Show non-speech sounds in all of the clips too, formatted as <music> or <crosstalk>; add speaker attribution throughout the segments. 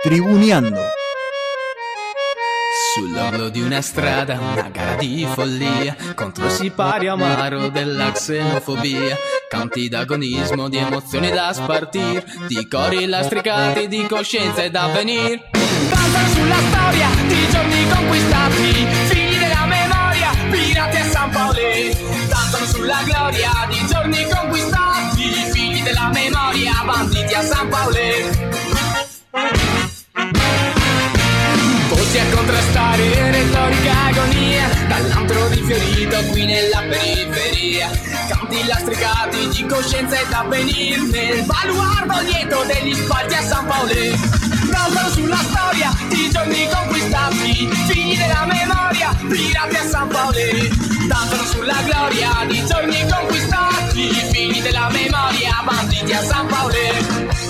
Speaker 1: Tribuneando.
Speaker 2: Sull'orlo di una strada, una gara di follia contro il sipario amaro della xenofobia. Canti d'agonismo, di emozioni da spartir, di cori lastricati, di coscienze da venir. Danzano sulla storia di giorni conquistati, figli della memoria, pirati a San Paolo. Danzano sulla gloria di giorni conquistati, figli della memoria, banditi a San Paolo. Contrastare retorica agonia Dall'antro rifiorito qui nella periferia. Canti lastricati di coscienza e d'avvenir Nel baluardo lieto degli spalti a San Paolo Cantano sulla storia di giorni conquistati Figli della memoria, pirati a San Paolo Cantano sulla gloria di giorni conquistati Figli della memoria, banditi a San Paolo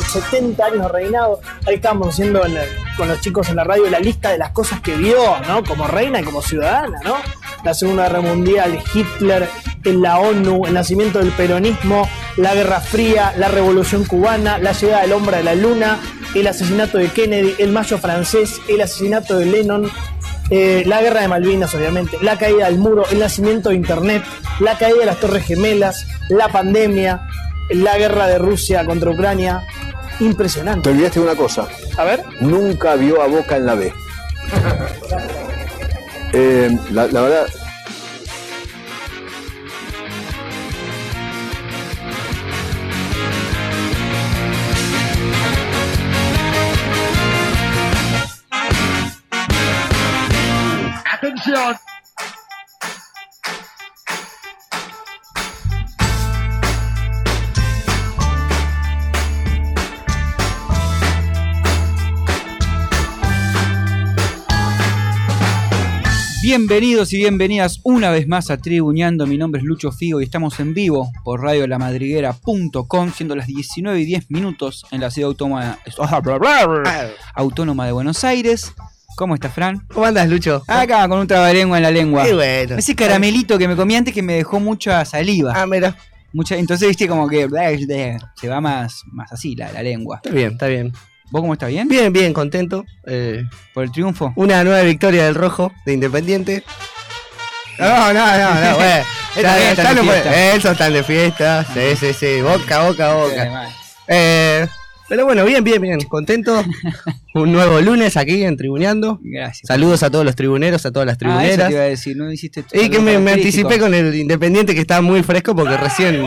Speaker 3: 70 años de reinado. Ahí estábamos haciendo en- con los chicos en la radio la lista de las cosas que vio, ¿no? Como reina y como ciudadana, ¿no? La Segunda Guerra Mundial, Hitler, en la ONU, el nacimiento del peronismo, la Guerra Fría, la Revolución Cubana, la llegada del hombre a la luna, el asesinato de Kennedy, el mayo francés, el asesinato de Lennon, eh, la guerra de Malvinas, obviamente, la caída del muro, el nacimiento de Internet, la caída de las Torres Gemelas, la pandemia, la guerra de Rusia contra Ucrania.
Speaker 4: Te
Speaker 3: Impresionante.
Speaker 4: olvidaste de una cosa.
Speaker 3: A ver.
Speaker 4: Nunca vio a Boca en la B. <laughs> Eh, la, la verdad,
Speaker 1: Bienvenidos y bienvenidas una vez más a Tribuneando. Mi nombre es Lucho Figo y estamos en vivo por radiolamadriguera.com, siendo las 19 y 10 minutos en la ciudad autónoma, autónoma de Buenos Aires. ¿Cómo estás, Fran?
Speaker 5: ¿Cómo andas, Lucho?
Speaker 1: Acá con un trabalengua en la lengua.
Speaker 5: Qué bueno.
Speaker 1: Ese caramelito que me comí antes que me dejó mucha saliva.
Speaker 5: Ah, mira.
Speaker 1: Mucha, entonces viste como que se va más, más así la, la lengua.
Speaker 5: Está bien, está bien.
Speaker 1: ¿Vos cómo estás bien?
Speaker 5: Bien, bien, contento. Eh,
Speaker 1: ¿Por el triunfo?
Speaker 5: una nueva victoria del Rojo de Independiente. No, no, no, no, <laughs> güey.
Speaker 1: Está bien, están de
Speaker 5: no puede- están de fiesta. Sí, sí, sí. Boca, boca, boca. Eh, pero bueno, bien, bien, bien. Contento. <laughs> Un nuevo lunes aquí en Tribuneando.
Speaker 1: Gracias.
Speaker 5: Saludos a todos los tribuneros, a todas las
Speaker 1: Ah, eso
Speaker 5: tribuneras.
Speaker 1: te iba a decir, no hiciste
Speaker 5: y que me, anticipé con el Independiente que está muy fresco porque recién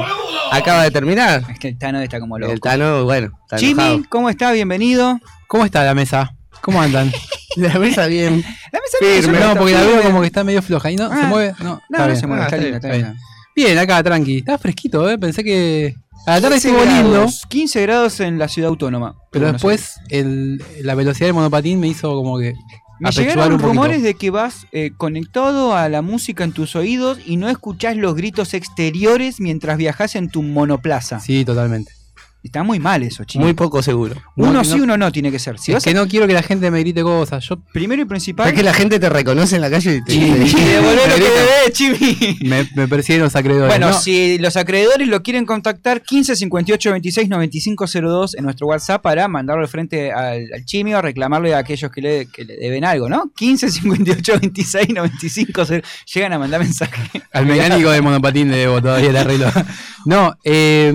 Speaker 5: acaba de terminar.
Speaker 1: Es que el Tano está como loco.
Speaker 5: El Tano, bueno, está enojado.
Speaker 1: Jimmy, ¿cómo está? Bienvenido.
Speaker 6: ¿Cómo está la mesa? ¿Cómo andan? <laughs>
Speaker 5: La mesa bien.
Speaker 1: La mesa
Speaker 5: Firme.
Speaker 1: no,
Speaker 6: no, porque la veo como que está medio floja. ¿Y no?
Speaker 1: Ah.
Speaker 6: ¿Se mueve? No,
Speaker 1: No, no
Speaker 6: bien.
Speaker 1: se mueve,
Speaker 5: Ah,
Speaker 1: está
Speaker 5: está
Speaker 1: linda, está
Speaker 6: bien,
Speaker 1: linda.
Speaker 6: Bien, acá, tranqui. Está fresquito, ¿eh? Pensé que a la tarde
Speaker 1: 15
Speaker 6: estuvo lindo,
Speaker 1: grados, 15 grados en la ciudad autónoma.
Speaker 6: pero
Speaker 1: Bueno,
Speaker 6: después el, la velocidad del monopatín me hizo como que
Speaker 1: Me llegaron
Speaker 6: un
Speaker 1: rumores de que vas eh, conectado a la música en tus oídos y no escuchás los gritos exteriores mientras viajas en tu monoplaza.
Speaker 6: Sí, totalmente.
Speaker 1: Está muy mal eso, chicos.
Speaker 5: Muy poco seguro.
Speaker 1: uno
Speaker 6: No,
Speaker 1: sí,
Speaker 6: no-
Speaker 1: uno no tiene que ser. Si
Speaker 6: es que
Speaker 1: a-
Speaker 6: no quiero que la gente me grite cosas. Yo
Speaker 1: primero y principal.
Speaker 5: Es que la gente te reconoce en la calle y te,
Speaker 1: Chimi.
Speaker 6: me, me persiguen los acreedores.
Speaker 1: Bueno,
Speaker 6: ¿no?
Speaker 1: si los acreedores lo quieren contactar, 15 58 26 95 02 en nuestro WhatsApp para mandarlo de frente al, al Chimi o reclamarle a aquellos que le, que le deben algo, ¿no? 15 58 26 95 02. Llegan a mandar mensaje.
Speaker 6: Al mecánico del monopatín le debo todavía el arreglo. <laughs> No, eh,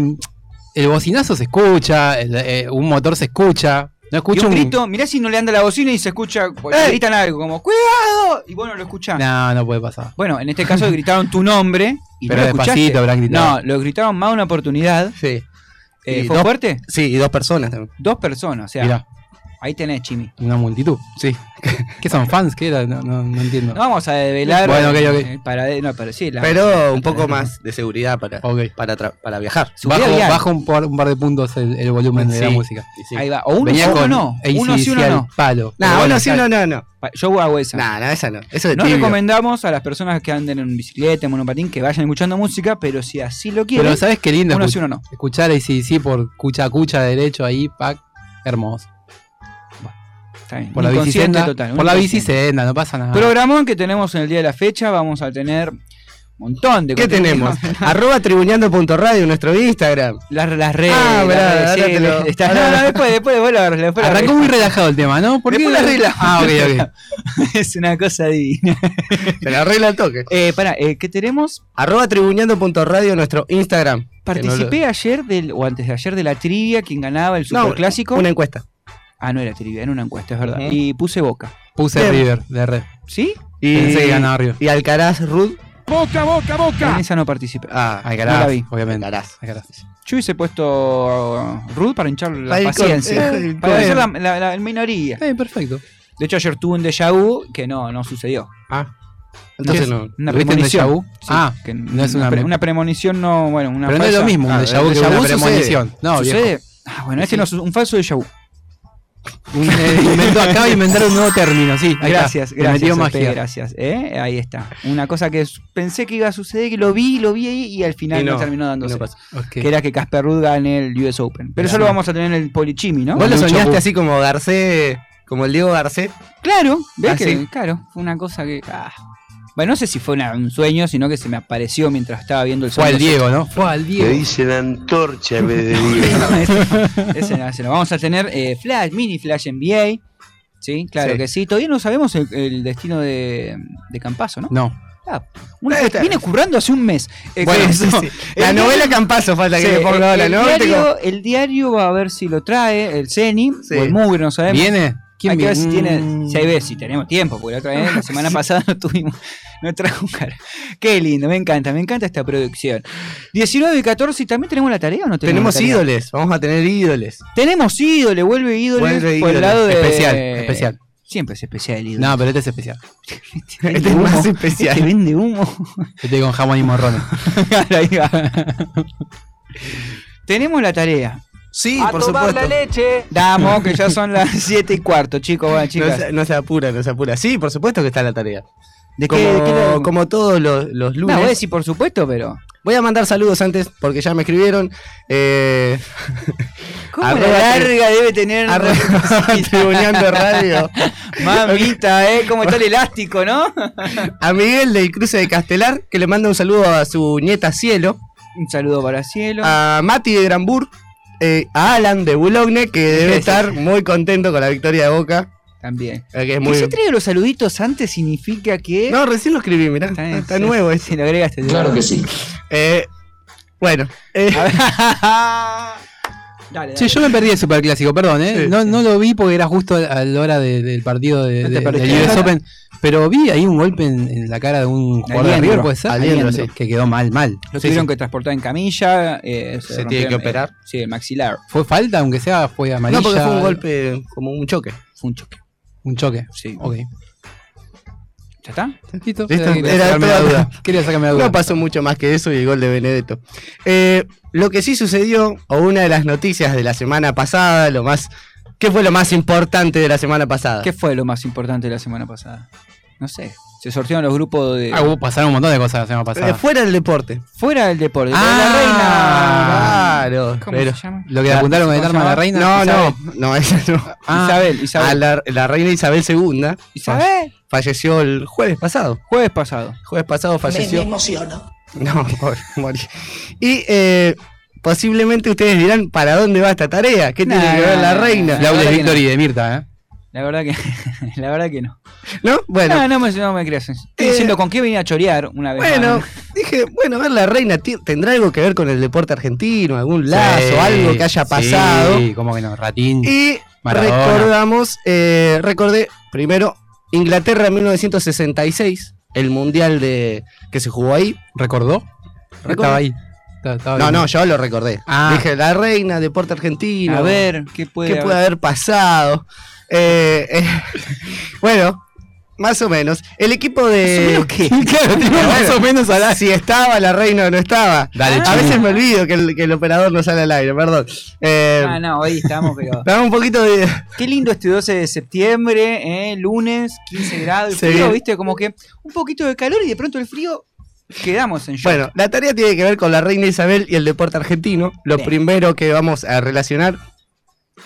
Speaker 6: el bocinazo se escucha, el- eh, un motor se escucha. No
Speaker 1: Y
Speaker 6: escucho
Speaker 1: un grito, mirá si no le anda la bocina y se escucha,
Speaker 5: ¡Eh!
Speaker 1: gritan algo como ¡Cuidado! Y bueno, lo escuchás.
Speaker 6: No, no puede pasar.
Speaker 1: Bueno, en este caso gritaron tu nombre y <laughs>
Speaker 6: Pero
Speaker 1: no lo
Speaker 6: despacito habrán gritado.
Speaker 1: No, lo gritaron más una oportunidad.
Speaker 5: Sí.
Speaker 1: Eh,
Speaker 5: Y
Speaker 1: ¿Fue
Speaker 5: dos-
Speaker 1: fuerte?
Speaker 5: Sí, y dos personas también.
Speaker 1: Dos personas, o sea,
Speaker 6: Mirá,
Speaker 1: ahí tenés, Chimi.
Speaker 6: una multitud. Sí. <laughs> ¿Qué son fans? ¿Qué era? No, no, no entiendo.
Speaker 1: No vamos a develar.
Speaker 6: Bueno, ok, ok.
Speaker 1: eh, Para, no, pero sí, la-
Speaker 5: Pero un poco más de seguridad para,
Speaker 6: Ok.
Speaker 5: para, tra- para viajar.
Speaker 6: Bajo, bajo un, par, un par de puntos el, el volumen de la
Speaker 5: Sí.
Speaker 6: música.
Speaker 5: Y sí.
Speaker 1: Ahí va. O uno
Speaker 6: Venía
Speaker 1: sí, uno
Speaker 6: con
Speaker 1: no. Uno sí, uno no.
Speaker 6: palo.
Speaker 5: No, uno
Speaker 6: bueno,
Speaker 5: sí, uno no, no.
Speaker 1: Yo hago esa.
Speaker 5: No, no, esa no. Eso de
Speaker 1: No
Speaker 5: tibio.
Speaker 1: recomendamos a las personas que anden en bicicleta, en monopatín, que vayan escuchando música, pero si así lo quieren,
Speaker 6: Pero ¿sabes qué lindo?
Speaker 1: uno
Speaker 6: escu-
Speaker 1: sí, uno no.
Speaker 6: Escuchar ACDC por cucha cucha derecho ahí, pack, hermoso.
Speaker 1: Está bien.
Speaker 6: Por la bicicenda.
Speaker 1: total.
Speaker 6: por la bicicenda, no pasa nada.
Speaker 1: Programón que tenemos en el día de la fecha, vamos a tener montón de
Speaker 5: ¿Qué
Speaker 1: contenido.
Speaker 5: tenemos? <laughs> Arroba tribuñando.radio, nuestro Instagram.
Speaker 1: Las, las redes.
Speaker 5: Ah, ahora te lo-
Speaker 1: está- no, no, después, después, después después lo
Speaker 6: Arrancó muy relajado el tema, ¿no? ¿Por qué?
Speaker 1: Después la arregla.
Speaker 6: Ah, ok, ok. <laughs>
Speaker 1: es una cosa divina. <laughs>
Speaker 5: Se la arregla el toque.
Speaker 1: Eh, pará, eh, ¿qué tenemos?
Speaker 5: Arroba tribuñando.radio, nuestro Instagram. No
Speaker 1: Participé ayer del, o antes de ayer de la trivia, quien ganaba el
Speaker 5: lo- No,
Speaker 1: superclásico.
Speaker 5: Una encuesta.
Speaker 1: Ah, no era trivia, era una encuesta, es verdad. Y puse boca.
Speaker 6: Puse. River de red.
Speaker 1: ¿Sí?
Speaker 5: Y,
Speaker 6: Pensé que ganaba River.
Speaker 5: y Alcaraz Rud.
Speaker 1: En esa no participé.
Speaker 5: Ah,
Speaker 6: Alcaraz,
Speaker 1: No la vi.
Speaker 6: obviamente.
Speaker 5: Alcaraz.
Speaker 6: Alcaraz.
Speaker 1: Yo hubiese puesto Ruth para hinchar la paciencia.
Speaker 5: eh,
Speaker 1: para hacer la, la- la minoría.
Speaker 6: Eh, perfecto.
Speaker 1: De hecho, ayer tuve un déjà vu que no, no sucedió.
Speaker 5: Ah. Entonces no.
Speaker 1: Una
Speaker 6: ¿Tuviste un
Speaker 1: premonición. Sí,
Speaker 6: Ah,
Speaker 1: que
Speaker 6: no es una-
Speaker 1: pre- una premonición, no, bueno, una
Speaker 6: Pero no es lo mismo un déjà vu que
Speaker 5: déjà
Speaker 6: una
Speaker 5: sucede.
Speaker 6: premonición. No, viejo.
Speaker 1: ¿Sucede? Ah, bueno, este no es un falso déjà vu.
Speaker 6: Un- eh, inventó, acaba de inventar un nuevo término, sí. ahí
Speaker 1: Gracias,
Speaker 6: está. Le metió
Speaker 1: gracias,
Speaker 6: magia.
Speaker 1: gracias. ¿eh? Ahí está. Una cosa que pensé que iba a suceder, que lo vi, lo vi ahí y al final
Speaker 5: Y
Speaker 1: no,
Speaker 5: no,
Speaker 1: terminó dándose.
Speaker 5: no.
Speaker 1: Que era que Casper Ruud gane el US Open. Pero eso lo vamos a tener en el Polichimi, ¿no?
Speaker 5: Vos lo soñaste así como Garcés, como el Diego Garcés.
Speaker 1: Claro, ¿ves
Speaker 5: Ah,
Speaker 1: que?
Speaker 5: sí.
Speaker 1: Claro, fue una cosa que. ah. Bueno, no sé si fue una- un sueño, sino que se me apareció mientras estaba viendo el
Speaker 6: Fue al Diego, ¿no? Fue al
Speaker 7: Le
Speaker 6: Diego.
Speaker 7: dicen antorcha en vez de <laughs> Diego.
Speaker 1: ese, ese no, ese no. Vamos a tener eh, Flash, mini Flash NBA. Sí, claro
Speaker 5: Sí.
Speaker 1: que sí. Todavía no sabemos el, el destino de, de Campazo, ¿no?
Speaker 6: No.
Speaker 1: Ah, una- viene currando hace un mes. Eh,
Speaker 5: Bueno, sí, sí. <laughs>
Speaker 1: El
Speaker 5: La
Speaker 1: diario-
Speaker 5: novela Campazo falta que
Speaker 1: Sí,
Speaker 5: le ponga
Speaker 1: el,
Speaker 5: ahora,
Speaker 1: el
Speaker 5: ¿no?
Speaker 1: Diario, el diario va a ver si lo trae, el Ceni
Speaker 5: Sí.
Speaker 1: o el Mugre, no sabemos.
Speaker 6: ¿Viene?
Speaker 1: Hay que ver si
Speaker 6: viene?
Speaker 1: tiene,
Speaker 6: Mm.
Speaker 1: si hay si tenemos tiempo, porque la otra vez, la <laughs> semana pasada no tuvimos, no trajo un cara. Qué lindo, me encanta, me encanta esta producción. 19 y 14, ¿y también tenemos la tarea o no tenemos?
Speaker 5: Tenemos
Speaker 1: la tarea?
Speaker 5: ídoles, vamos a tener ídoles.
Speaker 1: Tenemos ídoles, vuelve ídoles
Speaker 5: Vuelve
Speaker 1: por el lado de.
Speaker 6: Especial, especial.
Speaker 1: Siempre es especial el ídolo.
Speaker 6: No, pero este es especial. <laughs>
Speaker 1: Vende
Speaker 5: este es más
Speaker 1: humo,
Speaker 5: especial.
Speaker 1: Este vende humo.
Speaker 6: Este con jamón y <laughs>
Speaker 1: va. tenemos la tarea.
Speaker 5: Sí, por supuesto.
Speaker 1: leche. Damos, que ya son las <laughs> 7 y cuarto, chicos, bueno,
Speaker 5: No
Speaker 1: chicas.
Speaker 5: se, no se apura, no se apura. Sí, por supuesto que está la tarea.
Speaker 1: ¿De
Speaker 5: como,
Speaker 1: qué, de qué la-
Speaker 5: como todos los, los
Speaker 1: No,
Speaker 5: lunes.
Speaker 1: voy a decir por supuesto, pero.
Speaker 5: Voy a mandar saludos antes porque ya me escribieron. Eh, <laughs>
Speaker 1: ¿Cómo
Speaker 5: Arroba
Speaker 1: la larga debe tener? <laughs>
Speaker 5: Tribuneando Radio.
Speaker 1: Mamita, ¿eh? ¿Cómo está el elástico, no?
Speaker 5: A Miguel del Cruce de Castelar, que le manda un saludo a su nieta Cielo.
Speaker 1: Un saludo para Cielo.
Speaker 5: A Mati de Granbur. Eh, a Alan de Boulogne, que debe
Speaker 1: Sí.
Speaker 5: estar muy contento con la victoria de Boca.
Speaker 1: También.
Speaker 5: eh, que es muy...
Speaker 1: se traiga los saluditos antes significa que.
Speaker 5: No, recién lo escribí, mirá.
Speaker 1: Está
Speaker 5: nuevo este.
Speaker 1: Si lo agregaste.
Speaker 7: Claro que sí.
Speaker 5: Eh, bueno, eh,
Speaker 1: A <laughs> ver. Dale, dale.
Speaker 6: Sí, yo me perdí el superclásico, perdón, ¿eh?
Speaker 5: Sí,
Speaker 6: no,
Speaker 5: sí.
Speaker 6: no lo vi porque era justo a la hora de- del partido de,
Speaker 1: No
Speaker 6: del US. Open. Pero vi ahí un golpe en, en la cara de un jugador de River, puede ser.
Speaker 5: Aliendro,
Speaker 6: Aliendro,
Speaker 5: sí.
Speaker 6: Que quedó mal, mal.
Speaker 1: Lo tuvieron
Speaker 5: sí.
Speaker 1: que transportar en camilla. eh,
Speaker 5: Se tiene que
Speaker 1: eh,
Speaker 5: operar.
Speaker 1: sí, el maxilar.
Speaker 6: ¿Fue falta, aunque sea, fue amarilla?
Speaker 5: no porque fue un golpe como un choque.
Speaker 1: Fue un choque.
Speaker 6: Un choque.
Speaker 1: Sí.
Speaker 6: Ok.
Speaker 1: ¿Ya está?
Speaker 6: Listo.
Speaker 5: Listo,
Speaker 6: Quería
Speaker 5: era
Speaker 6: sacarme la duda. Quería sacarme la duda.
Speaker 5: No pasó mucho más que eso y el gol de Benedetto. Eh, lo que sí sucedió, o una de las noticias de la semana pasada, lo más. ¿Qué fue lo más importante de la semana pasada?
Speaker 1: ¿Qué fue lo más importante de la semana pasada? No sé. Se sortearon los grupos de.
Speaker 6: Ah, hubo- pasaron un montón de cosas la semana
Speaker 5: Eh,
Speaker 6: pasada.
Speaker 5: fuera del deporte.
Speaker 1: Fuera del deporte.
Speaker 6: Ah,
Speaker 1: la reina.
Speaker 5: Claro.
Speaker 1: ¿Cómo
Speaker 5: pero-
Speaker 1: se llama?
Speaker 6: Lo que apuntaron con el
Speaker 1: ¿Cómo se
Speaker 6: arma a la reina.
Speaker 5: No,
Speaker 1: Isabel.
Speaker 5: no, no, esa no.
Speaker 6: Ah,
Speaker 1: Isabel,
Speaker 5: A
Speaker 1: Isabel.
Speaker 5: la, la reina Isabel II
Speaker 1: Isabel.
Speaker 5: falleció el jueves pasado.
Speaker 1: Jueves pasado.
Speaker 5: Jueves pasado falleció.
Speaker 8: emociono.
Speaker 5: No, <laughs> pobre, morí. Y eh, posiblemente ustedes dirán, ¿para dónde va esta tarea? ¿Qué tiene que ver la reina?
Speaker 1: verdad que
Speaker 6: Victory de Mirta, ¿eh?
Speaker 1: La verdad que, <laughs> la verdad que no.
Speaker 5: ¿No? Bueno,
Speaker 1: No, no me, no me creas. Estoy
Speaker 5: Eh,
Speaker 1: diciendo con qué venía a chorear una vez
Speaker 5: bueno,
Speaker 1: más.
Speaker 5: dije, bueno, a ver, la reina tendrá algo que ver con el deporte argentino, algún lazo,
Speaker 6: Sí,
Speaker 5: algo que haya pasado.
Speaker 6: Sí, como que no, Ratín.
Speaker 5: Y
Speaker 6: Maradona.
Speaker 5: recordamos, eh, recordé primero Inglaterra 1966, el mundial de que se jugó ahí.
Speaker 6: ¿Recordó? Estaba ahí. Estaba-
Speaker 5: No, no, yo lo recordé.
Speaker 6: Ah.
Speaker 5: Dije, la reina, deporte argentino.
Speaker 1: A ver, ¿qué puede
Speaker 5: ¿Qué
Speaker 1: haber?
Speaker 5: puede haber pasado? Eh, eh, <laughs> bueno, más o menos. El equipo de.
Speaker 1: qué?
Speaker 6: Claro, tipo, más o menos a la- <laughs>
Speaker 5: Si estaba la reina o no estaba.
Speaker 6: Dale,
Speaker 5: a veces me olvido que el, que el operador no sale al aire, perdón. Eh,
Speaker 1: Ah, no, hoy estamos, pero. <laughs>
Speaker 5: dame un poquito de.
Speaker 1: Qué lindo este 12 de septiembre, eh, lunes, 15 grados, el frío,
Speaker 5: viene.
Speaker 1: viste, como que un poquito de calor y de pronto el frío quedamos en shock.
Speaker 5: Bueno, la tarea tiene que ver con la reina Isabel y el deporte argentino. Lo
Speaker 1: Bien.
Speaker 5: primero que vamos a relacionar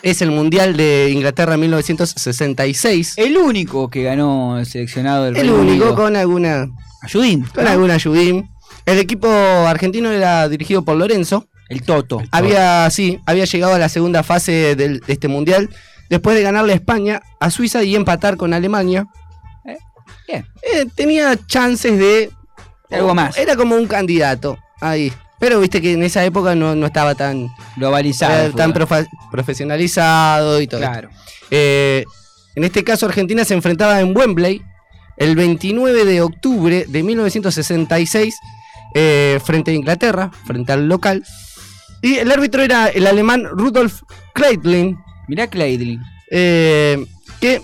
Speaker 5: es el Mundial de Inglaterra 1966.
Speaker 1: el único que ganó el seleccionado del
Speaker 5: El
Speaker 1: Reino
Speaker 5: único
Speaker 1: Unido.
Speaker 5: con alguna
Speaker 1: Ayudín.
Speaker 5: con
Speaker 1: ¿no?
Speaker 5: alguna ayudín. El equipo argentino era dirigido por Lorenzo.
Speaker 1: El Toto.
Speaker 5: Había, sí, había llegado a la segunda fase del- de este mundial después de ganarle a España, a Suiza y empatar con Alemania.
Speaker 1: Bien.
Speaker 5: Eh, tenía chances de.
Speaker 1: Algo más.
Speaker 5: Era como un candidato ahí. Pero viste que en esa época no, no estaba tan,
Speaker 1: Globalizado.
Speaker 5: eh, tan profesionalizado y todo.
Speaker 1: Claro.
Speaker 5: Eh, en este caso, Argentina se enfrentaba en Wembley el 29 de octubre de 1966 eh, frente a Inglaterra, frente al local. Y el árbitro era el alemán Rudolf Kreidlin,
Speaker 1: Mirá Claydlin.
Speaker 5: eh, que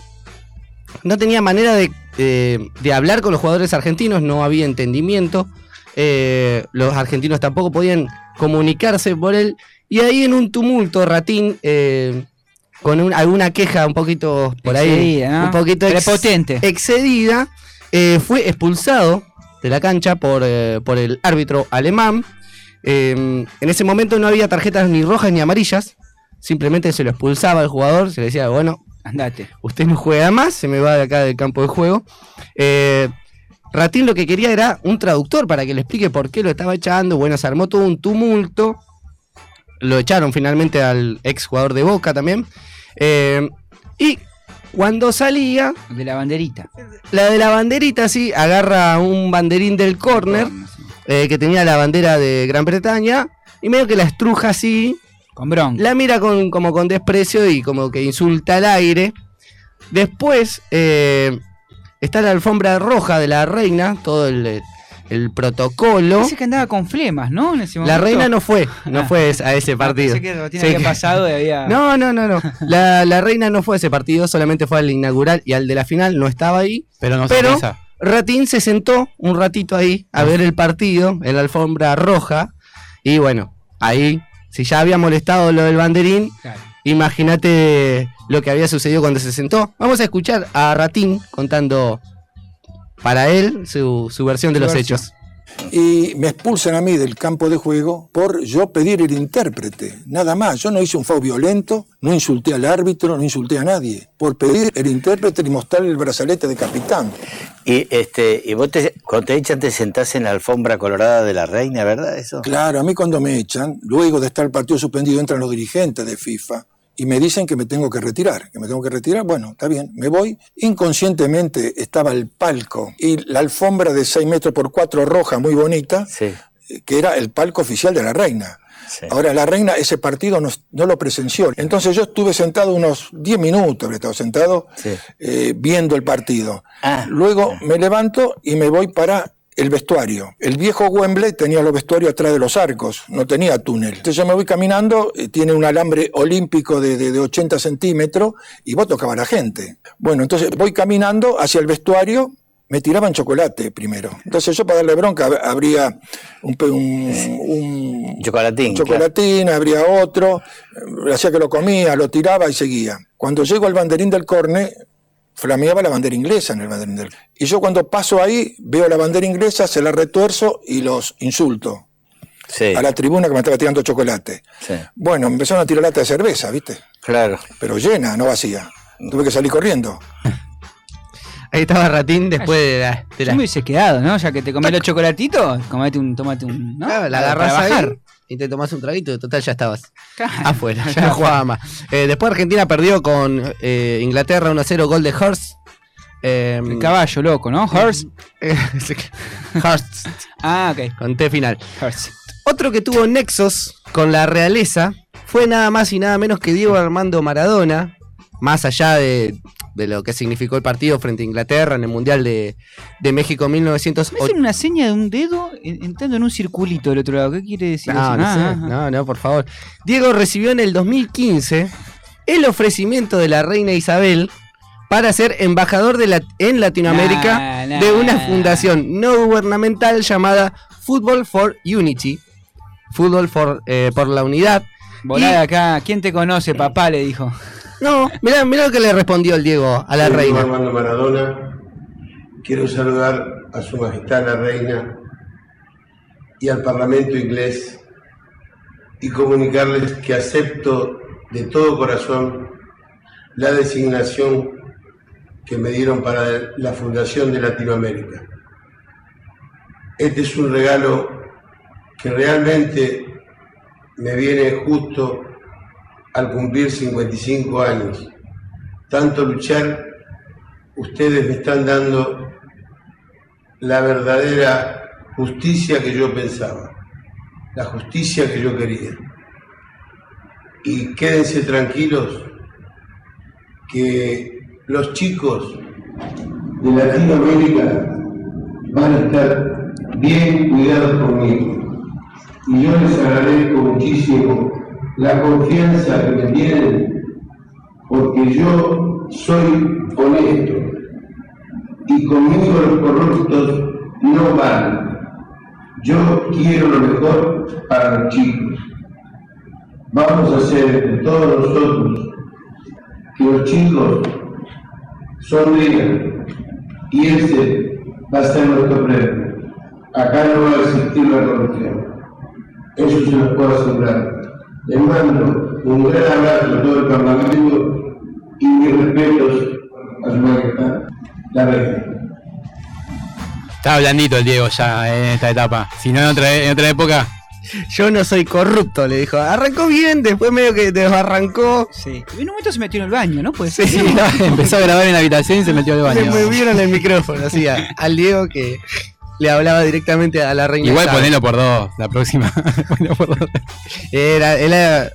Speaker 5: no tenía manera de, eh, de hablar con los jugadores argentinos, no había entendimiento. Eh, los argentinos tampoco podían comunicarse por él. Y ahí en un tumulto, Ratín, eh, con un- alguna queja un poquito por ahí, un poquito ex-
Speaker 1: Prepotente.
Speaker 5: excedida, eh, fue expulsado de la cancha por, eh, por el árbitro alemán. Eh, en ese momento no había tarjetas ni rojas ni amarillas. Simplemente se lo expulsaba al jugador, se le decía, bueno,
Speaker 1: Andate.
Speaker 5: usted no juega más, se me va de acá del campo de juego. Ratín lo que quería era un traductor para que le explique por qué lo estaba echando. Bueno, se armó todo un tumulto. Lo echaron finalmente al ex jugador de Boca también. Eh, y cuando salía,
Speaker 1: De la banderita.
Speaker 5: la de la banderita, sí, agarra un banderín del córner eh, que tenía la bandera de Gran Bretaña y medio que la estruja así
Speaker 1: Con bronca.
Speaker 5: la mira con, como con desprecio y como que insulta al aire. Después eh, está la alfombra roja de la reina, todo el, el protocolo.
Speaker 1: Dice que andaba con flemas, ¿no? En ese
Speaker 5: La reina no fue, no
Speaker 1: Ah.
Speaker 5: fue a ese
Speaker 1: Ah,
Speaker 5: partido.
Speaker 1: pensé que Ratín
Speaker 5: Sí,
Speaker 1: había
Speaker 5: que-
Speaker 1: pasado y había.
Speaker 5: No, no, no, no. <laughs> La, la reina no fue a ese partido, solamente fue al inaugural y al de la final no estaba ahí.
Speaker 6: Pero no
Speaker 5: Pero-. Ratín se sentó un ratito ahí a ver el partido en la alfombra roja. Y bueno, ahí, si ya había molestado lo del banderín,
Speaker 1: Claro.
Speaker 5: imagínate lo que había sucedido cuando se sentó. Vamos a escuchar a Ratín contando para él su, su versión de
Speaker 1: Su
Speaker 5: los
Speaker 1: versión.
Speaker 5: hechos.
Speaker 8: y me expulsan a mí del campo de juego por yo pedir el intérprete, nada más. Yo no hice un foul violento, no insulté al árbitro, no insulté a nadie, por pedir el intérprete y mostrarle el brazalete de capitán.
Speaker 7: Y este, y vos te, cuando te echan te sentás en la alfombra colorada de la reina, ¿verdad? Eso.
Speaker 8: Claro, a mí cuando me echan, luego de estar el partido suspendido, entran los dirigentes de FIFA y me dicen que me tengo que retirar, que me tengo que retirar, bueno, está bien, me voy. Inconscientemente estaba el palco y la alfombra de 6 metros por 4 roja, muy bonita,
Speaker 7: Sí,
Speaker 8: que era el palco oficial de la reina.
Speaker 7: sí.
Speaker 8: Ahora, la reina ese partido no, no lo presenció. Entonces yo estuve sentado unos 10 minutos, he estado sentado
Speaker 7: Sí.
Speaker 8: eh, viendo el partido.
Speaker 7: Ah.
Speaker 8: Luego me levanto y me voy para el vestuario. El viejo Wembley tenía los vestuarios atrás de los arcos, no tenía túnel. Entonces yo me voy caminando, eh, tiene un alambre olímpico de, de- de 80 centímetros y vos tocaba a la gente. Bueno, entonces voy caminando hacia el vestuario, me tiraban chocolate primero. Entonces yo para darle bronca ab- habría un, un- un-
Speaker 7: Chocolatín. claro.
Speaker 8: chocolatín, habría otro, eh, hacía que lo comía, lo tiraba y seguía. Cuando llego al banderín del corne, flameaba la bandera inglesa en el banderín del Y yo cuando paso ahí, veo la bandera inglesa, se la retuerzo y los insulto
Speaker 7: Sí,
Speaker 8: a la tribuna que me estaba tirando chocolate.
Speaker 7: sí,
Speaker 8: Bueno, me empezaron a tirar lata de cerveza, ¿viste?
Speaker 7: claro.
Speaker 8: Pero llena, no vacía. Tuve que salir corriendo. <laughs>
Speaker 5: Ahí estaba Ratín después de la... de
Speaker 1: Yo
Speaker 5: la-
Speaker 1: me hubiese quedado, ¿no? Ya que te comés los chocolatitos, comete un, tomate un. ¿no?
Speaker 5: Claro, la
Speaker 1: para
Speaker 5: ahí
Speaker 1: bajar.
Speaker 5: Y te tomás un traguito y total ya estabas
Speaker 1: Claro.
Speaker 5: afuera, <laughs> ya no jugaba más. Eh, después Argentina perdió con eh, Inglaterra 1-0 gol de Hurst. Eh,
Speaker 1: El caballo loco, ¿no? Hearst. <laughs>
Speaker 5: Hurst,
Speaker 1: Ah, ok.
Speaker 5: con T final.
Speaker 1: Hearst.
Speaker 5: Otro que tuvo nexos con la realeza fue nada más y nada menos que Diego Armando Maradona, más allá de, de lo que significó el partido frente a Inglaterra en el Mundial de, de México
Speaker 1: Me
Speaker 5: 1980.
Speaker 1: hacen una seña de un dedo en- entrando en un circulito del otro lado. ¿Qué quiere decir
Speaker 5: No,
Speaker 1: eso?
Speaker 5: no,
Speaker 1: Ah,
Speaker 5: sé,
Speaker 1: ah, ah.
Speaker 5: no, no, por favor. Diego recibió en el 2015 el ofrecimiento de la reina Isabel para ser embajador de la- en Latinoamérica
Speaker 1: Nah, nah.
Speaker 5: de una fundación no gubernamental llamada Football for Unity. Fútbol for, eh, por la unidad.
Speaker 1: Volá de acá. ¿Quién te conoce, papá? Le dijo.
Speaker 5: No, mirá, mirá lo que le respondió el Diego a la
Speaker 9: Soy
Speaker 5: reina.
Speaker 9: Armando Maradona. Quiero saludar a Su Majestad la Reina y al Parlamento inglés y comunicarles que acepto de todo corazón la designación que me dieron para la Fundación de Latinoamérica. Este es un regalo que realmente me viene justo al cumplir 55 años. Tanto luchar, ustedes me están dando la verdadera justicia que yo pensaba, la justicia que yo quería. Y quédense tranquilos que los chicos de Latinoamérica van a estar bien cuidados conmigo. Y yo les agradezco muchísimo la confianza que me tienen, porque yo soy honesto y conmigo los corruptos no van. Yo quiero lo mejor para los chicos. Vamos a hacer todos nosotros que los chicos sonrían y ese va a ser nuestro premio. Acá no va a existir la corrupción. Eso se los puedo asegurar. Les mando un gran abrazo a todo el Parlamento y mis respetos a su majestad, la reina.
Speaker 6: Estaba blandito el Diego ya en esta etapa. Si no, en otra, en otra época.
Speaker 5: Yo no soy corrupto, le dijo. Arrancó bien, después medio que desbarrancó.
Speaker 1: Sí. Y en un momento se metió en el baño, ¿no? Pues
Speaker 5: Sí, <laughs>
Speaker 6: Empezó a grabar en la habitación y se metió al baño. <laughs>
Speaker 5: Le movieron el micrófono, así, <laughs> al Diego que le hablaba directamente a la reina.
Speaker 6: Igual
Speaker 5: Isabel.
Speaker 6: ponelo por dos, la próxima. <laughs> Ponelo por dos.
Speaker 5: Era, era-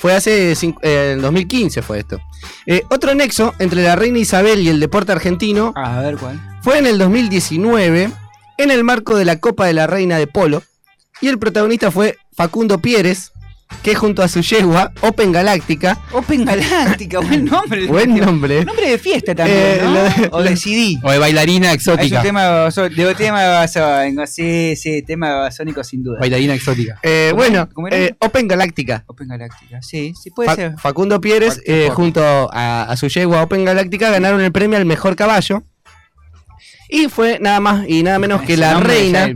Speaker 5: fue hace cinco- eh, en 2015 fue esto. Eh, otro nexo entre la reina Isabel y el deporte argentino
Speaker 1: A ver cuál.
Speaker 5: fue en el 2019 en el marco de la Copa de la Reina de Polo y el protagonista fue Facundo Pieres que junto a su yegua Open Galáctica
Speaker 1: Open Galáctica, buen <laughs> nombre.
Speaker 5: buen nombre
Speaker 1: Nombre de fiesta también,
Speaker 5: Eh,
Speaker 1: ¿no?
Speaker 5: de-
Speaker 1: o de CD.
Speaker 6: O de bailarina exótica.
Speaker 1: un tema de tema basónico, sí, sí, tema basónico sin duda.
Speaker 6: Bailarina exótica.
Speaker 5: Eh, bueno eh, Open Galáctica
Speaker 1: Open Galáctica, sí, sí puede
Speaker 5: Fa-
Speaker 1: ser.
Speaker 5: Facundo Pieres eh, junto a, a su yegua Open Galáctica ganaron el premio al mejor caballo y fue nada más y nada menos que
Speaker 1: Ese
Speaker 5: la reina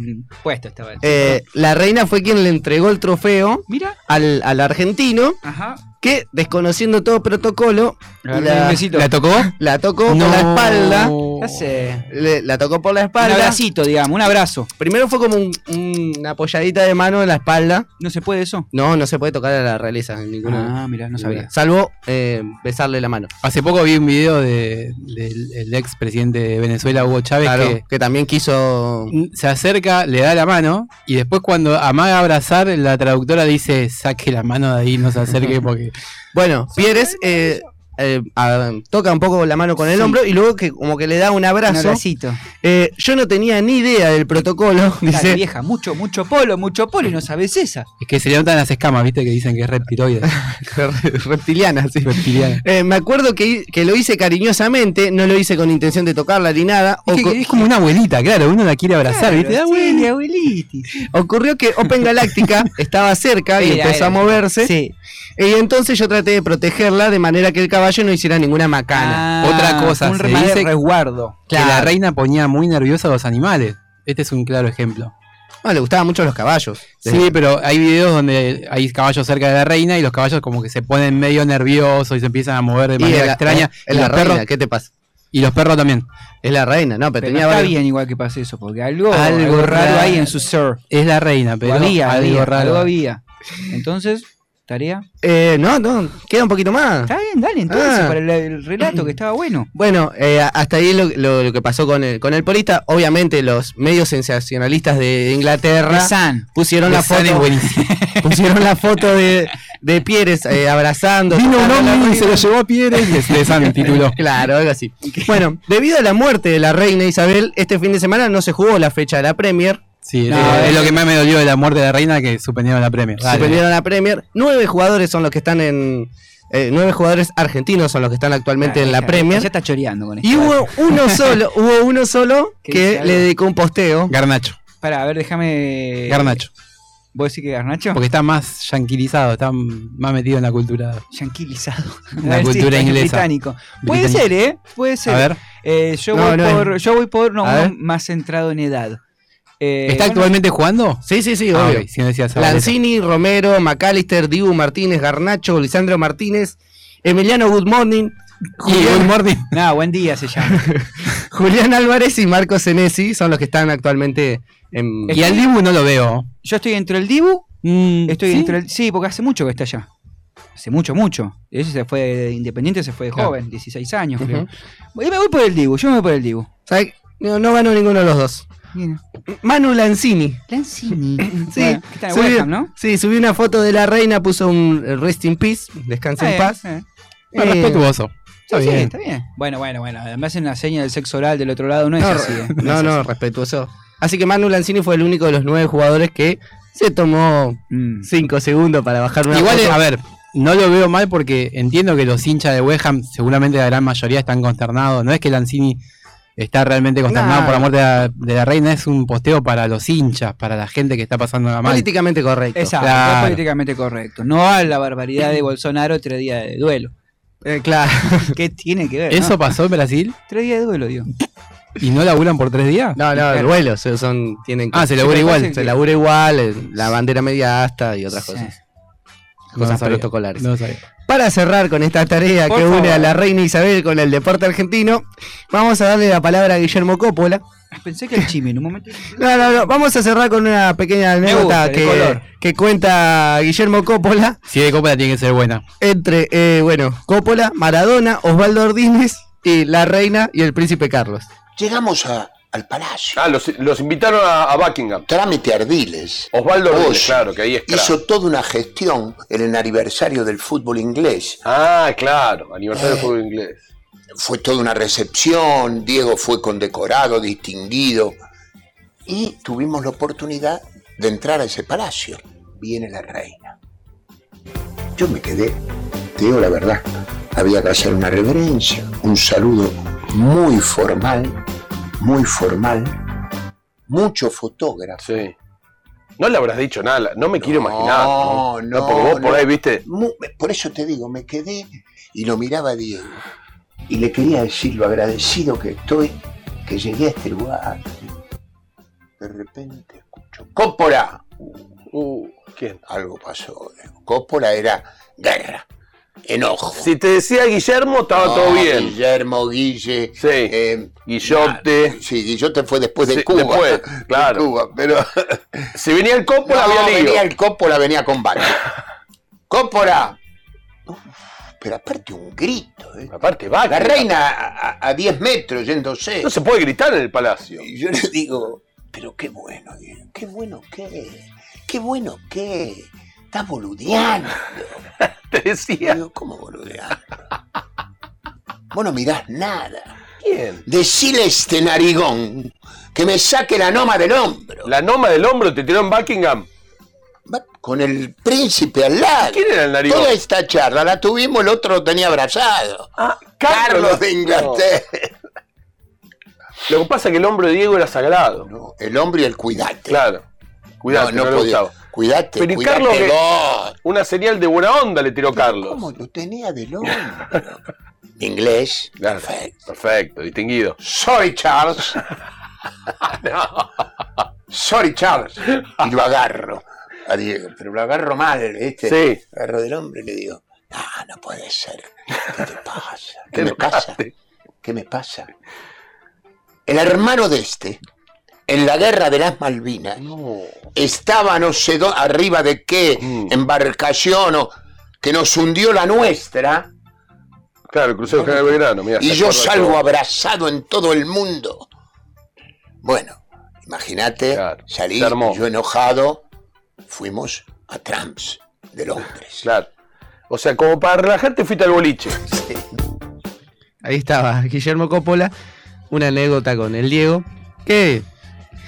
Speaker 1: puesto estaba.
Speaker 5: eh, la reina fue quien le entregó el trofeo
Speaker 1: Mira,
Speaker 5: al, al argentino
Speaker 1: ajá.
Speaker 5: que desconociendo todo protocolo la,
Speaker 1: un besito.
Speaker 6: ¿La tocó?
Speaker 5: la tocó por la espalda
Speaker 1: Ya sé.
Speaker 5: le- la tocó por la
Speaker 1: Un
Speaker 5: espalda
Speaker 1: abracito, digamos, un abrazo.
Speaker 5: primero fue como un- un- una apoyadita de mano en la espalda
Speaker 1: ¿No se puede eso?
Speaker 5: no no se puede tocar a la realeza en ninguna
Speaker 1: Ah, mira, no sabía.
Speaker 5: salvo eh, besarle la mano
Speaker 6: Hace poco vi un video de- del el ex presidente de Venezuela, Hugo Chávez,
Speaker 5: Claro,
Speaker 6: que
Speaker 5: que también quiso
Speaker 6: se acerca, le da la mano y después cuando amaga abrazar, la traductora dice, saque la mano de ahí, no se acerque porque... <laughs>
Speaker 5: Bueno, Pieres eh, eh, a- toca un poco la mano con el
Speaker 1: Sí.
Speaker 5: hombro y luego que como que le da un
Speaker 1: Un
Speaker 5: abrazo.
Speaker 1: abracito.
Speaker 5: Eh, yo no tenía ni idea del protocolo,
Speaker 1: Dale,
Speaker 5: dice.
Speaker 1: vieja, mucho, mucho polo, mucho polo y no sabes esa.
Speaker 6: Es que se le notan las escamas, viste, que dicen que es reptiloide. <laughs>
Speaker 5: reptiliana, sí.
Speaker 6: reptiliana.
Speaker 5: Eh, me acuerdo que, que lo hice cariñosamente, no lo hice con intención de tocarla ni nada.
Speaker 6: Es, que-
Speaker 5: Ocu-
Speaker 6: es como una abuelita, claro, uno la quiere abrazar, viste. Ah,
Speaker 1: Sí,
Speaker 6: abuela.
Speaker 1: abuelitis.
Speaker 5: Ocurrió que Open Galáctica <laughs> estaba cerca y
Speaker 1: Era,
Speaker 5: empezó a moverse.
Speaker 1: Sí.
Speaker 5: Y entonces yo traté de protegerla de manera que el caballo no hiciera ninguna macana.
Speaker 1: Ah,
Speaker 6: Otra cosa,
Speaker 1: un
Speaker 6: se dice-
Speaker 1: resguardo.
Speaker 6: Que la
Speaker 5: Claro.
Speaker 6: reina ponía muy nerviosa a los animales. Este es un claro ejemplo.
Speaker 5: No, le gustaban mucho los caballos.
Speaker 6: Sí, pero hay videos donde hay caballos cerca de la reina y los caballos como que se ponen medio nerviosos y se empiezan a mover de
Speaker 5: Y
Speaker 6: manera
Speaker 5: la-
Speaker 6: extraña.
Speaker 5: Es
Speaker 6: y,
Speaker 5: la
Speaker 6: los
Speaker 5: reina,
Speaker 6: perros,
Speaker 5: ¿qué te pasa?
Speaker 6: y los perros también.
Speaker 5: Es la reina, no, pero,
Speaker 1: Pero
Speaker 5: tenía
Speaker 1: no está
Speaker 5: varios-
Speaker 1: bien igual que pase eso, porque algo,
Speaker 6: Algo
Speaker 1: algo raro
Speaker 6: raro.
Speaker 1: hay en su ser.
Speaker 6: Es la reina, pero
Speaker 1: había,
Speaker 6: algo
Speaker 1: había,
Speaker 6: raro.
Speaker 1: algo había. Entonces, tarea.
Speaker 5: Eh, no, no, queda un poquito más.
Speaker 1: Está bien, dale entonces,
Speaker 5: Ah.
Speaker 1: para el, el relato que estaba bueno.
Speaker 5: Bueno, eh, hasta ahí lo, lo- lo que pasó con el, con el polista. Obviamente los medios sensacionalistas de Inglaterra
Speaker 1: San.
Speaker 5: pusieron la foto, <laughs> pusieron la foto de, de Pieres eh, abrazando.
Speaker 6: Vino un hombre y se lo llevó a Pierre y de San tituló. <laughs>
Speaker 5: Claro, algo así. Bueno, debido a la muerte de la reina Isabel, este fin de semana no se jugó la fecha de la Premier.
Speaker 6: Sí,
Speaker 1: No,
Speaker 6: eh, es
Speaker 1: es-
Speaker 6: lo que más me dolió de la muerte de la reina que suspendieron la premia.
Speaker 5: Suspendieron la Premier. Nueve jugadores son los que están en. eh, nueve jugadores argentinos son los que están actualmente en la Premier.
Speaker 1: Ya está choreando con esto.
Speaker 5: Y hubo uno <laughs> solo, hubo uno solo
Speaker 1: ¿Qué
Speaker 5: que le dedicó un posteo.
Speaker 6: Garnacho.
Speaker 1: Para, a ver, déjame.
Speaker 6: Garnacho.
Speaker 1: ¿Vos decís que Garnacho?
Speaker 6: Porque está más yanquilizado, está más metido en la cultura.
Speaker 1: Yanquilizado. <laughs>
Speaker 6: La cultura
Speaker 1: sí,
Speaker 6: inglesa.
Speaker 1: Británico. Puede
Speaker 6: Británico.
Speaker 1: ser, ¿eh? Puede ser.
Speaker 6: A ver,
Speaker 1: Eh, yo,
Speaker 5: No,
Speaker 1: voy
Speaker 5: no,
Speaker 1: por, yo voy por no, más centrado en edad. Eh,
Speaker 6: ¿está
Speaker 1: bueno,
Speaker 6: actualmente jugando?
Speaker 5: Sí, sí, sí,
Speaker 6: Ah,
Speaker 5: obvio.
Speaker 6: ok, si no decías Zabaleta.
Speaker 5: Lanzini, Romero, McAllister, Dibu Martínez, Garnacho, Lisandro Martínez, Emiliano Good Morning,
Speaker 6: Y Good Morning.
Speaker 1: Nada, <laughs> buen día se llama. <laughs>
Speaker 5: Julián Álvarez y Marco Senesi son los que están actualmente en.
Speaker 6: Y al Dibu no lo veo.
Speaker 1: Yo estoy entre el Dibu,
Speaker 6: Mm,
Speaker 1: estoy
Speaker 6: ¿sí?
Speaker 1: entre el. Sí, porque hace mucho que está allá. Hace mucho, mucho. Ese se fue de Independiente, se fue de
Speaker 6: Claro.
Speaker 1: joven, 16 años, creo. Voy- Me voy por el Dibu, yo me voy por el Dibu.
Speaker 5: No, no ganó ninguno de los dos.
Speaker 1: Bien.
Speaker 5: Manu Lanzini.
Speaker 1: Lanzini. <laughs>
Speaker 5: Sí,
Speaker 1: Bueno, que está en Ham, ¿no?
Speaker 5: sí, subió una foto de la reina, puso un eh, rest in peace, descansa en
Speaker 1: Eh,
Speaker 5: paz.
Speaker 1: eh.
Speaker 6: Ah,
Speaker 5: Eh,
Speaker 6: respetuoso. Está
Speaker 1: Sí, sí,
Speaker 6: bien.
Speaker 1: está bien. Bueno, bueno, bueno. Además en la seña del sexo oral del otro lado no es
Speaker 5: No,
Speaker 1: así. eh.
Speaker 5: no,
Speaker 1: es
Speaker 5: no,
Speaker 1: así.
Speaker 5: respetuoso. Así que Manu Lanzini fue el único de los nueve jugadores que se tomó
Speaker 1: Mm.
Speaker 5: cinco segundos para bajar una
Speaker 6: Igual,
Speaker 5: foto.
Speaker 6: a ver, no lo veo mal porque entiendo que los hinchas de West Ham, seguramente la gran mayoría están consternados. No es que Lanzini está realmente consternado
Speaker 5: Nah.
Speaker 6: por la muerte de la, de la reina, es un posteo para los hinchas, para la gente que está pasando la mal.
Speaker 5: políticamente correcto.
Speaker 1: Exacto,
Speaker 6: Claro.
Speaker 1: es políticamente correcto. No a la barbaridad de Bolsonaro tres días de duelo.
Speaker 5: Eh, claro. <laughs>
Speaker 1: ¿Qué tiene que ver?
Speaker 6: ¿Eso
Speaker 1: no?
Speaker 6: pasó en Brasil?
Speaker 1: Tres días de duelo, digo.
Speaker 6: ¿Y no laburan por tres días?
Speaker 5: No, no, el vuelo, se- son, tienen
Speaker 6: Ah, se labura igual.
Speaker 5: se labura igual, la bandera media asta y otras
Speaker 1: Sí.
Speaker 5: cosas.
Speaker 6: No
Speaker 5: Cosas
Speaker 6: sabía.
Speaker 5: protocolares.
Speaker 6: No.
Speaker 5: Para cerrar con esta tarea
Speaker 1: Por
Speaker 5: que une a la reina Isabel con el deporte argentino, vamos a darle la palabra a Guillermo Coppola.
Speaker 1: Pensé que el chimi en un momento.
Speaker 5: No, no, no, vamos a cerrar con una pequeña anécdota que, cuenta Guillermo Coppola
Speaker 6: Si de Copa tiene que ser buena.
Speaker 5: entre, eh, bueno, Coppola, Maradona, Osvaldo Ordínez y la reina y el príncipe Carlos.
Speaker 10: Llegamos a- al palacio.
Speaker 11: Ah, los, los invitaron a, a Buckingham.
Speaker 10: Trámite Ardiles.
Speaker 11: Osvaldo
Speaker 10: Oye,
Speaker 11: claro, que ahí es.
Speaker 10: Hizo toda una gestión en el aniversario del fútbol inglés.
Speaker 11: Ah, claro, aniversario del fútbol inglés.
Speaker 10: Fue toda una recepción, Diego fue condecorado, distinguido. Y tuvimos la oportunidad de entrar a ese palacio. Viene la reina. Yo me quedé, te digo la verdad, había que hacer una reverencia, un saludo muy formal, muy formal, mucho fotógrafo.
Speaker 11: Sí. No le habrás dicho nada, no me quiero
Speaker 10: No,
Speaker 11: imaginar.
Speaker 10: no,
Speaker 11: porque vos por
Speaker 10: no.
Speaker 11: ahí, viste.
Speaker 10: Por eso te digo, me quedé y lo miraba a Diego. Y le quería decir lo agradecido que estoy que llegué a este lugar. De repente escucho, ¡Cópora!
Speaker 11: Uh, ¿Quién?
Speaker 10: Algo pasó. Cópora era guerra, enojo.
Speaker 11: Si te decía Guillermo, estaba
Speaker 10: No,
Speaker 11: todo bien.
Speaker 10: Guillermo, Guille.
Speaker 11: Sí.
Speaker 10: eh,
Speaker 11: Guillote.
Speaker 10: ah, Sí, Guillote fue después de
Speaker 11: Sí,
Speaker 10: Cuba.
Speaker 11: después, <laughs>
Speaker 10: de
Speaker 11: claro.
Speaker 10: Cuba, pero <laughs>
Speaker 11: Si venía el Coppola,
Speaker 10: No,
Speaker 11: había lío.
Speaker 10: venía el Cópora, venía con combate. ¡Cópora! Uf, pero aparte un grito, ¿eh?
Speaker 11: Aparte, va.
Speaker 10: La reina a, a- a 10 metros yéndose.
Speaker 11: No se puede gritar en el palacio.
Speaker 10: Y yo le digo, pero qué bueno, qué bueno que, qué bueno que, estás boludeando. <laughs>
Speaker 11: Te decía.
Speaker 10: Digo, ¿cómo boludeando? Vos no mirás nada.
Speaker 11: ¿Quién?
Speaker 10: Decile a este narigón que me saque la noma del hombro.
Speaker 11: La noma del hombro te tiró en Buckingham.
Speaker 10: Va Con el príncipe al lado.
Speaker 11: ¿Quién era el narigón?
Speaker 10: Toda esta charla la tuvimos, el otro lo tenía abrazado.
Speaker 11: Ah,
Speaker 10: Carlos de Inglaterra.
Speaker 11: Lo que pasa es que el hombro de Diego era sagrado.
Speaker 10: No, el hombre y el cuidate.
Speaker 11: Claro. Cuidado, no,
Speaker 10: no,
Speaker 11: le
Speaker 10: podía. Cuidate,
Speaker 11: Pero
Speaker 10: cuidate
Speaker 11: Carlos que-. Una señal de buena onda le tiró Carlos.
Speaker 10: ¿Cómo lo tenía del hombro? Inglés. Perfecto.
Speaker 11: Perfecto, distinguido.
Speaker 10: Sorry, Charles. <laughs> Sorry, Charles. Y lo agarro a Diego, pero lo agarro mal, ¿viste?
Speaker 11: Sí.
Speaker 10: Agarro del hombre y le digo, no, no puede ser. ¿Qué te pasa? <laughs> ¿Qué me pasa? ¿Qué me pasa? El hermano de este, en la guerra de las Malvinas,
Speaker 11: No.
Speaker 10: estaba no sé arriba de qué
Speaker 11: Mm.
Speaker 10: embarcación o que nos hundió la nuestra
Speaker 11: Claro, el crucero General Belgrano. Mirá,
Speaker 10: y yo salgo
Speaker 11: todo.
Speaker 10: abrazado en todo el mundo. Bueno, imagínate,
Speaker 11: Claro,
Speaker 10: salí yo enojado, fuimos a Trumps de Londres. <laughs>
Speaker 11: Claro. O sea, como para relajarte fuiste al boliche.
Speaker 5: Ahí estaba Guillermo Coppola, una anécdota con el Diego, que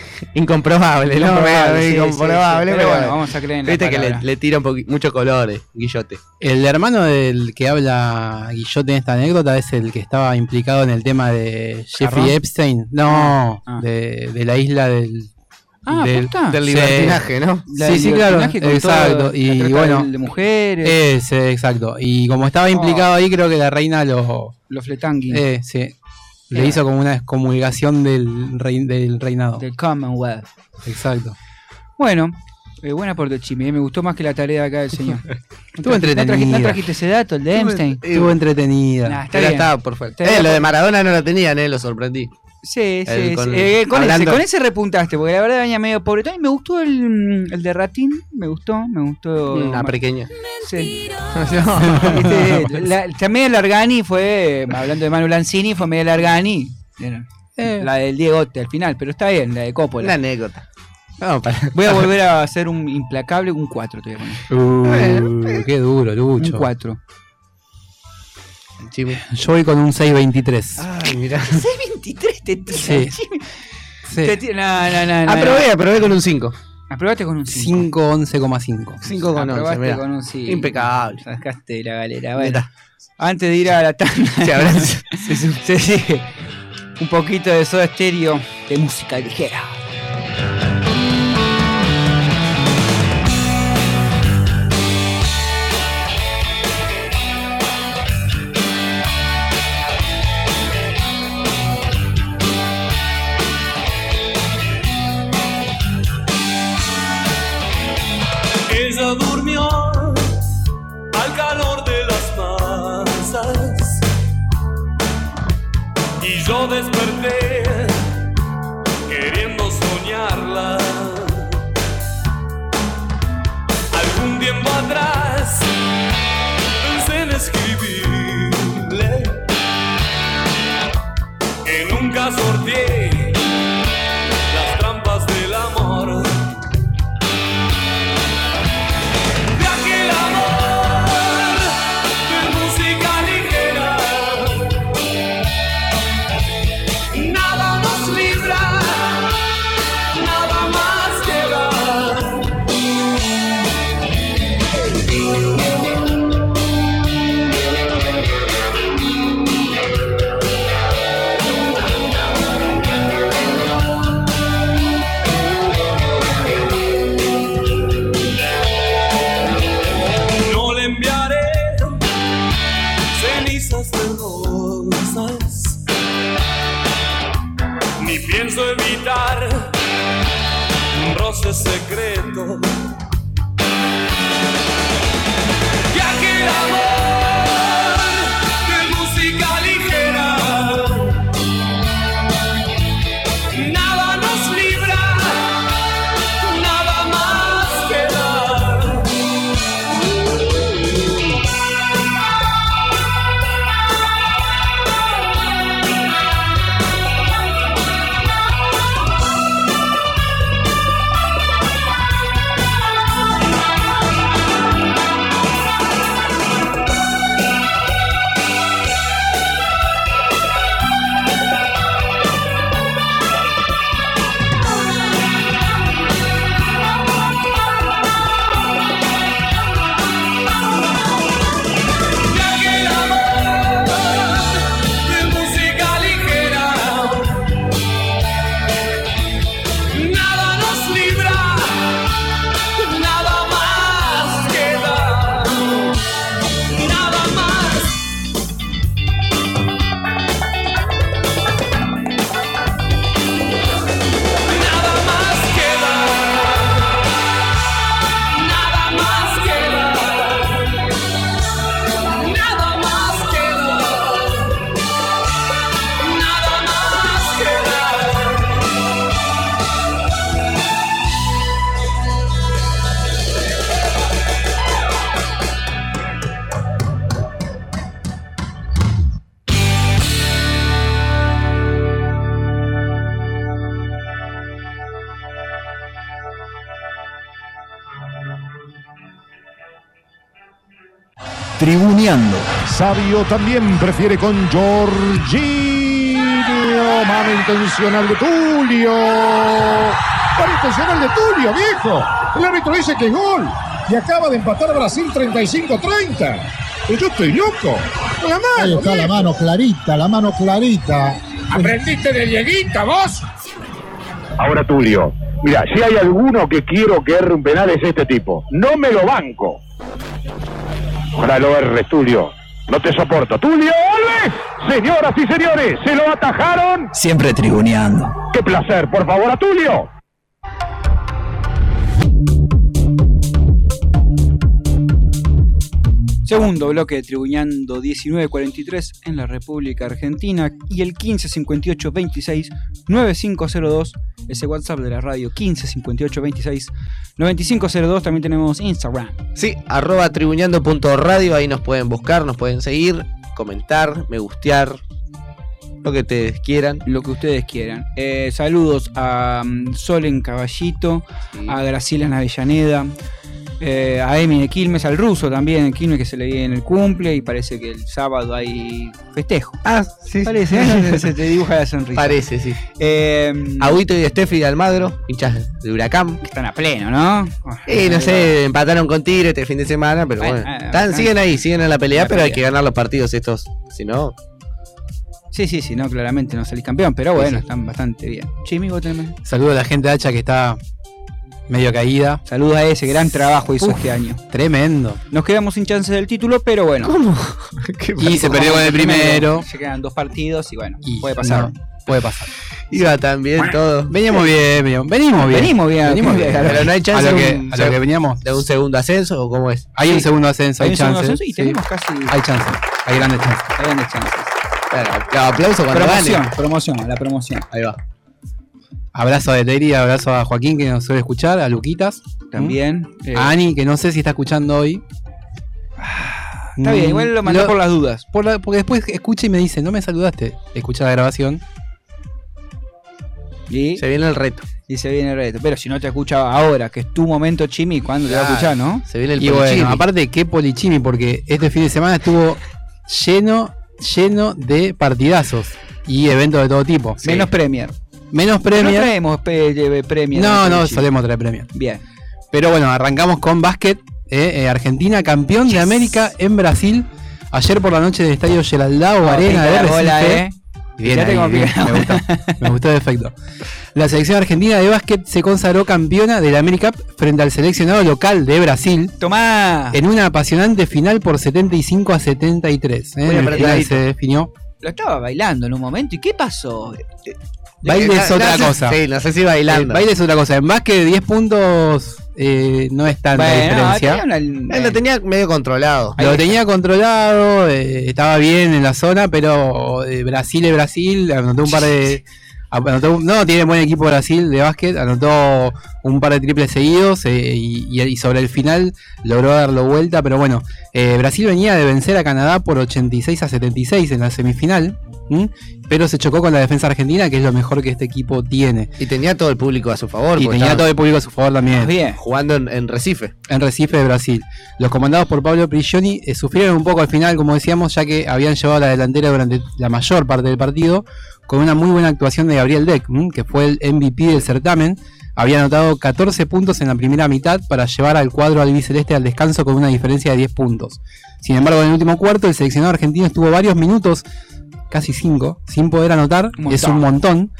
Speaker 5: <laughs> incomprobable, ¿no?
Speaker 1: Incomprobable, sí,
Speaker 5: incomprobable,
Speaker 1: sí, sí.
Speaker 5: pero
Speaker 1: Pero
Speaker 5: bueno,
Speaker 1: vamos a creer en la
Speaker 5: Viste que le, le tira un poqui- mucho color, eh, Guillote.
Speaker 6: El hermano del que habla Guillote en esta anécdota es el que estaba implicado en el tema de Jeffrey
Speaker 1: ¿Carrón?
Speaker 6: Epstein. No,
Speaker 1: Ah.
Speaker 6: De, de la isla del.
Speaker 1: Ah,
Speaker 6: del.
Speaker 5: Del libertinaje, ¿no?
Speaker 1: La-
Speaker 6: sí, sí, claro. Exacto. Y bueno,
Speaker 1: de, de mujeres,
Speaker 6: ese, exacto. Y como estaba implicado ahí, creo que la reina lo.
Speaker 1: los fletanguis
Speaker 6: Eh, sí. Le hizo como una excomulgación del, rei- del reinado.
Speaker 1: del Commonwealth.
Speaker 6: Exacto.
Speaker 1: Bueno, eh, buena por Chimi, eh, me gustó más que la tarea acá del señor. <laughs>
Speaker 6: Estuvo
Speaker 1: ¿No
Speaker 6: entretenida.
Speaker 1: trajiste, no trajiste ese dato, el de Einstein?
Speaker 6: Estuvo entretenida.
Speaker 1: Nah, está
Speaker 5: Pero
Speaker 1: bien.
Speaker 5: estaba por fuera. Eh, lo de Maradona no lo tenían, eh, lo sorprendí.
Speaker 1: Sí, sí,
Speaker 5: con-
Speaker 1: sí. Eh, con, ese, con ese repuntaste, porque la verdad venía medio pobre. También me gustó el, el de Ratín, me gustó, me gustó.
Speaker 5: Una pequeña.
Speaker 1: Sí. Este, <laughs> <laughs> la- también el Argani fue, hablando de Manu Lanzini, fue medio el Argani. Era La del Diegote al final, pero está bien, la de Coppola.
Speaker 5: Una anécdota. No, para- <laughs>
Speaker 1: Voy a volver a hacer un implacable, un 4 te voy a poner.
Speaker 6: Uh, qué duro, Lucho.
Speaker 1: Un 4.
Speaker 5: Jimmy.
Speaker 6: Yo voy con un 623.
Speaker 5: Ay, mirá. <laughs>
Speaker 1: 623 te tira,
Speaker 6: Sí.
Speaker 1: Jimmy.
Speaker 6: Sí.
Speaker 1: Te tira- no, no, no, no,
Speaker 5: Aprobé,
Speaker 1: no.
Speaker 5: aprobé con un 5.
Speaker 1: Aprobaste con un 5.
Speaker 6: 511,5.
Speaker 5: 5 con 11,
Speaker 1: Aprobaste
Speaker 5: mirá.
Speaker 1: con un 5.
Speaker 5: Impecable.
Speaker 1: Sacaste de la galera. Bueno,
Speaker 5: Mirá.
Speaker 1: antes de ir a la tanda,
Speaker 5: sí.
Speaker 1: se, se sigue un poquito de soda estéreo de música ligera.
Speaker 12: Y yo
Speaker 13: Sabio también prefiere con Jorginho. Mano intencional de Tulio. Mano intencional de Tulio, viejo. El árbitro dice que es gol. Y acaba de empatar Brasil 35-30. Pero yo estoy loco. La mano,
Speaker 14: Ahí está la mano clarita, la mano clarita.
Speaker 13: ¿Aprendiste de Dieguita vos?
Speaker 15: Ahora Tulio, mira, si hay alguno que quiero que erre un penal es este tipo. No me lo banco. Ojalá lo erres, Tulio. No te soporto. ¡Tulio Alves! Señoras y señores, se lo atajaron.
Speaker 16: Siempre tribuneando.
Speaker 15: ¡Qué placer! Por favor, a Tulio.
Speaker 1: Segundo bloque de Tribuñando 1943 en la República Argentina y el 155826 9502, ese WhatsApp de la radio 155826 9502, también tenemos Instagram.
Speaker 5: Sí, arroba tribuñando.radio, ahí nos pueden buscar, nos pueden seguir, comentar, me gustear, lo que ustedes quieran.
Speaker 1: Lo que ustedes quieran. Eh, saludos a mm, Sol en Caballito, a Graciela en Avellaneda, eh, a Emi de Quilmes, al ruso también en Quilmes que se le viene en el cumple y parece que el sábado hay festejo.
Speaker 5: Ah, sí.
Speaker 1: Parece, ¿eh? <laughs> se te dibuja la sonrisa.
Speaker 5: Parece, sí.
Speaker 1: Eh,
Speaker 5: Agüito y Steffi de Almagro, hinchas de Huracán.
Speaker 1: que están a pleno, ¿no?
Speaker 5: Y no sé, empataron con Tigre este fin de semana, pero
Speaker 1: Bueno,
Speaker 5: bueno.
Speaker 1: ah,
Speaker 5: Están-
Speaker 1: ah.
Speaker 5: siguen ahí, siguen en la pelea,
Speaker 1: La
Speaker 5: pero hay que ganar los partidos estos. Si no,
Speaker 1: Sí, sí, sí, no, claramente no salís campeón, pero bueno,
Speaker 5: sí.
Speaker 1: están bastante bien. Chimi, vos tenés-
Speaker 6: Saludo a la gente de Hacha que está medio caída.
Speaker 1: Saludos a ese gran trabajo hizo
Speaker 6: Uf,
Speaker 1: este año.
Speaker 6: Tremendo.
Speaker 1: Nos quedamos sin chance del título, pero bueno.
Speaker 5: ¿Cómo? <laughs>
Speaker 6: Y se perdió con el primero.
Speaker 1: Se quedan dos partidos y bueno,
Speaker 6: Y
Speaker 1: puede pasar.
Speaker 6: no, puede pasar.
Speaker 5: iba tan bien todo.
Speaker 6: Veníamos bien, veníamos, venimos bien.
Speaker 1: Venimos bien,
Speaker 6: venimos bien.
Speaker 1: claro.
Speaker 5: Pero no hay chance
Speaker 6: a lo que,
Speaker 5: un,
Speaker 6: a lo que veníamos.
Speaker 5: de un segundo ascenso o cómo es.
Speaker 6: Hay un segundo ascenso, hay,
Speaker 1: Hay un segundo
Speaker 6: chance.
Speaker 1: ascenso y
Speaker 6: sí.
Speaker 1: tenemos casi
Speaker 6: Hay chance, hay grandes chances.
Speaker 1: hay grandes chances.
Speaker 5: Claro, aplauso cuando
Speaker 1: Promoción,
Speaker 5: gane.
Speaker 1: promoción, la promoción.
Speaker 5: Ahí va.
Speaker 6: Abrazo a Leteri, abrazo a Joaquín que nos suele escuchar, a Luquitas,
Speaker 1: También. eh,
Speaker 6: a Ani que no sé si está escuchando hoy.
Speaker 1: está bien, igual lo mandé
Speaker 6: Lo-
Speaker 1: por las dudas.
Speaker 6: por la- porque después escucha y me dice, no me saludaste. Escucha la grabación.
Speaker 1: Y,
Speaker 5: Se viene el reto.
Speaker 1: y se viene el reto. Pero si no te escucha ahora, que es tu momento, Chimi, ¿cuándo te va a escuchar, no?
Speaker 5: Se viene el
Speaker 6: Y bueno, aparte, qué polichimi, porque este fin de semana estuvo lleno, lleno de partidazos y eventos de todo tipo.
Speaker 1: Menos Premier.
Speaker 6: Menos
Speaker 1: No
Speaker 6: Premier.
Speaker 1: traemos pe- eh, Premier.
Speaker 6: No, no, solemos traer Premier.
Speaker 1: Bien.
Speaker 6: Pero bueno, arrancamos con básquet. eh, eh, Argentina, campeón de América en Brasil. Ayer por la noche del estadio Geraldao Arena de Recife.
Speaker 1: eh.
Speaker 6: Bien,
Speaker 1: Ya
Speaker 6: ahí,
Speaker 1: tengo
Speaker 6: bien, me gustó, me gustó el efecto. La selección argentina de básquet se consagró campeona de la América frente al seleccionado local de Brasil
Speaker 1: Tomá.
Speaker 6: en una apasionante final por 75 a 73. ¿eh?
Speaker 5: Muy
Speaker 6: En el final se definió.
Speaker 1: Lo estaba bailando en un momento. ¿Y qué pasó?
Speaker 6: Baile es otra
Speaker 5: no
Speaker 6: cosa.
Speaker 5: Sí, no sé si bailando.
Speaker 6: baile es otra cosa. En básquet 10 puntos eh, no es tanta
Speaker 1: Bueno,
Speaker 6: diferencia.
Speaker 1: tenía una-
Speaker 5: Él lo tenía medio controlado.
Speaker 6: Lo tenía controlado, eh, estaba bien en la zona, pero eh, Brasil es Brasil, anotó un par de... anotó no, tiene buen equipo Brasil de básquet, anotó un par de triples seguidos eh, y, y- y sobre el final logró darlo vuelta, pero bueno, eh, Brasil venía de vencer a Canadá por 86 a 76 en la semifinal, ¿m? pero se chocó con la defensa argentina, que es lo mejor que este equipo tiene.
Speaker 5: Y tenía todo el público a su favor.
Speaker 6: Y tenía todo el público a su favor también.
Speaker 1: Bien.
Speaker 5: Jugando en, en Recife.
Speaker 6: en Recife de Brasil. Los comandados por Pablo Prigioni eh, sufrieron un poco al final, como decíamos, ya que habían llevado la delantera durante la mayor parte del partido, con una muy buena actuación de Gabriel Deck, que fue el MVP del certamen. Había anotado 14 puntos en la primera mitad para llevar al cuadro albiceleste al descanso con una diferencia de 10 puntos. Sin embargo, en el último cuarto, el seleccionado argentino estuvo varios minutos, casi 5, sin poder anotar,
Speaker 1: Un
Speaker 6: es un montón,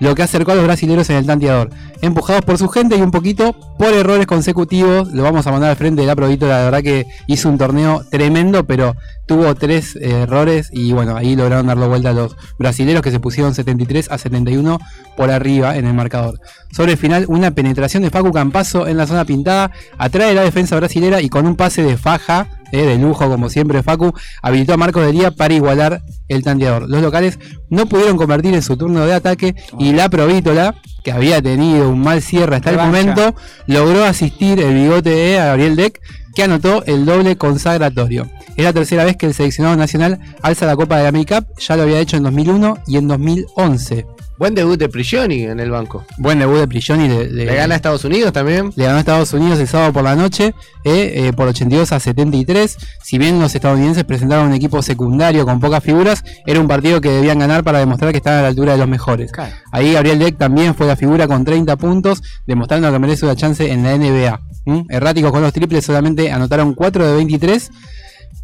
Speaker 6: lo que acercó a los brasileños en el tanteador. Empujados por su gente y un poquito por errores consecutivos, lo vamos a mandar al frente de la Provito, la verdad que hizo un torneo tremendo, pero tuvo tres eh, errores y bueno, ahí lograron darlo vuelta a los brasileños que se pusieron 73 a 71 por arriba en el marcador. Sobre el final, una penetración de Facu Campazo en la zona pintada, atrae la defensa brasilera y con un pase de faja, eh, de lujo como siempre Facu, habilitó a Marco Dería para igualar el tanteador. Los locales no pudieron convertir en su turno de ataque y la Provítola, que había tenido un mal cierre hasta el momento, logró asistir el bigote de Gabriel Deck, que anotó el doble consagratorio. Es la tercera vez que el seleccionado nacional alza la Copa de la AmeriCup, ya lo había hecho en 2001 y en 2011.
Speaker 5: Buen debut de Prigioni en el banco.
Speaker 6: Buen debut de Prigioni. Le,
Speaker 5: Le gana a Estados Unidos también.
Speaker 6: le ganó a Estados Unidos el sábado por la noche eh, eh, por 82 a 73. Si bien los estadounidenses presentaron un equipo secundario con pocas figuras, era un partido que debían ganar para demostrar que estaban a la altura de los mejores. Ahí Gabriel Deck también fue la figura con 30 puntos, demostrando que merece una chance en la NBA. ¿m? Erráticos con los triples solamente anotaron 4 de 23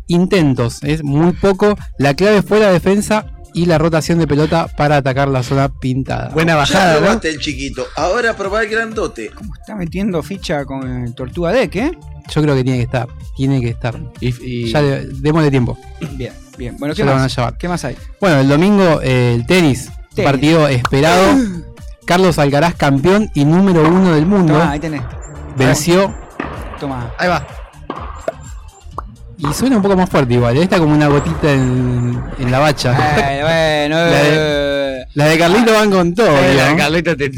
Speaker 6: intentos, es muy poco. La clave fue la defensa y la rotación de pelota para atacar la zona pintada.
Speaker 5: Buena
Speaker 16: Ya
Speaker 5: bajada, ¿no?
Speaker 16: probaste el chiquito, ahora probá el grandote.
Speaker 1: Está metiendo ficha con el Tortuga Deck, ¿eh?
Speaker 6: Yo creo que tiene que estar, tiene que estar.
Speaker 5: Y, y-
Speaker 6: Ya le- démosle tiempo.
Speaker 1: Bien, bien. Bueno,
Speaker 6: Ya
Speaker 1: ¿qué
Speaker 6: lo van a
Speaker 1: más?
Speaker 6: llevar.
Speaker 1: ¿Qué más hay?
Speaker 6: Bueno, el domingo eh, el Tenis. partido esperado. <laughs> Carlos Alcaraz, campeón y número uno del mundo,
Speaker 1: Tomá, ahí tenés.
Speaker 6: venció
Speaker 1: Toma.
Speaker 5: Ahí va.
Speaker 6: Y suena un poco más fuerte igual, esta como una gotita en, en la bacha.
Speaker 1: Eh, bueno,
Speaker 6: La de-
Speaker 1: eh.
Speaker 6: Las de Carlito van con todo,
Speaker 1: Eh, la de
Speaker 6: ¿no?
Speaker 5: Carlito te-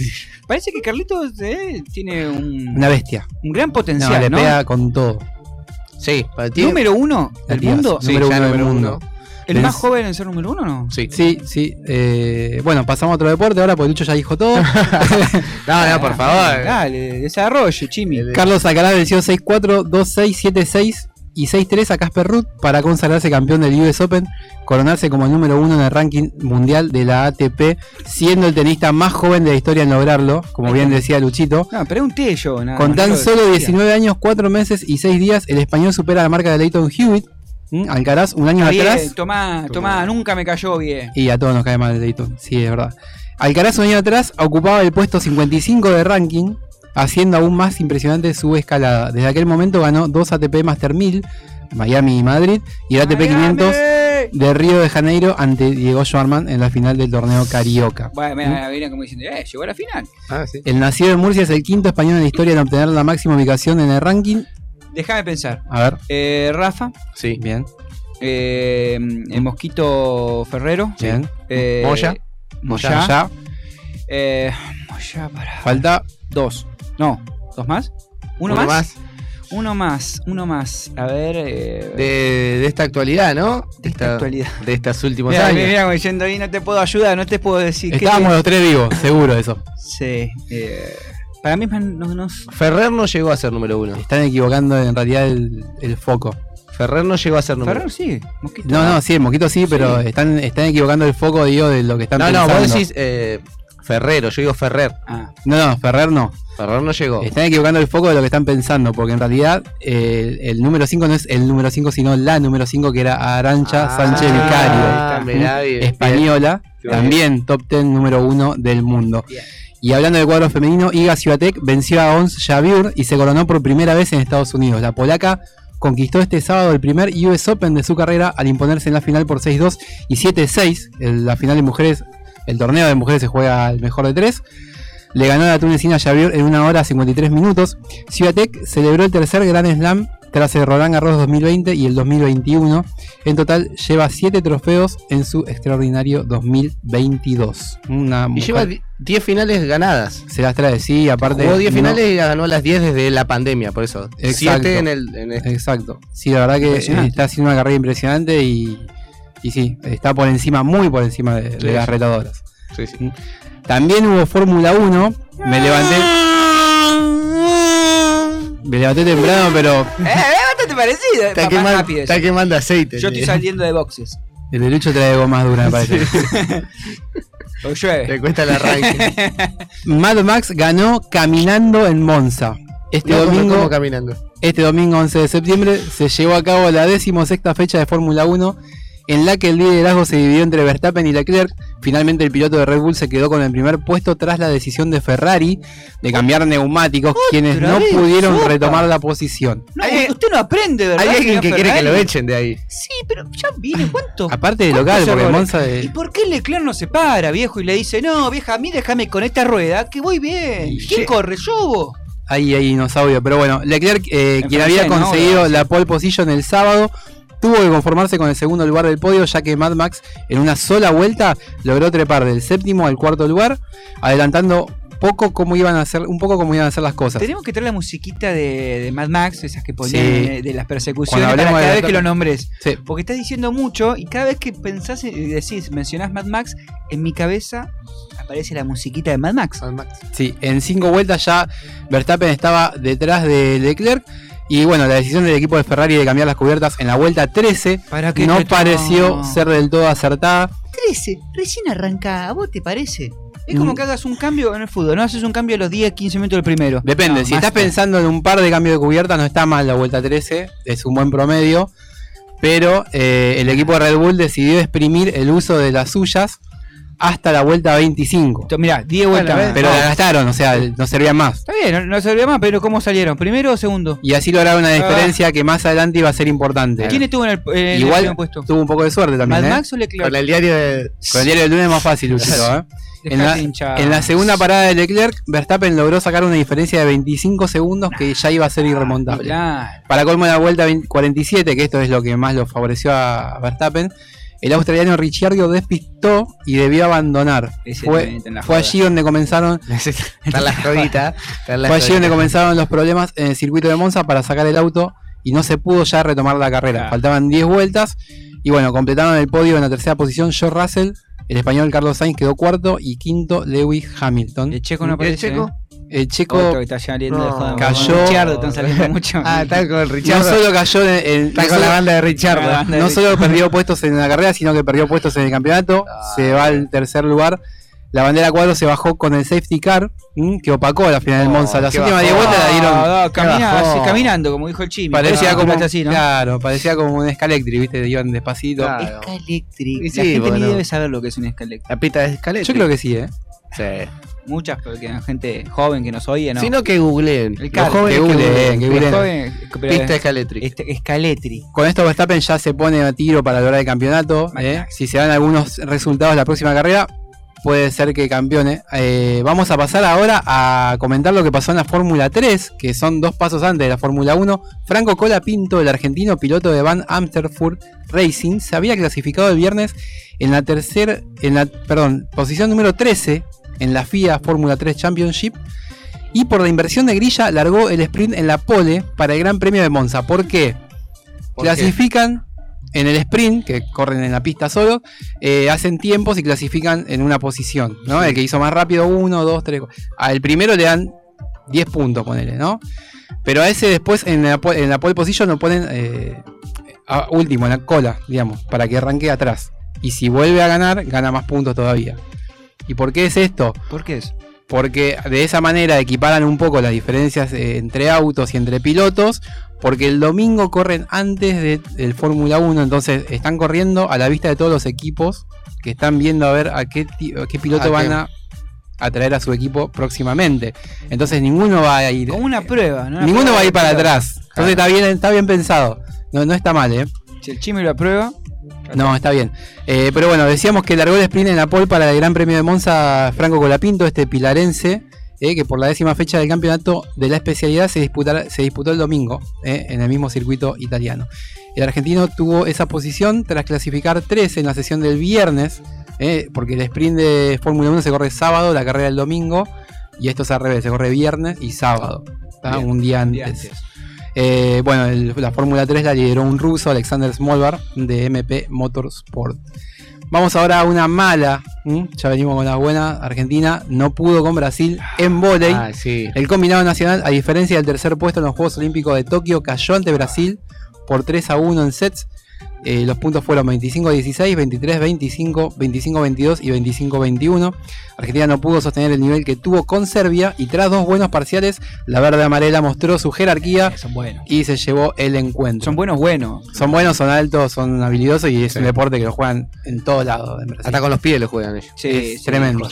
Speaker 1: Parece que Carlitos eh, tiene un,
Speaker 6: Una bestia.
Speaker 1: un gran
Speaker 6: No,
Speaker 1: potencial,
Speaker 6: le
Speaker 1: ¿no?
Speaker 6: pega con todo.
Speaker 5: Sí, para ti.
Speaker 1: Número uno del mundo.
Speaker 5: Sí,
Speaker 6: número uno del
Speaker 5: número
Speaker 6: mundo.
Speaker 5: uno.
Speaker 1: ¿El más joven en ser número uno no?
Speaker 5: Sí.
Speaker 6: Sí, sí. eh, bueno, pasamos a otro deporte ahora porque Lucho ya dijo todo. <laughs>
Speaker 5: No, no, por favor.
Speaker 1: Dale, desarrollo, Chimi.
Speaker 6: Carlos Alcaraz venció 6-4, 2-6, 7-6 y 6-3 a Casper Ruth para consagrarse campeón del US Open, coronarse como el número uno en el ranking mundial de la ATP, siendo el tenista más joven de la historia en lograrlo, como bien decía Luchito.
Speaker 1: No, pregunté yo. Nada
Speaker 6: Con tan solo
Speaker 1: decía.
Speaker 6: 19 años, 4 meses y 6 días, el español supera la marca de Leighton Hewitt. ¿Mm? Alcaraz un año
Speaker 1: bien,
Speaker 6: atrás.
Speaker 1: tomá, tomá, nunca me cayó bien.
Speaker 6: Y a todos nos cae mal Dayton, sí, es verdad. Alcaraz un año atrás ocupaba el puesto 55 de ranking, haciendo aún más impresionante su escalada. Desde aquel momento ganó dos ATP Master 1000, Miami y Madrid, y el ATP 500 de Río de Janeiro ante Diego Schwarman en la final del torneo Carioca.
Speaker 1: Bueno, mira, viene como diciendo, eh, llegó a la final.
Speaker 5: Ah, sí.
Speaker 6: El nacido en Murcia es el quinto español en la historia en obtener la máxima ubicación en el ranking.
Speaker 1: Déjame pensar.
Speaker 6: A ver,
Speaker 1: Eh, Rafa,
Speaker 5: Sí.
Speaker 6: bien,
Speaker 1: eh, el Mosquito Ferrero.
Speaker 6: bien.
Speaker 1: Eh,
Speaker 5: Moya.
Speaker 1: Moya.
Speaker 6: Ya,
Speaker 1: Eh, Moya, para.
Speaker 6: falta
Speaker 1: Dos. No, ¿dos más? ¿Uno,
Speaker 5: Uno
Speaker 1: más?
Speaker 5: más.
Speaker 1: Uno más, uno más. A ver. Eh,
Speaker 5: De, de esta actualidad, ¿no?
Speaker 1: de esta actualidad.
Speaker 5: De estos últimos
Speaker 1: Mira,
Speaker 5: años.
Speaker 1: mira, diciendo ahí no te puedo ayudar, no te puedo decir qué-
Speaker 6: estábamos los tres vivos, seguro eso.
Speaker 1: Sí. eh, para mí no, no,
Speaker 5: Ferrer no llegó a ser número uno.
Speaker 6: Están equivocando en realidad el, el foco.
Speaker 5: Ferrer no llegó a ser número
Speaker 1: Ferrer sí, Mosquito.
Speaker 6: No, no, sí, el Moquito sí, pero están, están equivocando el foco, digo, de lo que están
Speaker 5: No, no,
Speaker 6: pensando.
Speaker 5: vos decís eh, Ferrero, yo digo Ferrer.
Speaker 1: Ah,
Speaker 6: No, no, Ferrer no.
Speaker 5: Ferrer no llegó.
Speaker 6: Están equivocando el foco de lo que están pensando, porque en realidad eh, el, número 5 no es el número 5, sino la número 5, que era Arancha
Speaker 5: Ah,
Speaker 6: Sánchez Vicario.
Speaker 5: bien,
Speaker 6: española,
Speaker 5: bien.
Speaker 6: también top 10 número 1 del mundo. Y hablando del cuadro femenino, Iga Swiatek venció a Ons Jabeur y se coronó por primera vez en Estados Unidos. La polaca conquistó este sábado el primer US Open de su carrera al imponerse en la final por 6-2 y 7-6. En La final de mujeres, el torneo de mujeres se juega al mejor de tres. Le ganó a la tunecina Javier en una hora 53 minutos. Swiatek celebró el tercer Grand Slam tras el Roland Garros 2020 y el 2021. En total lleva 7 trofeos en su extraordinario 2022. Una
Speaker 5: Y lleva 10 finales ganadas.
Speaker 6: se las trae, sí, aparte.
Speaker 5: Jugó 10
Speaker 6: no-
Speaker 5: finales y ganó las 10 desde la pandemia, por eso.
Speaker 6: Exacto.
Speaker 5: 7 en el. En este.
Speaker 6: Exacto. Sí, la verdad que está haciendo una carrera impresionante y, y sí, está por encima, muy por encima de, de
Speaker 5: Sí,
Speaker 6: las
Speaker 5: sí.
Speaker 6: retadoras.
Speaker 5: Sí, sí.
Speaker 6: También hubo Fórmula 1. Me levanté. Me levanté temprano, pero
Speaker 1: Eh, es bastante parecido.
Speaker 5: Está,
Speaker 1: más
Speaker 5: quemando,
Speaker 1: rápido
Speaker 5: está quemando aceite.
Speaker 1: Yo estoy saliendo de boxes.
Speaker 6: el de Lucho trae algo más dura, me parece.
Speaker 1: O llueve.
Speaker 5: Le cuesta el arranque. <laughs>
Speaker 6: Mad Max ganó caminando en Monza. Este
Speaker 5: No,
Speaker 6: domingo,
Speaker 5: caminando.
Speaker 6: este domingo 11 de septiembre se llevó a cabo la decimosexta fecha de Fórmula 1 en la que el liderazgo se dividió entre Verstappen y Leclerc. Finalmente el piloto de Red Bull se quedó con el primer puesto tras la decisión de Ferrari de cambiar neumáticos, quienes no
Speaker 1: vez,
Speaker 6: pudieron
Speaker 1: sopa.
Speaker 6: retomar la posición.
Speaker 1: No, usted no aprende, ¿verdad?
Speaker 5: Hay alguien que quiere que lo echen de ahí.
Speaker 1: Sí, pero ya viene, ¿cuánto?
Speaker 6: Aparte de
Speaker 1: ¿Cuántos
Speaker 6: local, porque? Monza de-
Speaker 1: ¿Y por qué Leclerc no se para, viejo? Y le dice, no, vieja, a mí déjame con esta rueda, que voy bien. ¿Quién corre? Yo vos.
Speaker 6: Ahí hay dinosaurio. Pero bueno, Leclerc, eh,
Speaker 1: En
Speaker 6: quien había conseguido la pole position el sábado, tuvo que conformarse con el segundo lugar del podio, ya que Mad Max en una sola vuelta logró trepar del séptimo al cuarto lugar, adelantando poco cómo iban a hacer, un poco cómo iban a hacer las cosas.
Speaker 1: Tenemos que traer la musiquita de, de Mad Max, esas que ponían
Speaker 6: Sí.
Speaker 1: eh, de las persecuciones, para cada
Speaker 6: de
Speaker 1: vez que lo nombres.
Speaker 6: Sí.
Speaker 1: Porque estás diciendo mucho y cada vez que pensás y decís, mencionás Mad Max, en mi cabeza aparece la musiquita de Mad Max.
Speaker 6: Sí, en cinco vueltas ya Verstappen estaba detrás de Leclerc. Y bueno, la decisión del equipo de Ferrari de cambiar las cubiertas en la vuelta 13
Speaker 1: ¿Para qué
Speaker 6: no pareció ser del todo acertada.
Speaker 1: 13, recién arranca, ¿a vos te parece? Es
Speaker 6: Mm.
Speaker 1: como que hagas un cambio en el fútbol, no haces un cambio a los 10, 15 minutos del primero.
Speaker 6: Depende,
Speaker 1: No,
Speaker 6: si estás
Speaker 1: que-
Speaker 6: pensando en un par de cambios de cubiertas, no está mal la vuelta 13, es un buen promedio. Pero eh, el equipo de Red Bull decidió exprimir el uso de las suyas hasta la vuelta 25.
Speaker 1: Mirá, 10 vueltas.
Speaker 6: Pero la gastaron, o sea, no servían más.
Speaker 1: Está bien, no, no servía más, pero ¿cómo salieron? ¿Primero o segundo?
Speaker 6: Y así lograron una diferencia que más adelante iba a ser importante.
Speaker 1: ¿Quién estuvo en el, en
Speaker 6: Igual
Speaker 1: puesto?
Speaker 6: tuvo un poco de suerte también.
Speaker 1: ¿Mad
Speaker 6: ¿eh?
Speaker 1: Max o Leclerc?
Speaker 5: Con el diario de.
Speaker 6: Con el diario del lunes es más fácil, Luchito, ¿eh? En la, en la segunda parada de Leclerc, Verstappen logró sacar una diferencia de 25 segundos que ya iba a ser irremontable. Para colmo de la vuelta 20 47, que esto es lo que más lo favoreció a Verstappen, el australiano Ricciardo despistó y debió abandonar. Fue, allí donde comenzaron <laughs>
Speaker 5: Está en la <laughs> jodita. está en la
Speaker 6: fue allí donde comenzaron los problemas en el circuito de Monza para sacar el auto y no se pudo ya retomar la carrera. Faltaban 10 vueltas y bueno, completaron el podio en la tercera posición George Russell, el español Carlos Sainz quedó cuarto y quinto Lewis Hamilton.
Speaker 1: El checo no aparece.
Speaker 5: checo?
Speaker 6: El checo
Speaker 1: Otro que está saliendo de
Speaker 5: No.
Speaker 1: joda.
Speaker 6: Cayó-
Speaker 1: Richardo, están saliendo <laughs> mucho.
Speaker 5: Ah, está con el
Speaker 6: no solo cayó en, en-
Speaker 5: Está
Speaker 6: no
Speaker 5: con
Speaker 6: solo-
Speaker 5: la banda de Richard.
Speaker 1: La banda de
Speaker 6: no
Speaker 1: Richardo.
Speaker 6: solo perdió <laughs> puestos en la carrera, sino que perdió puestos en el campeonato. Se va al tercer lugar. La bandera 4 se bajó con el safety car, que opacó la final del
Speaker 5: Oh,
Speaker 6: Monza. Las últimas
Speaker 5: bajón.
Speaker 6: 10 vueltas la dieron.
Speaker 1: No, no, camina- así, caminando, como dijo el Chimi.
Speaker 6: Parecía
Speaker 1: Ah,
Speaker 6: como,
Speaker 1: así, ¿no?
Speaker 6: claro, parecía como un Scalectric, ¿viste? Iban despacito.
Speaker 5: Claro.
Speaker 1: Escalectric.
Speaker 5: Y
Speaker 1: La
Speaker 5: sí,
Speaker 1: gente
Speaker 5: bueno.
Speaker 1: ni debe saber lo que es un escalectric.
Speaker 5: La pista de escalera.
Speaker 6: Yo creo que sí, ¿eh?
Speaker 5: Sí.
Speaker 1: Muchas, porque hay gente joven que nos oye, ¿no?
Speaker 5: Sino que googleen.
Speaker 1: El
Speaker 5: Los jóvenes
Speaker 6: que googleen, que googleen.
Speaker 1: joven,
Speaker 5: Pista escalétrica.
Speaker 1: este, escaletri.
Speaker 6: Con esto Verstappen ya se pone a tiro para lograr el campeonato. ¿eh? Si se dan algunos resultados la próxima carrera, puede ser que campeone. Eh, vamos a pasar ahora a comentar lo que pasó en la Fórmula 3, que son dos pasos antes de la Fórmula 1. Franco Colapinto, el argentino piloto de Van Amsterfurt Racing, se había clasificado el viernes en la tercera, en la, perdón, posición número 13 en la FIA Fórmula 3 Championship. Y por la inversión de grilla largó el sprint en la pole para el Gran Premio de Monza. ¿Por qué?
Speaker 5: ¿Por
Speaker 6: clasifican en el sprint, que corren en la pista solo, eh, hacen tiempos y clasifican en una posición, ¿no? El que hizo más rápido, uno, dos, tres. Al primero le dan 10 puntos, ponele, ¿no? Pero a ese después en la, en la pole position lo ponen eh, a último, en la cola, digamos, para que arranque atrás. Y si vuelve a ganar, gana más puntos todavía. ¿Y por qué es esto?
Speaker 1: ¿Por qué es?
Speaker 6: porque de esa manera equiparan un poco las diferencias eh, entre autos y entre pilotos, porque el domingo corren antes de- del Fórmula 1, entonces están corriendo a la vista de todos los equipos que están viendo a ver a qué, ti- a qué piloto
Speaker 5: ¿A
Speaker 6: van
Speaker 5: qué?
Speaker 6: a, a traer a su equipo próximamente. Entonces ninguno va a ir.
Speaker 1: Como una prueba, ¿no? Una
Speaker 6: Ninguno
Speaker 1: prueba
Speaker 6: va a ir para
Speaker 1: prueba.
Speaker 6: atrás. Entonces está bien, está bien pensado. No, no está mal, ¿eh?
Speaker 1: Si el Chimi lo aprueba,
Speaker 6: No, está bien. Eh, pero bueno, decíamos que largó el sprint en la pole para el Gran Premio de Monza Franco Colapinto, este pilarense, eh, que por la décima fecha del campeonato de la especialidad se, disputó el domingo eh, en el mismo circuito italiano. El argentino tuvo esa posición tras clasificar tres en la sesión del viernes, porque el sprint de Fórmula 1 se corre sábado, la carrera el domingo, y esto es al revés, se corre viernes y sábado, un día
Speaker 1: un
Speaker 6: antes.
Speaker 1: día antes.
Speaker 6: Eh, bueno, el- la Fórmula 3 la lideró un ruso, Alexander Smolvar, de MP Motorsport. Vamos ahora a una mala. ¿m? Ya venimos con la buena. Argentina no pudo con Brasil en volei.
Speaker 5: Ah, sí.
Speaker 6: El combinado nacional, a diferencia del tercer puesto en los Juegos Olímpicos de Tokio, cayó ante Brasil por 3 a 1 en sets. Eh, los puntos fueron 25-16, 23-25, 25-22 y 25-21. Argentina no pudo sostener el nivel que tuvo con Serbia y tras dos buenos parciales, la verde amarela mostró su jerarquía
Speaker 1: son buenos.
Speaker 6: y se llevó el encuentro.
Speaker 1: Son buenos, buenos.
Speaker 6: Son buenos, son altos, son habilidosos y es un deporte que lo juegan en todos lados.
Speaker 5: Hasta con los pies lo juegan ellos.
Speaker 1: Sí,
Speaker 6: Es
Speaker 1: sí,
Speaker 6: tremendo.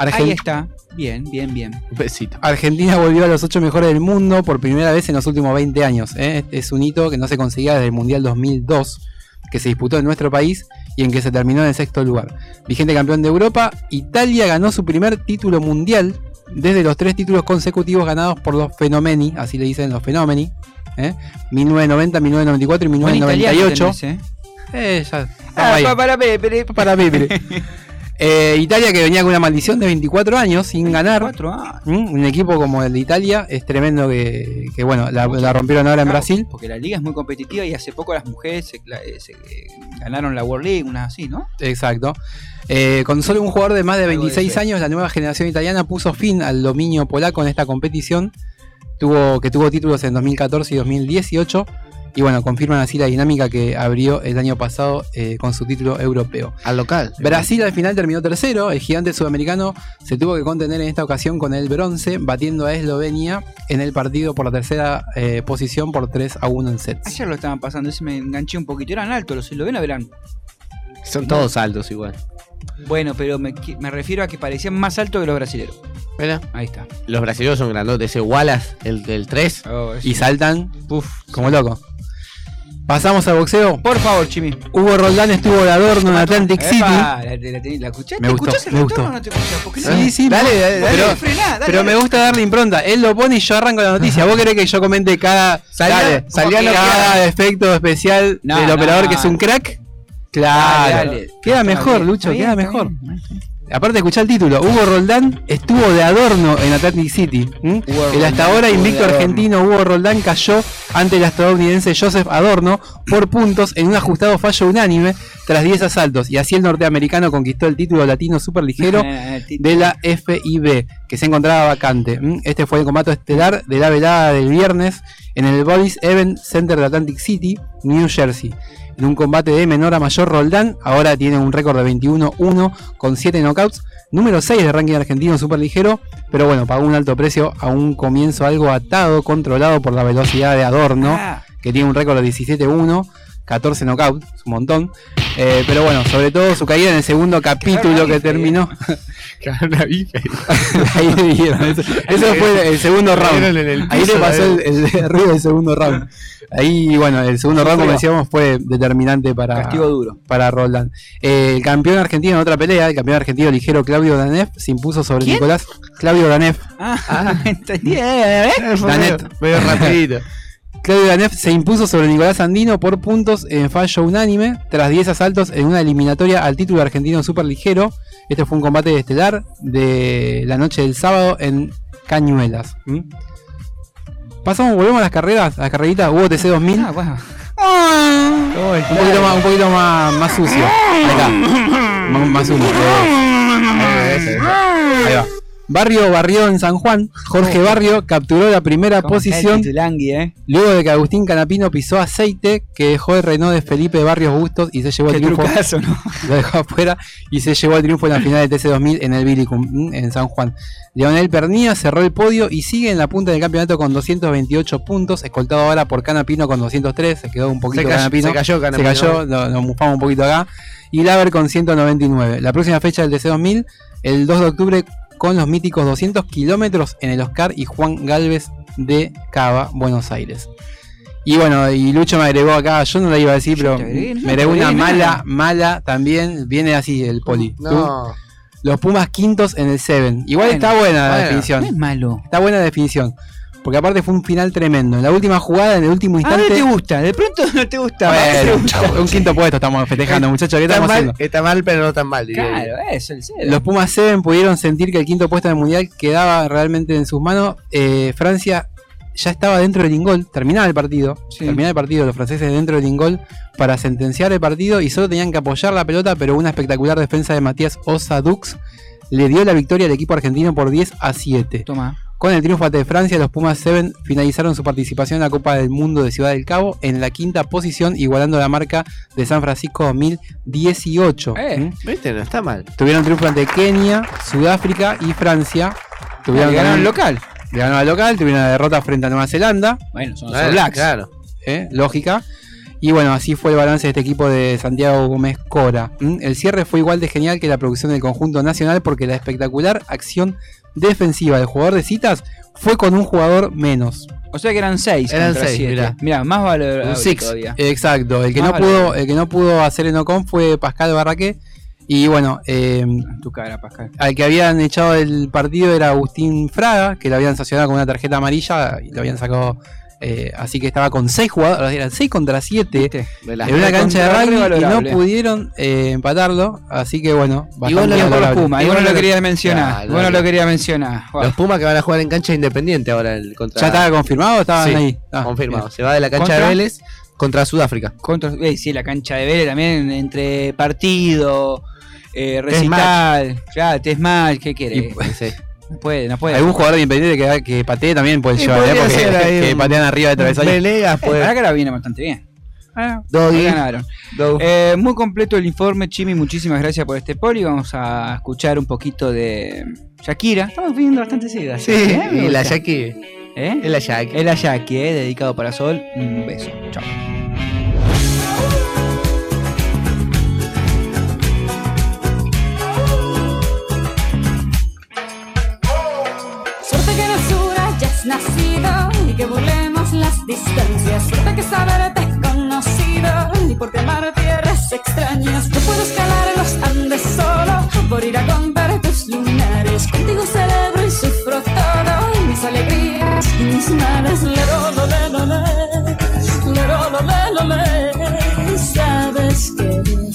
Speaker 1: Ahí está. Bien, bien, bien.
Speaker 5: Un besito.
Speaker 6: Argentina volvió a los ocho mejores del mundo por primera vez en los últimos 20 años. ¿eh? Es un hito que no se conseguía desde el Mundial 2002, que se disputó en nuestro país y en que se terminó en el sexto lugar. Vigente campeón de Europa, Italia ganó su primer título mundial desde los tres títulos consecutivos ganados por los Fenomeni, así le dicen los Fenomeni, ¿eh? 1990, 1994 y
Speaker 1: Buen
Speaker 6: 1998.
Speaker 1: italiano tenés, ¿eh?
Speaker 6: Eh, ya,
Speaker 1: Ah, para Pepe.
Speaker 6: Para Pepe. <laughs> Eh, Italia que venía con una maldición de 24 años sin ganar.
Speaker 1: 24 años.
Speaker 6: ¿Mm? Un equipo como el de Italia es tremendo que, que, bueno, la, la rompieron ahora en Brasil.
Speaker 1: Porque la liga es muy competitiva y hace poco las mujeres se, eh, se, eh, ganaron la World League, unas así, ¿no?
Speaker 6: Exacto. Eh, con solo un jugador de más de
Speaker 1: Algo de
Speaker 6: 26
Speaker 1: eso.
Speaker 6: años, la nueva generación italiana puso fin al dominio polaco en esta competición, tuvo, que tuvo títulos en 2014 y 2018. Y bueno, confirman así la dinámica que abrió el año pasado eh, con su título europeo.
Speaker 5: Al local.
Speaker 6: Brasil al final terminó tercero. El gigante sudamericano se tuvo que contener en esta ocasión con el bronce, batiendo a Eslovenia en el partido por la tercera eh, posición por 3 a 1 en sets.
Speaker 1: Ayer lo estaban pasando, ese me enganché un poquito. Eran altos los eslovenos, verán.
Speaker 5: Son todos altos igual.
Speaker 1: Bueno, pero me, me refiero a que parecían más altos que los brasileños.
Speaker 5: Mira.
Speaker 1: Ahí está.
Speaker 5: Los brasileños son grandotes. Ese Wallace, el del 3.
Speaker 6: Y saltan, puf, como loco. Pasamos al boxeo.
Speaker 1: Por favor, Chimi.
Speaker 6: Hugo Roldán estuvo de adorno en Atlantic City.
Speaker 1: La, la- la- la escuchaste?
Speaker 6: Me gustó,
Speaker 1: ¿Escuchás el
Speaker 6: me gustó.
Speaker 1: o no te escuchás? Porque
Speaker 6: Sí,
Speaker 1: no-
Speaker 6: sí,
Speaker 5: Dale, dale, dale.
Speaker 6: Pero,
Speaker 1: frená, dale,
Speaker 6: pero me gusta darle impronta. Él lo pone y yo arranco la noticia. ¿Vos querés que yo comente cada,
Speaker 5: Salía- salía lo
Speaker 6: cada efecto especial
Speaker 1: No,
Speaker 6: del
Speaker 1: no,
Speaker 6: operador que es un crack? Claro. Queda mejor, Lucho, queda mejor. Aparte, escuchá el título. Hugo Roldán estuvo de adorno en Atlantic City. El hasta ahora invicto argentino Hugo Roldán cayó ante el estadounidense Joseph Adorno por puntos en un ajustado fallo unánime tras 10 asaltos. Y así el norteamericano conquistó el título latino superligero <laughs> de la FIB, que se encontraba vacante. Este fue el combate estelar de la velada del viernes en el Body's Event Center de Atlantic City, New Jersey. En un combate de menor a mayor, Roldán ahora tiene un récord de 21-1 con 7 knockouts, número 6 de ranking argentino superligero, pero bueno, pagó un alto precio a un comienzo algo atado, controlado por la velocidad de Adorno,
Speaker 1: Ah.
Speaker 6: que tiene un récord de 17-1. 14 knockouts, es un montón. Eh, pero bueno, sobre todo su caída en el segundo capítulo que terminó. <laughs> Ahí <laughs> le dieron, eso, eso fue el segundo round.
Speaker 5: El
Speaker 6: Ahí le
Speaker 5: piso,
Speaker 6: pasó
Speaker 5: eh.
Speaker 6: el, el ruido del segundo round. Ahí, bueno, el segundo round, como decíamos, fue determinante para,
Speaker 1: Castigo duro.
Speaker 6: para Roland. Eh, el campeón argentino en otra pelea, el campeón argentino ligero Claudio Danef, se impuso sobre
Speaker 1: ¿Quién?
Speaker 6: Nicolás. Claudio Danef.
Speaker 1: Ah, <laughs> entendí. eh, eh.
Speaker 6: Danet.
Speaker 5: Medio rapidito.
Speaker 6: Claudio Danef se impuso sobre Nicolás Andino por puntos en fallo unánime tras 10 asaltos en una eliminatoria al título argentino superligero. Este fue un combate estelar de la noche del sábado en Cañuelas. ¿m? Pasamos, volvemos a las carreras, a las carreritas UOTC 2000.
Speaker 1: Ah, bueno.
Speaker 6: Un poquito más, un poquito más, más sucio. Ahí está. Más, más uno. Eh, Ahí va. Barrio Barrio en San Juan. Jorge Barrio capturó la primera
Speaker 1: ¿Cómo está el
Speaker 6: posición
Speaker 1: eh?
Speaker 6: luego de que Agustín Canapino pisó aceite que dejó el Renault de Felipe Barrios Bustos y se llevó el triunfo.
Speaker 1: trucazo, ¿no? <laughs>
Speaker 6: Lo dejó afuera y se llevó el triunfo en la final del TC2000 en el Vilicum, mm, en San Juan. Leonel Pernía cerró el podio y sigue en la punta del campeonato con 228 puntos, escoltado ahora por Canapino con 203, se quedó un poquito
Speaker 5: Se cayó-
Speaker 6: Canapino.
Speaker 5: se cayó Canapino.
Speaker 6: Se cayó, lo mufamos un poquito acá. Y Laver con 199. La próxima fecha del TC2000, el 2 de octubre, con los míticos 200 kilómetros en el Oscar y Juan Galvez de Cava, Buenos Aires. Y bueno, y Lucho me agregó acá, yo no la iba a decir, pero
Speaker 1: te agregué, no
Speaker 6: me agregó una mala, mala también. Viene así el poli. Los Pumas quintos en el Seven. Igual
Speaker 1: Bueno,
Speaker 6: está buena la
Speaker 5: bueno,
Speaker 6: definición.
Speaker 1: No es malo.
Speaker 6: Está buena la definición. Porque aparte fue un final tremendo. En la última jugada, en el último
Speaker 1: A ver,
Speaker 6: instante.
Speaker 1: te gusta. De pronto no te gusta.
Speaker 6: Un quinto puesto estamos festejando, muchachos. ¿Qué
Speaker 5: Está
Speaker 6: estamos
Speaker 5: mal,
Speaker 6: haciendo?
Speaker 5: está mal, pero no tan mal.
Speaker 1: Claro, eso, el cero.
Speaker 6: Los Pumas Seven pudieron sentir que el quinto puesto en el mundial quedaba realmente en sus manos. Eh, Francia ya estaba dentro del ingol, terminaba el partido.
Speaker 1: Sí.
Speaker 6: Terminaba el partido, los franceses dentro del ingol para sentenciar el partido y solo tenían que apoyar la pelota, pero una espectacular defensa de Matías Osadux le dio la victoria al equipo argentino por 10 a 7.
Speaker 1: Toma.
Speaker 6: Con el triunfo ante Francia, los Pumas 7 finalizaron su participación en la Copa del Mundo de Ciudad del Cabo en la quinta posición, igualando la marca de San Francisco 2018.
Speaker 1: Eh.
Speaker 6: ¿Mm?
Speaker 5: ¿Viste? No está mal.
Speaker 6: Tuvieron triunfo ante Kenia, Sudáfrica y Francia. Tuvieron
Speaker 1: Ah, ganaron local.
Speaker 6: le ganaron al local, tuvieron la derrota frente a Nueva Zelanda.
Speaker 1: Bueno, son los
Speaker 5: Claro,
Speaker 1: Blacks.
Speaker 5: Claro.
Speaker 6: ¿eh? lógica. Y bueno, así fue el balance de este equipo de Santiago Gómez Cora. El cierre fue igual de genial que la producción del conjunto nacional porque la espectacular acción defensiva del jugador de citas fue con un jugador menos.
Speaker 1: O sea que eran 6
Speaker 5: Eran
Speaker 1: contra
Speaker 5: seis,
Speaker 1: 7.
Speaker 5: mirá.
Speaker 1: Mirá, más valorable
Speaker 5: Un six.
Speaker 1: todavía.
Speaker 6: Exacto, el que,
Speaker 1: Más
Speaker 6: no pudo, el que no pudo hacer el Ocon fue Pascal Barraqué. Y bueno, eh,
Speaker 1: Tu cara, Pascal.
Speaker 6: al que habían echado del partido era Agustín Fraga, que lo habían sancionado con una tarjeta amarilla y lo habían sacado. Eh, así que estaba con 6 jugadores, eran 6 contra 7
Speaker 1: ¿Viste?
Speaker 5: Me la-
Speaker 6: en una cancha de rugby y no pudieron eh, empatarlo. Así que bueno,
Speaker 5: vos
Speaker 1: Bien por los. Pumas. Y
Speaker 5: Igual
Speaker 1: vos no lo querías mencionar. Vos no lo querías mencionar.
Speaker 5: Los Pumas que van a jugar en cancha independiente ahora el contra.
Speaker 6: ¿Ya estaba confirmado o estaban
Speaker 5: Sí,
Speaker 6: ahí? Ah,
Speaker 5: confirmado.
Speaker 6: bien.
Speaker 5: Se va de la cancha
Speaker 1: ¿Contra?
Speaker 5: de Vélez contra Sudáfrica.
Speaker 1: Contra, eh, sí, la cancha de Vélez también, entre partido, eh, recital, claro, test match, ¿qué querés?
Speaker 5: Sí.
Speaker 1: No puede, no puede.
Speaker 6: Algún jugador de independiente que, que patee también puede
Speaker 5: Sí,
Speaker 6: llevar, ¿eh? porque que
Speaker 5: un-
Speaker 6: patean arriba de travesaño.
Speaker 5: Venegas,
Speaker 1: Eh,
Speaker 5: pues.
Speaker 1: la cara viene bastante bien. Ah,
Speaker 5: Doggy.
Speaker 1: ganaron. Eh, muy completo el informe, Chimi. Muchísimas gracias por este poli. Vamos a escuchar un poquito de Shakira. Estamos viendo bastante seguidas.
Speaker 5: Sí,
Speaker 1: ¿eh?
Speaker 5: Y la. Jackie.
Speaker 1: ¿Eh?
Speaker 5: Jackie.
Speaker 1: Es la Jackie, ¿eh? dedicado para Sol. Un beso. Chao.
Speaker 17: nacido y que burlemos las distancias. Suerte que saberte conocido y por quemar tierras extrañas. Yo puedo escalar los Andes solo por ir a comprar tus lunares. Contigo celebro y sufro todo mis alegrías y mis males. Lero, lo, le, lo, le, lero, lo, le, lo, le. sabes que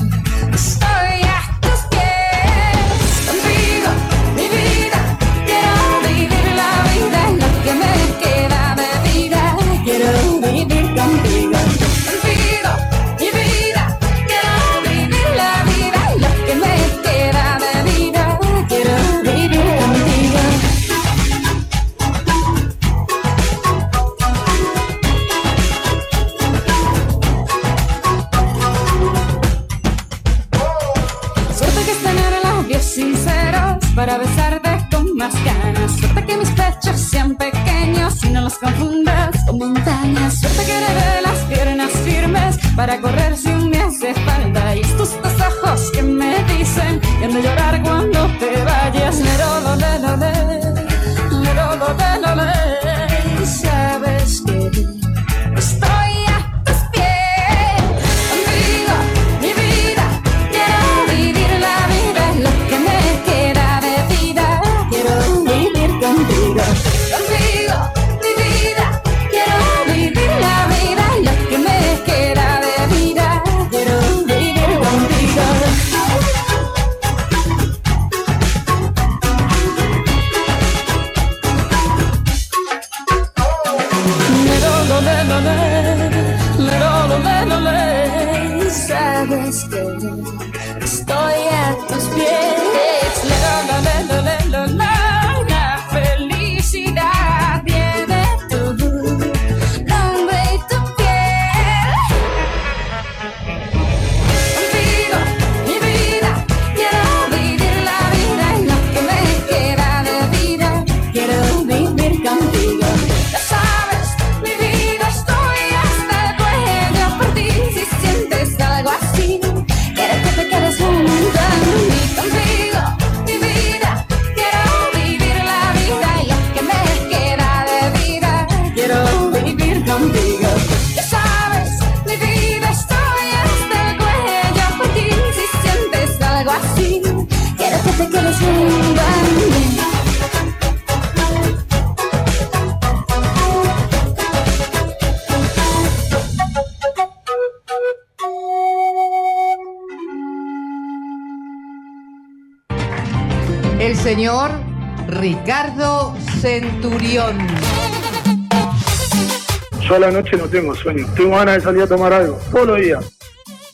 Speaker 18: sueño. Tengo ganas de salir a tomar algo. Todos los días.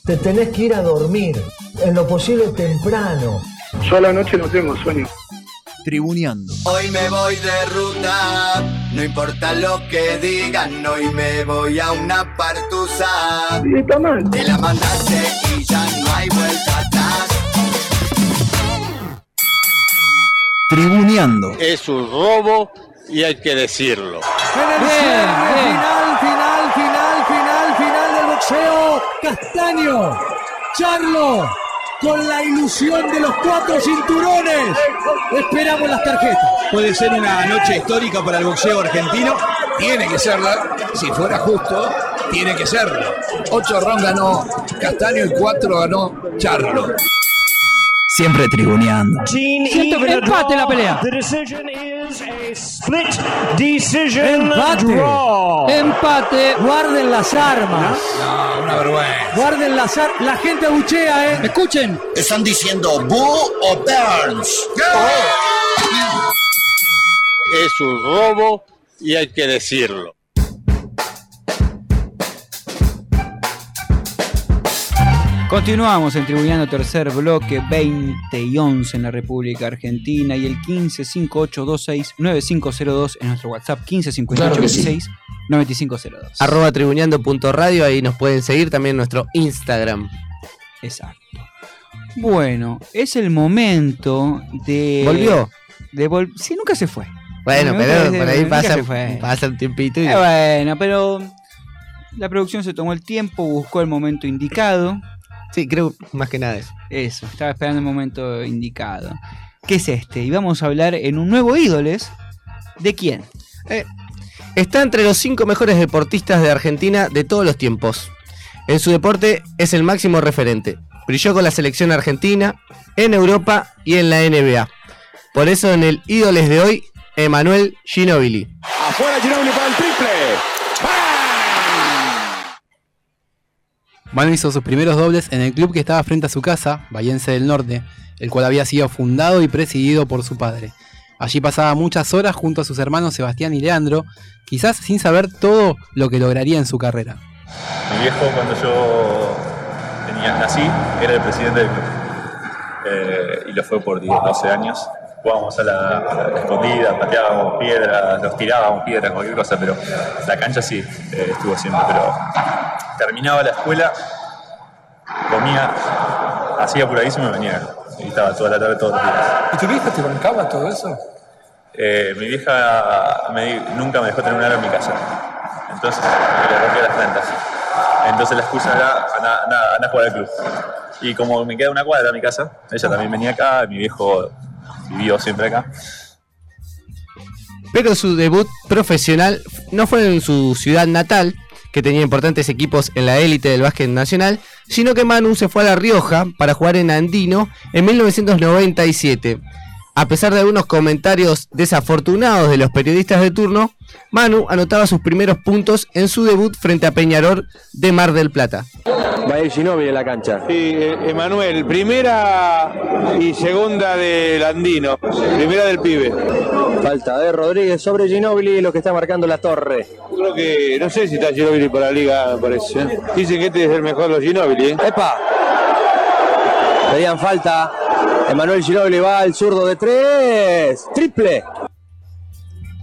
Speaker 19: Te tenés que ir a dormir, en lo posible temprano.
Speaker 18: Yo a la noche no tengo sueño.
Speaker 20: Tribuneando.
Speaker 21: Hoy me voy de ruta, no importa lo que digan, hoy me voy a una partusa. Te la mandaste y ya no hay vuelta atrás.
Speaker 20: Tribuneando.
Speaker 22: Es un robo y hay que decirlo.
Speaker 23: En Con la ilusión de los cuatro cinturones. Esperamos las tarjetas.
Speaker 24: Puede ser una noche histórica para el boxeo argentino. Tiene que serla. Si fuera justo, tiene que serlo. Ocho rounds ganó Castaño y cuatro ganó Charlo.
Speaker 20: Siempre tribuneando.
Speaker 1: Siento que empate la pelea.
Speaker 23: Empate. Empate. Guarden las armas.
Speaker 24: No, una vergüenza.
Speaker 23: Guarden las armas. La gente abuchea, ¿eh? Escuchen.
Speaker 21: Están diciendo Boo o Burns.
Speaker 22: Es un robo y hay que decirlo.
Speaker 1: Continuamos en tercer bloque 20 y 11 en la República Argentina y el 1558269502 en nuestro WhatsApp
Speaker 5: Claro que sí.
Speaker 1: 1558269502.
Speaker 5: Arroba tribuneando.radio, ahí nos pueden seguir también en nuestro Instagram.
Speaker 1: Exacto. Bueno, es el momento de.
Speaker 5: ¿Volvió?
Speaker 1: De vol- sí, nunca se fue.
Speaker 5: Bueno, pero por ahí pasa, pasa un tiempito y...
Speaker 1: Eh, bueno, pero la producción se tomó el tiempo, buscó el momento indicado.
Speaker 5: Sí, creo más que nada eso.
Speaker 1: Eso, estaba esperando el momento indicado. ¿Qué es este? Y vamos a hablar en un nuevo ídoles. ¿De quién?
Speaker 5: Eh, Está entre los cinco mejores deportistas de Argentina de todos los tiempos. En su deporte es el máximo referente. Brilló con la selección argentina, en Europa y en la NBA. Por eso en el ídoles de hoy, Emanuel Ginóbili.
Speaker 15: Afuera Ginobili para el triple.
Speaker 6: Manu hizo sus primeros dobles en el club que estaba frente a su casa, Bahiense del Norte, el cual había sido fundado y presidido por su padre. Allí pasaba muchas horas junto a sus hermanos Sebastián y Leandro, quizás sin saber todo lo que lograría en su carrera.
Speaker 25: Mi viejo, cuando yo tenía, nací, era el presidente del club. Eh, y lo fue por 10, 12 años. Jugábamos a la, a la escondida, pateábamos piedras, nos tirábamos piedras, cualquier cosa, pero la cancha sí eh, estuvo siempre. Pero terminaba la escuela, comía, hacía apuradísimo y venía. Y estaba toda la tarde, todos los días.
Speaker 26: ¿Y tu vieja te bancaba todo eso?
Speaker 25: Eh, mi vieja me nunca me dejó tener un aro en mi casa. Entonces me le rompía las plantas. Entonces la excusa era anda, anda- anda a jugar al club. Y como me queda una cuadra a mi casa, ella también venía acá, mi viejo vivió siempre acá.
Speaker 5: Pero su debut profesional no fue en su ciudad natal, que tenía importantes equipos en la élite del básquet nacional, sino que Manu se fue a La Rioja para jugar en Andino en 1997. A pesar de algunos comentarios desafortunados de los periodistas de turno, Manu anotaba sus primeros puntos en su debut frente a Peñarol de Mar del Plata.
Speaker 27: Va a ir Ginóbili en la cancha.
Speaker 22: Sí, eh, Emanuel, primera y segunda del Andino, primera del pibe.
Speaker 27: Falta de Rodríguez sobre Ginóbili, lo que está marcando la torre.
Speaker 22: Creo que, no sé si está Ginóbili para la liga, me parece. ¿eh? Dicen que este es el mejor de los Ginóbili. ¿eh?
Speaker 27: ¡Epa! Pedían falta. Emanuel Ginóbili va al zurdo de tres. ¡Triple!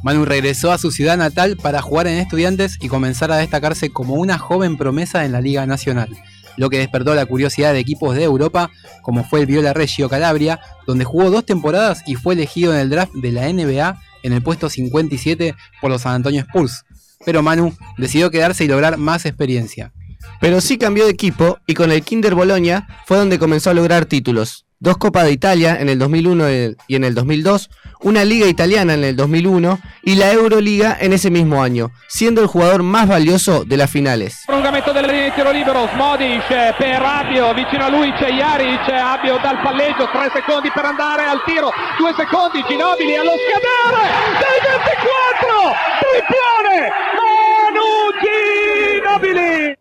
Speaker 6: Manu regresó a su ciudad natal para jugar en Estudiantes y comenzar a destacarse como una joven promesa en la Liga Nacional, lo que despertó la curiosidad de equipos de Europa, como fue el Viola Reggio Calabria, donde jugó dos temporadas y fue elegido en el draft de la NBA en el puesto 57 por los San Antonio Spurs. Pero Manu decidió quedarse y lograr más experiencia.
Speaker 5: Pero sí cambió de equipo y con el Kinder Bologna fue donde comenzó a lograr títulos. Dos Copas de Italia en el 2001 y en el 2002, una Liga Italiana en el 2001 y la Euroliga en ese mismo año, siendo el jugador más valioso de las finales.
Speaker 28: Prolungamento della linea di tiro libero, Smodic per Abio, vicino a lui c'è Jaric, Abio dal palleggio, 3 secondi per andare al tiro, 2 secondi, Ginobili allo scadere, dai 24, triplone, Manu Ginobili!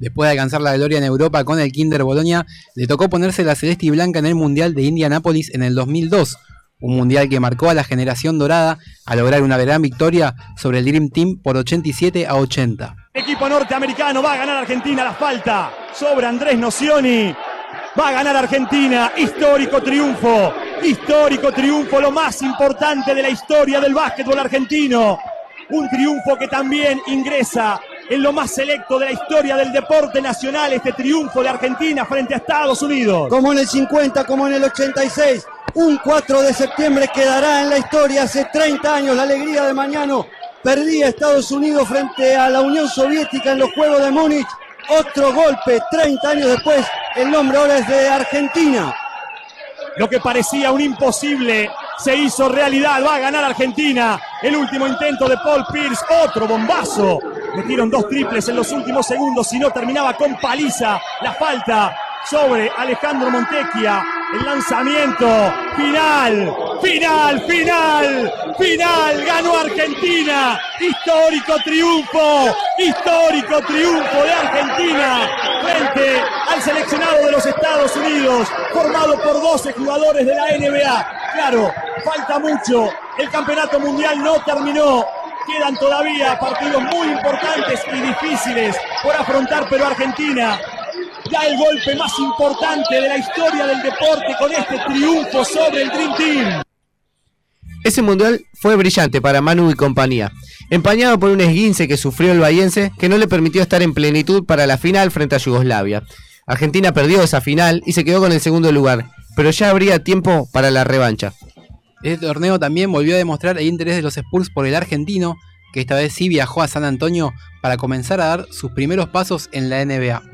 Speaker 6: Después de alcanzar la gloria en Europa con el Kinder Bologna, le tocó ponerse la celeste y blanca en el Mundial de Indianápolis en el 2002, un mundial que marcó a la generación dorada a lograr una gran victoria sobre el Dream Team por 87 a 80.
Speaker 29: Equipo norteamericano va a ganar Argentina la falta sobre Andrés Nocioni. Va a ganar Argentina. Histórico triunfo. Histórico triunfo. Lo más importante de la historia del básquetbol argentino. Un triunfo que también ingresa en lo más selecto de la historia del deporte nacional. Este triunfo de Argentina frente a Estados Unidos.
Speaker 30: Como en el 50, como en el 86. Un 4 de septiembre quedará en la historia. Hace 30 años la alegría de Mañano perdía Estados Unidos frente a la Unión Soviética en los Juegos de Múnich. Otro golpe, 30 años después, el nombre ahora es de Argentina.
Speaker 29: Lo que parecía un imposible se hizo realidad. Va a ganar Argentina. El último intento de Paul Pierce. Otro bombazo. Metieron dos triples en los últimos segundos. Si no, terminaba con paliza. La falta sobre Alejandro Montecchia. El lanzamiento final, final, final, final. Ganó Argentina. Histórico triunfo, histórico triunfo de Argentina frente al seleccionado de los Estados Unidos, formado por 12 jugadores de la NBA. Claro, falta mucho. El campeonato mundial no terminó. Quedan todavía partidos muy importantes y difíciles por afrontar, pero Argentina da el golpe más importante de la historia del deporte con este triunfo sobre el Dream Team.
Speaker 5: Ese mundial fue brillante para Manu y compañía, empañado por un esguince que sufrió el bahiense que no le permitió estar en plenitud para la final frente a Yugoslavia. Argentina perdió esa final y se quedó con el segundo lugar, pero ya habría tiempo para la revancha.
Speaker 6: Este torneo también volvió a demostrar el interés de los Spurs por el argentino, que esta vez sí viajó a San Antonio para comenzar a dar sus primeros pasos en la NBA.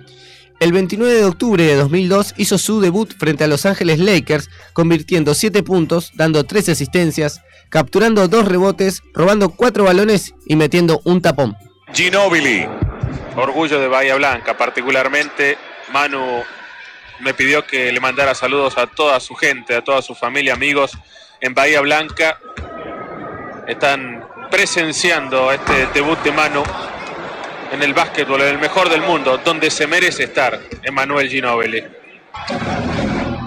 Speaker 5: El 29 de octubre de 2002 hizo su debut frente a Los Ángeles Lakers, convirtiendo 7 puntos, dando 3 asistencias, capturando 2 rebotes, robando 4 balones y metiendo un tapón.
Speaker 31: Ginóbili, orgullo de Bahía Blanca, particularmente Manu me pidió que le mandara saludos a toda su gente, a toda su familia, amigos en Bahía Blanca. Están presenciando este debut de Manu en el básquetbol, en el mejor del mundo, donde se merece estar, Emanuel Ginóbili.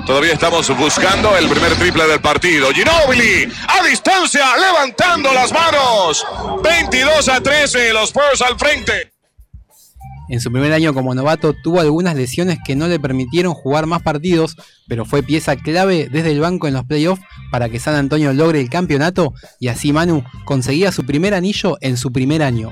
Speaker 32: Todavía estamos buscando el primer triple del partido. Ginobili a distancia, levantando las manos. 22 a 13, los Spurs al frente.
Speaker 6: En su primer año como novato tuvo algunas lesiones que no le permitieron jugar más partidos, pero fue pieza clave desde el banco en los playoffs para que San Antonio logre el campeonato y así Manu conseguía su primer anillo en su primer año.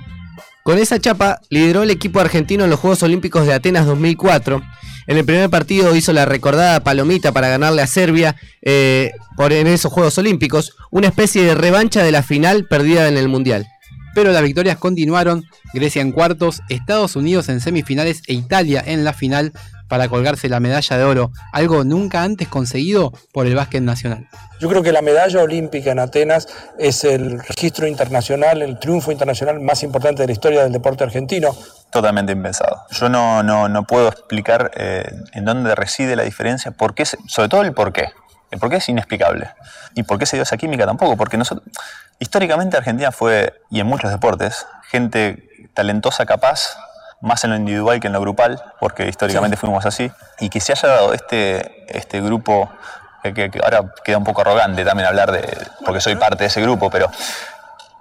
Speaker 5: Con esa chapa lideró el equipo argentino en los Juegos Olímpicos de Atenas 2004. En el primer partido hizo la recordada palomita para ganarle a Serbia eh, por en esos Juegos Olímpicos, una especie de revancha de la final perdida en el Mundial.
Speaker 6: Pero las victorias continuaron, Grecia en cuartos, Estados Unidos en semifinales e Italia en la final para colgarse la medalla de oro, algo nunca antes conseguido por el básquet nacional.
Speaker 33: Yo creo que la medalla olímpica en Atenas es el registro internacional, el triunfo internacional más importante de la historia del deporte argentino.
Speaker 25: Totalmente impensado. Yo no, no, no puedo explicar eh, en dónde reside la diferencia, por qué se- sobre todo el por qué. El por qué es inexplicable. Y por qué se dio esa química tampoco, porque nosotros, históricamente Argentina fue, y en muchos deportes, gente talentosa, capaz, más en lo individual que en lo grupal, porque históricamente fuimos así, y que se haya dado este, este grupo, que, que- que ahora queda un poco arrogante también hablar de, porque soy parte de ese grupo, pero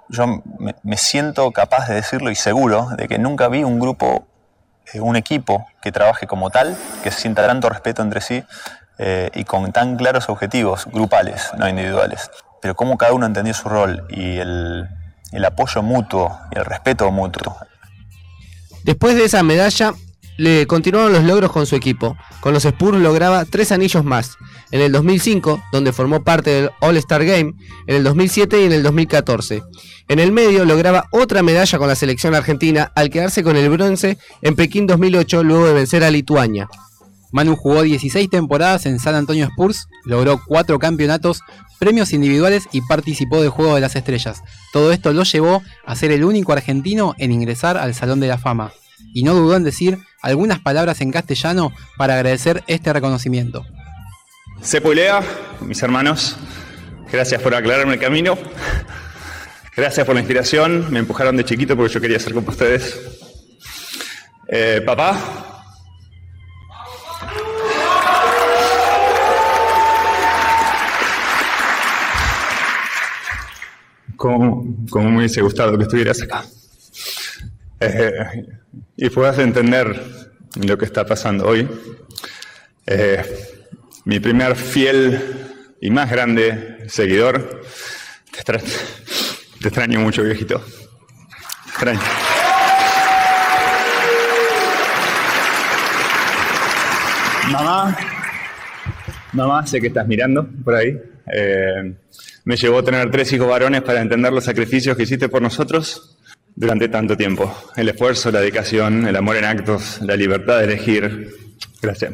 Speaker 25: yo me, me siento capaz de decirlo y seguro de que nunca vi un grupo, eh, un equipo que trabaje como tal, que se sienta tanto respeto entre sí eh, y con tan claros objetivos grupales, no individuales. Pero cómo cada uno entendió su rol y el, el apoyo mutuo y el respeto mutuo.
Speaker 5: Después de esa medalla, le continuaron los logros con su equipo. Con los Spurs lograba tres anillos más. En el 2005, donde formó parte del All-Star Game, en el 2007 y en el 2014. En el medio lograba otra medalla con la selección argentina al quedarse con el bronce en Pekín 2008 luego de vencer a Lituania.
Speaker 6: Manu jugó 16 temporadas en San Antonio Spurs, logró 4 campeonatos, premios individuales y participó del Juego de las Estrellas. Todo esto lo llevó a ser el único argentino en ingresar al Salón de la Fama. Y no dudó en decir algunas palabras en castellano para agradecer este reconocimiento.
Speaker 34: Sepulea, mis hermanos, gracias por aclararme el camino. Gracias por la inspiración. Me empujaron de chiquito porque yo quería ser como ustedes. Eh, papá. Como, como me hubiese gustado que estuvieras acá. Eh, y puedas entender lo que está pasando hoy. Eh, mi primer fiel y más grande seguidor. Te, te extraño mucho, viejito. Te extraño. Mamá, mamá, sé que estás mirando por ahí. Eh, me llevó a tener tres hijos varones para entender los sacrificios que hiciste por nosotros durante tanto tiempo. El esfuerzo, la dedicación, el amor en actos, la libertad de elegir. Gracias.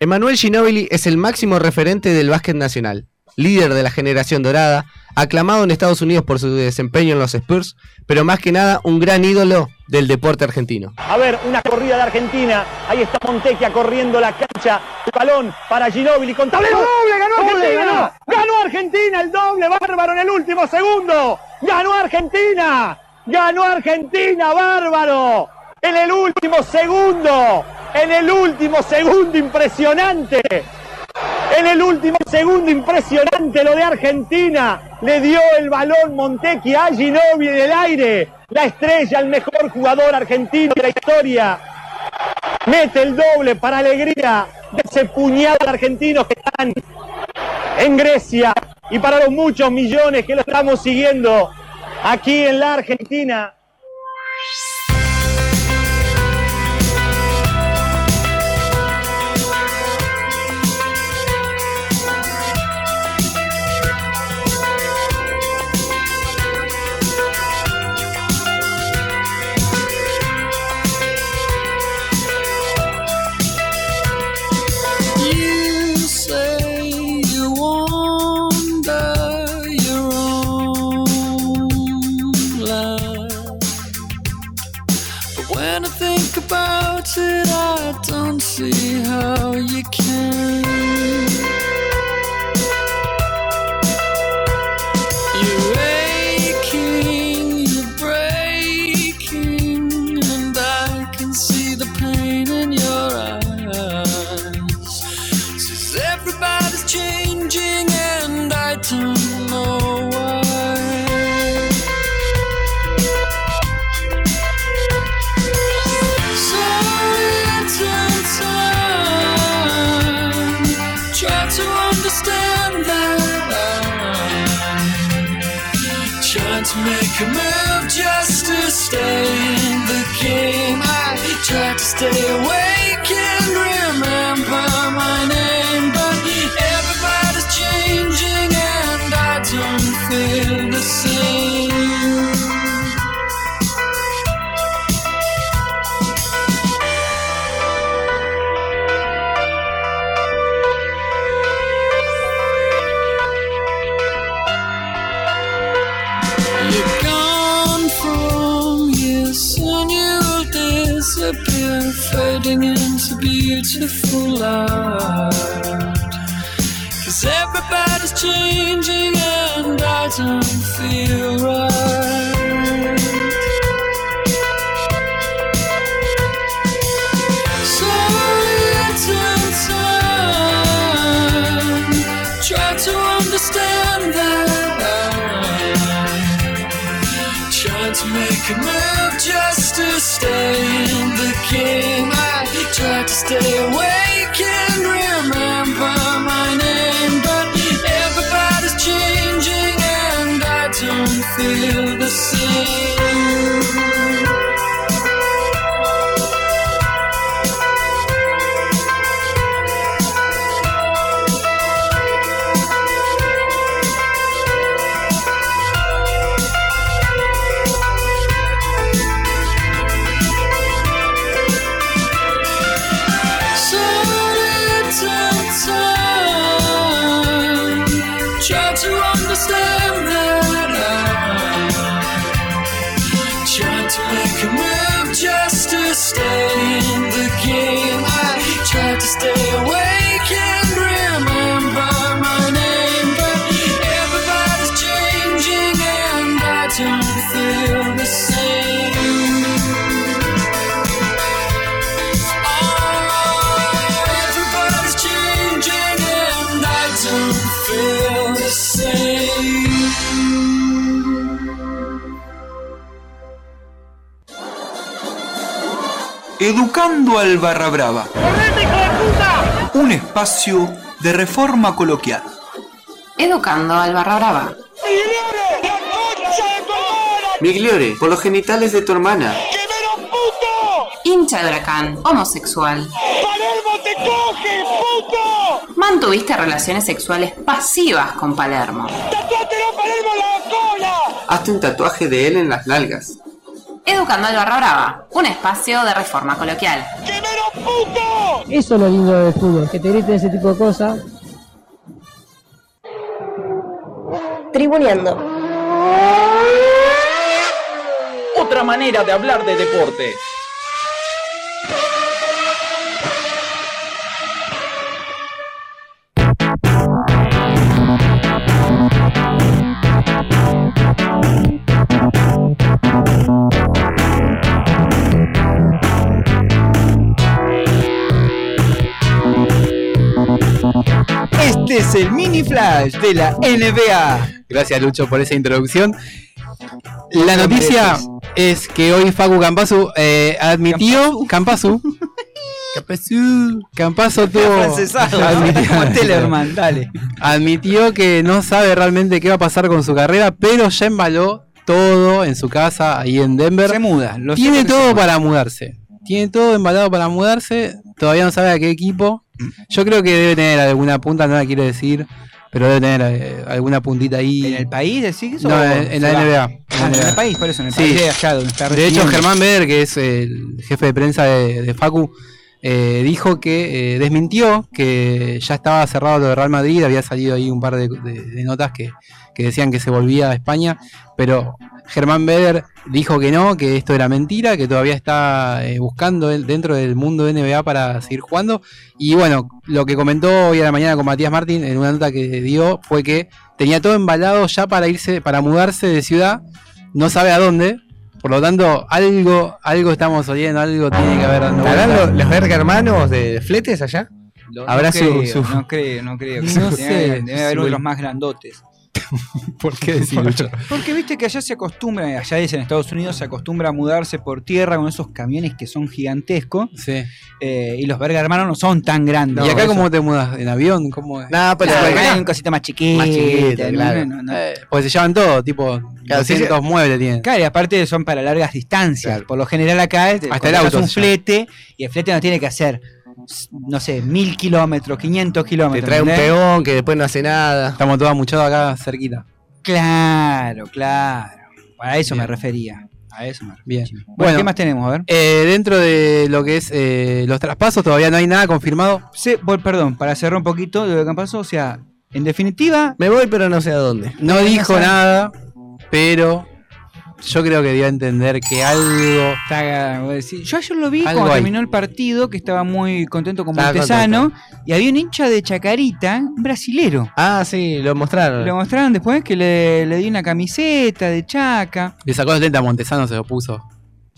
Speaker 5: Emanuel Ginóbili es el máximo referente del básquet nacional, líder de la generación dorada, aclamado en Estados Unidos por su desempeño en los Spurs, pero más que nada un gran ídolo del deporte argentino.
Speaker 29: A ver, una corrida de Argentina. Ahí está Montecchia corriendo la cancha. El balón para Ginóbili con tablero. ¡Doble! ¡Ganó Argentina! ¡Ganó Argentina! El doble bárbaro en el último segundo. ¡Ganó Argentina! ¡Ganó Argentina! ¡Bárbaro! En el último segundo. En el último segundo impresionante. En el último segundo impresionante lo de Argentina. Le dio el balón Montecchia a Ginóbili en el aire. La estrella, el mejor jugador argentino de la historia. Mete el doble para alegría de ese puñado de argentinos que están en Grecia y para los muchos millones que lo estamos siguiendo aquí en la Argentina.
Speaker 35: About it, I don't see how you can. You're aching, you're breaking, and I can see the pain in your eyes. Says everybody's game. I tried to stay awake beautiful art. Cause everybody's changing and I don't feel right. Try to understand. Trying to make a move just to stay in the game. Tried to stay awake
Speaker 36: Educando al Barra Brava. Un espacio de reforma coloquial.
Speaker 37: Educando al barra brava.
Speaker 5: Migliore, por los genitales de tu hermana.
Speaker 37: Hincha de huracán, homosexual.
Speaker 38: ¡Palermo te coge, puto!
Speaker 37: Mantuviste relaciones sexuales pasivas con Palermo.
Speaker 38: ¡Tatuátelo Palermo la cola!
Speaker 5: Hazte un tatuaje de él en las nalgas.
Speaker 37: Educando al barra brava, un espacio de reforma coloquial.
Speaker 39: Eso es lo lindo del fútbol, que te griten ese tipo de cosas.
Speaker 40: Tribuneando.
Speaker 36: Otra manera de hablar de deporte.
Speaker 1: Es el mini flash de la NBA.
Speaker 6: Gracias Lucho por esa introducción. La noticia es que hoy Facu Campasu eh, admitió. Campasu. Campasu. Campasu tuvo. Admitió-
Speaker 1: dale.
Speaker 6: admitió que no sabe realmente qué va a pasar con su carrera, pero ya embaló todo en su casa ahí en Denver.
Speaker 1: Se muda. lo
Speaker 6: Tiene todo para mudarse. Tiene todo embalado para mudarse. Todavía no sabe a qué equipo. Yo creo que debe tener alguna punta, no la quiero decir. Pero debe tener eh, alguna puntita ahí.
Speaker 1: ¿En el país decís?
Speaker 6: No,
Speaker 1: o
Speaker 6: en, en la? NBA.
Speaker 1: Ah, en el país, por eso, en el país de allá donde está
Speaker 6: De hecho. Germán Beder, que es el jefe de prensa de, de Facu, eh, dijo que eh, desmintió que ya estaba cerrado lo de Real Madrid. Había salido ahí un par de, notas que, que decían que se volvía a España. Pero Germán Beder dijo que no, que esto era mentira, que todavía está eh, buscando él dentro del mundo de NBA para seguir jugando. Y bueno, lo que comentó hoy a la mañana con Matías Martín en una nota que dio fue que tenía todo embalado ya para irse, para mudarse de ciudad, no sabe a dónde. Por lo tanto, algo, algo estamos oyendo, algo tiene que haber dando
Speaker 5: ¿Estarán
Speaker 6: vuelta.
Speaker 5: los, los verga hermanos de fletes allá?
Speaker 1: Lo-
Speaker 5: Habrá
Speaker 1: no
Speaker 5: su,
Speaker 1: creo,
Speaker 5: su-
Speaker 1: No creo, no creo. <laughs>
Speaker 5: No
Speaker 1: debe,
Speaker 5: sé,
Speaker 1: debe haber
Speaker 5: su-
Speaker 1: otros más grandotes. <laughs>
Speaker 6: ¿Por qué decís, Lucho?
Speaker 1: Porque viste que allá se acostumbra, allá es en Estados Unidos, se acostumbra a mudarse por tierra con esos camiones que son gigantescos.
Speaker 6: Sí.
Speaker 1: eh, y los verga hermanos no son tan grandes.
Speaker 6: ¿Y acá
Speaker 1: Eso-
Speaker 6: cómo te mudas? ¿En avión? ¿Cómo es?
Speaker 5: No, pero
Speaker 1: Claro,
Speaker 5: acá-
Speaker 1: hay un cosito más chiquito.
Speaker 5: Más chiquito, claro.
Speaker 1: No, no.
Speaker 6: Eh, pues se llevan todo, tipo
Speaker 5: Claro, sí,
Speaker 6: 200
Speaker 5: sí.
Speaker 6: muebles tienen.
Speaker 1: Claro, y aparte son para largas distancias. Por lo general acá es
Speaker 6: Hasta el auto
Speaker 1: un flete y el flete no tiene que hacer, no sé, mil kilómetros, 500
Speaker 5: Te
Speaker 1: kilómetros.
Speaker 5: trae un peón que después no hace nada.
Speaker 6: Estamos todos amuchados acá cerquita.
Speaker 1: Claro, claro. A eso me refería. A eso me refería.
Speaker 6: Bien.
Speaker 1: Bueno, ¿qué más tenemos? A ver.
Speaker 6: Eh, dentro de lo que es eh, los traspasos, todavía no hay nada confirmado.
Speaker 1: Sí, perdón, para cerrar un poquito de lo que pasó, o sea, en definitiva,
Speaker 5: Me voy, pero no sé a dónde.
Speaker 6: No dijo nada, pero yo creo que dio a entender que algo.
Speaker 1: está- yo ayer lo vi cuando
Speaker 6: hay.
Speaker 1: terminó el partido, que estaba muy contento con Montesano, y había un hincha de Chacarita, un brasilero.
Speaker 5: Ah, sí, lo mostraron.
Speaker 1: Lo mostraron después que le, le di una camiseta de Chaca.
Speaker 6: Le sacó los lentes a Montesano, se lo puso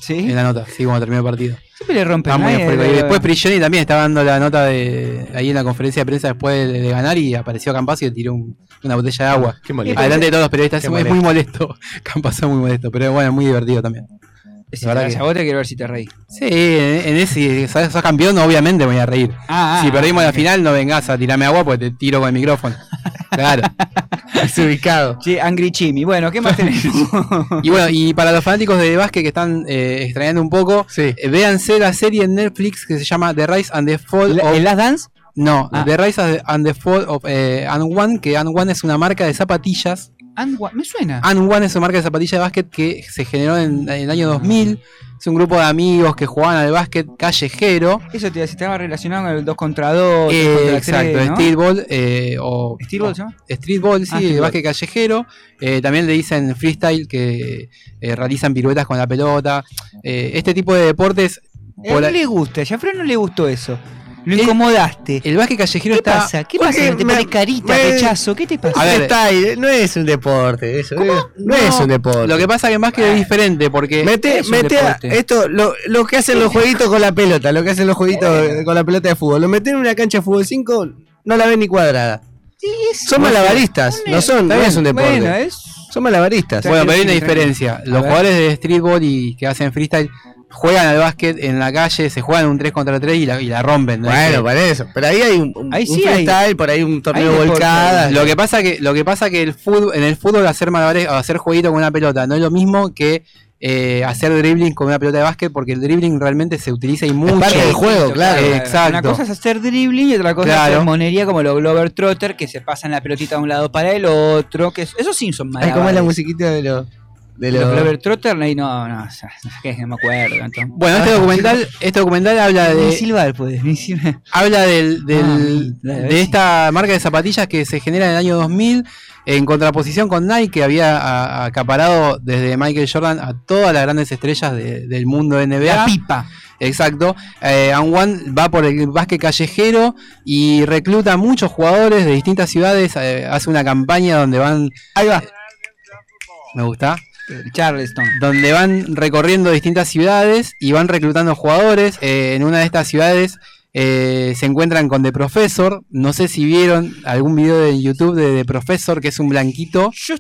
Speaker 1: ¿Sí?
Speaker 6: en la nota, sí, cuando terminó el partido.
Speaker 1: Siempre le rompen
Speaker 6: Está muy. Y después Prigioni también estaba dando la nota de ahí en la conferencia de prensa después de, de ganar y apareció Campazo y le tiró un- una botella de agua.
Speaker 5: Qué molesto.
Speaker 6: Adelante de todos los periodistas.
Speaker 5: Qué
Speaker 6: Es muy- muy molesto. <laughs> Campazo es muy molesto, pero bueno, muy divertido también.
Speaker 1: Si
Speaker 6: La
Speaker 1: te
Speaker 6: que-
Speaker 1: a vos te quiero ver si te reí.
Speaker 6: Sí, en, en ese, si sos, sos campeón, obviamente me voy a reír.
Speaker 1: Ah,
Speaker 6: si
Speaker 1: ah,
Speaker 6: perdimos
Speaker 1: ah,
Speaker 6: la final, no vengas a tirarme agua porque te tiro con el micrófono. <laughs> Claro.
Speaker 5: Desubicado.
Speaker 1: Sí, Angry Chimi. Bueno, ¿qué más tenemos? <laughs>
Speaker 6: Y bueno, y para los fanáticos de básquet que están eh, extrañando un poco,
Speaker 5: Sí.
Speaker 6: eh, véanse la serie en Netflix que se llama The Rise and the Fall
Speaker 1: ¿La-
Speaker 6: of...
Speaker 1: ¿El Last Dance?
Speaker 6: No,
Speaker 1: Ah.
Speaker 6: The Rise and the Fall of eh, And One, que And One es una marca de zapatillas.
Speaker 1: Angua- Me suena.
Speaker 6: And One es una marca de zapatillas de básquet que se generó en, en el año 2000. Es un grupo de amigos que jugaban al básquet callejero.
Speaker 1: Eso te estaba relacionado con el 2 contra 2.
Speaker 6: Eh, exacto, streetball eh, o
Speaker 1: ¿Streetball se llama?
Speaker 6: streetball, sí,
Speaker 1: Ah, streetball.
Speaker 6: básquet callejero. Eh, también le dicen freestyle que eh, realizan piruetas con la pelota. Eh, este tipo de deportes.
Speaker 1: A él no le gusta, ya Fran no le gustó eso. Lo incomodaste.
Speaker 6: el básquet callejero
Speaker 1: ¿Qué
Speaker 6: está.
Speaker 1: pasa? ¿Qué pasa? ¿Te
Speaker 5: me-
Speaker 1: pones carita,
Speaker 5: me-
Speaker 1: rechazo? ¿Qué te pasa?
Speaker 6: A ver,
Speaker 5: Freestyle, no es un deporte, eso. No, no es un deporte.
Speaker 6: Lo que pasa que más que es diferente porque.
Speaker 5: Mete,
Speaker 1: es
Speaker 5: a- esto, lo, lo que hacen los jueguitos con la pelota, lo que hacen los jueguitos con la pelota de fútbol. Lo meten en una cancha de fútbol 5, no la ven ni cuadrada. Son malabaristas, no son, no es un deporte.
Speaker 1: Bueno, es.
Speaker 5: Son malabaristas.
Speaker 6: Bueno, pero hay una diferencia. Los jugadores de streetball y que hacen freestyle juegan al básquet en la calle, se juegan un 3 contra 3 y la, y la rompen. ¿no? Es
Speaker 5: Bueno, para eso. Pero ahí hay un, un,
Speaker 1: Ahí
Speaker 5: un
Speaker 1: sí hay-
Speaker 5: freestyle, por ahí un torneo
Speaker 1: hay
Speaker 5: volcada.
Speaker 6: Lo que pasa que lo que pasa que el fútbol en el fútbol hacer malabares o hacer jueguito con una pelota no es lo mismo que eh, hacer dribbling con una pelota de básquet porque el dribbling realmente se utiliza y mucho.
Speaker 5: parte del juego, claro.
Speaker 6: Eh, exacto.
Speaker 1: Una cosa es hacer dribbling y otra cosa es
Speaker 6: Claro.
Speaker 1: hacer monería como los Glover Trotter que se pasan la pelotita de un lado para el otro. Que es- esos sí son
Speaker 5: Ay,
Speaker 1: malabares.
Speaker 5: ¿Cómo es la musiquita de los. De
Speaker 1: Los
Speaker 5: los
Speaker 1: Glover Trotter, ahí no, no, o sea, que no me acuerdo. entonces.
Speaker 6: Bueno, este documental, este documental habla
Speaker 1: Ni
Speaker 6: de
Speaker 1: silbar, pues, ni silbar.
Speaker 6: habla del, del-
Speaker 1: Ah,
Speaker 6: de esta marca de zapatillas que se genera en el año 2000 en contraposición con Nike que había a- acaparado desde Michael Jordan a todas las grandes estrellas de- del mundo de NBA.
Speaker 1: La pipa.
Speaker 6: Exacto. Eh, And One va por el básquet callejero y recluta a muchos jugadores de distintas ciudades. eh, hace una campaña donde van. Ahí va. Me gusta.
Speaker 1: Charleston.
Speaker 6: Donde van recorriendo distintas ciudades y van reclutando jugadores. Eh, en una de estas ciudades eh, se encuentran con The Professor. No sé si vieron algún video de YouTube de The Professor, que es un blanquito
Speaker 1: Yo.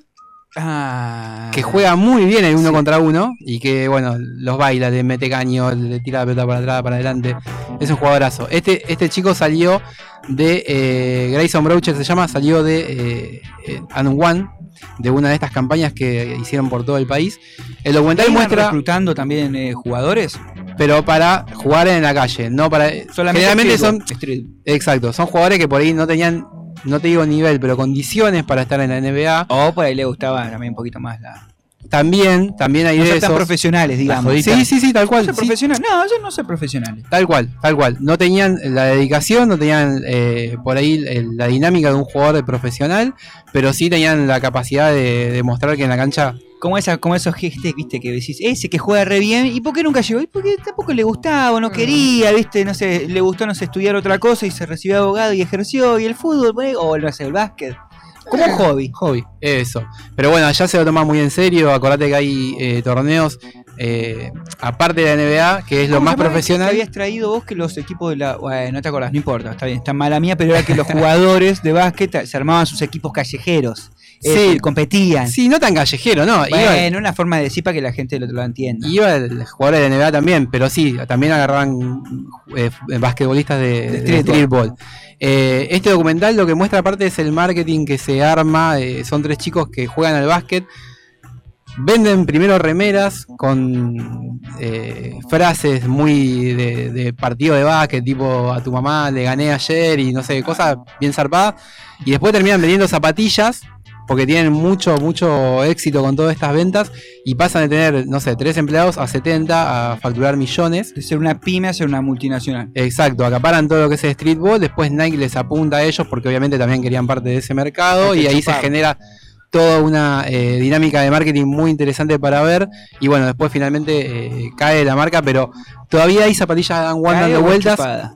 Speaker 1: Ah.
Speaker 6: que juega muy bien el uno contra uno y que, bueno, los baila, le mete caño, le tira la pelota para atrás, para adelante. Es un jugadorazo. Este, este chico salió de eh, Grayson Broucher, se llama, salió de eh, One, de una de estas campañas que hicieron por todo el país. El documental
Speaker 1: ¿Iban
Speaker 6: muestra,
Speaker 1: reclutando también eh, jugadores?
Speaker 6: pero para jugar en la calle, no para.
Speaker 1: Solamente
Speaker 6: generalmente son.
Speaker 1: streetball.
Speaker 6: Exacto, son jugadores que por ahí no tenían, no te digo nivel, pero condiciones para estar en la NBA.
Speaker 1: O por ahí le gustaba también un poquito más la.
Speaker 6: También, también hay
Speaker 1: No
Speaker 6: de
Speaker 1: tan
Speaker 6: esos.
Speaker 1: profesionales, digamos.
Speaker 6: Sí, sí, sí, tal cual.
Speaker 1: Ser
Speaker 6: sí.
Speaker 1: profesional. No, yo no soy profesional.
Speaker 6: Tal cual, tal cual. No tenían la dedicación, no tenían eh, por ahí el- la dinámica de un jugador de profesional, pero sí tenían la capacidad de demostrar que en la cancha.
Speaker 1: Como, esa, como esos gestes, viste, que decís, ese que juega re bien, ¿y por qué nunca llegó? Y porque tampoco le gustaba, o no quería, viste, no sé, le gustó, no sé, estudiar otra cosa y se recibió de abogado y ejerció, y el fútbol, o no sé, el básquet. Como un hobby.
Speaker 6: Hobby, eso. Pero bueno, allá se lo toma muy en serio. Acordate que hay eh, torneos, eh, aparte de la NBA, que es lo
Speaker 1: ¿Cómo
Speaker 6: más profesional.
Speaker 1: habías traído vos que los equipos de la. Bueno, no te acordás, no importa, está bien, está mala mía, pero era que los <laughs> jugadores de básquet se armaban sus equipos callejeros. Eh, competían.
Speaker 6: Sí, no tan callejero, ¿no. Iba-
Speaker 1: Bueno, una forma de decir para que la gente lo, lo entienda.
Speaker 6: Iba el jugador de la NBA también, pero sí, también agarraban eh, f- basquetbolistas de, de
Speaker 1: streetball.
Speaker 6: streetball. Eh, este documental lo que muestra aparte es el marketing que se arma. eh, son tres chicos que juegan al básquet. Venden primero remeras con eh, frases muy de, de partido de básquet, tipo a tu mamá le gané ayer y no sé, cosas bien zarpadas. Y después terminan vendiendo zapatillas porque tienen mucho, mucho éxito con todas estas ventas y pasan de tener, no sé, tres empleados a 70 a facturar millones.
Speaker 1: De ser una pyme a ser una multinacional.
Speaker 6: Exacto, acaparan todo lo que es el streetball, después Nike les apunta a ellos porque obviamente también querían parte de ese mercado y ahí se genera toda una eh, dinámica de marketing muy interesante para ver y bueno, después finalmente eh, cae la marca, pero todavía hay zapatillas de Dan One
Speaker 1: ¿Cae
Speaker 6: dando vueltas.
Speaker 1: chupada?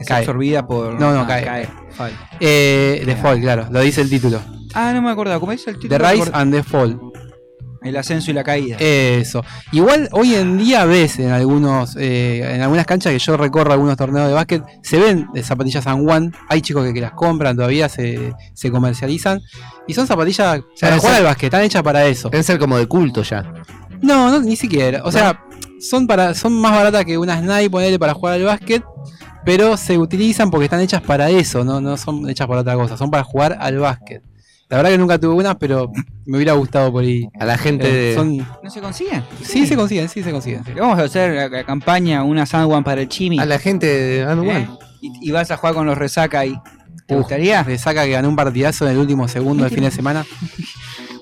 Speaker 1: Es
Speaker 6: Cae.
Speaker 1: absorbida por.
Speaker 6: No, no,
Speaker 1: Ah,
Speaker 6: cae.
Speaker 1: Fall.
Speaker 6: Eh, The Fall, claro, lo dice el título.
Speaker 1: Ah, no me acordaba. ¿Cómo es el título?
Speaker 6: The Rise and the Fall.
Speaker 1: El ascenso y la caída.
Speaker 6: Eso. Igual hoy en día ves en algunos, eh, en algunas canchas que yo recorro algunos torneos de básquet, se ven de zapatillas San Juan. Hay chicos que, que las compran, todavía se, se comercializan. Y son zapatillas para jugar
Speaker 5: ser-
Speaker 6: al básquet, están hechas para eso.
Speaker 5: Deben ser como de culto ya.
Speaker 6: No, no, ni siquiera. O sea, son para, son más baratas que unas Nike ponerle para jugar al básquet, pero se utilizan porque están hechas para eso, no, no son hechas para otra cosa, son para jugar al básquet. La verdad que nunca tuve unas, pero me hubiera gustado por ahí.
Speaker 5: A la gente
Speaker 6: Eh,
Speaker 5: de-
Speaker 6: son,
Speaker 1: ¿No se consiguen?
Speaker 6: sí, se consiguen, sí se consiguen.
Speaker 1: Vamos a hacer la, la campaña, una Sandwan para el Chimi.
Speaker 5: A la gente de And
Speaker 1: ¿Eh?
Speaker 5: One.
Speaker 1: Y, y vas a jugar con los resaca ahí. ¿Te
Speaker 6: Uf,
Speaker 1: gustaría?
Speaker 6: Le saca que ganó un partidazo en el último segundo del fin de <laughs> semana.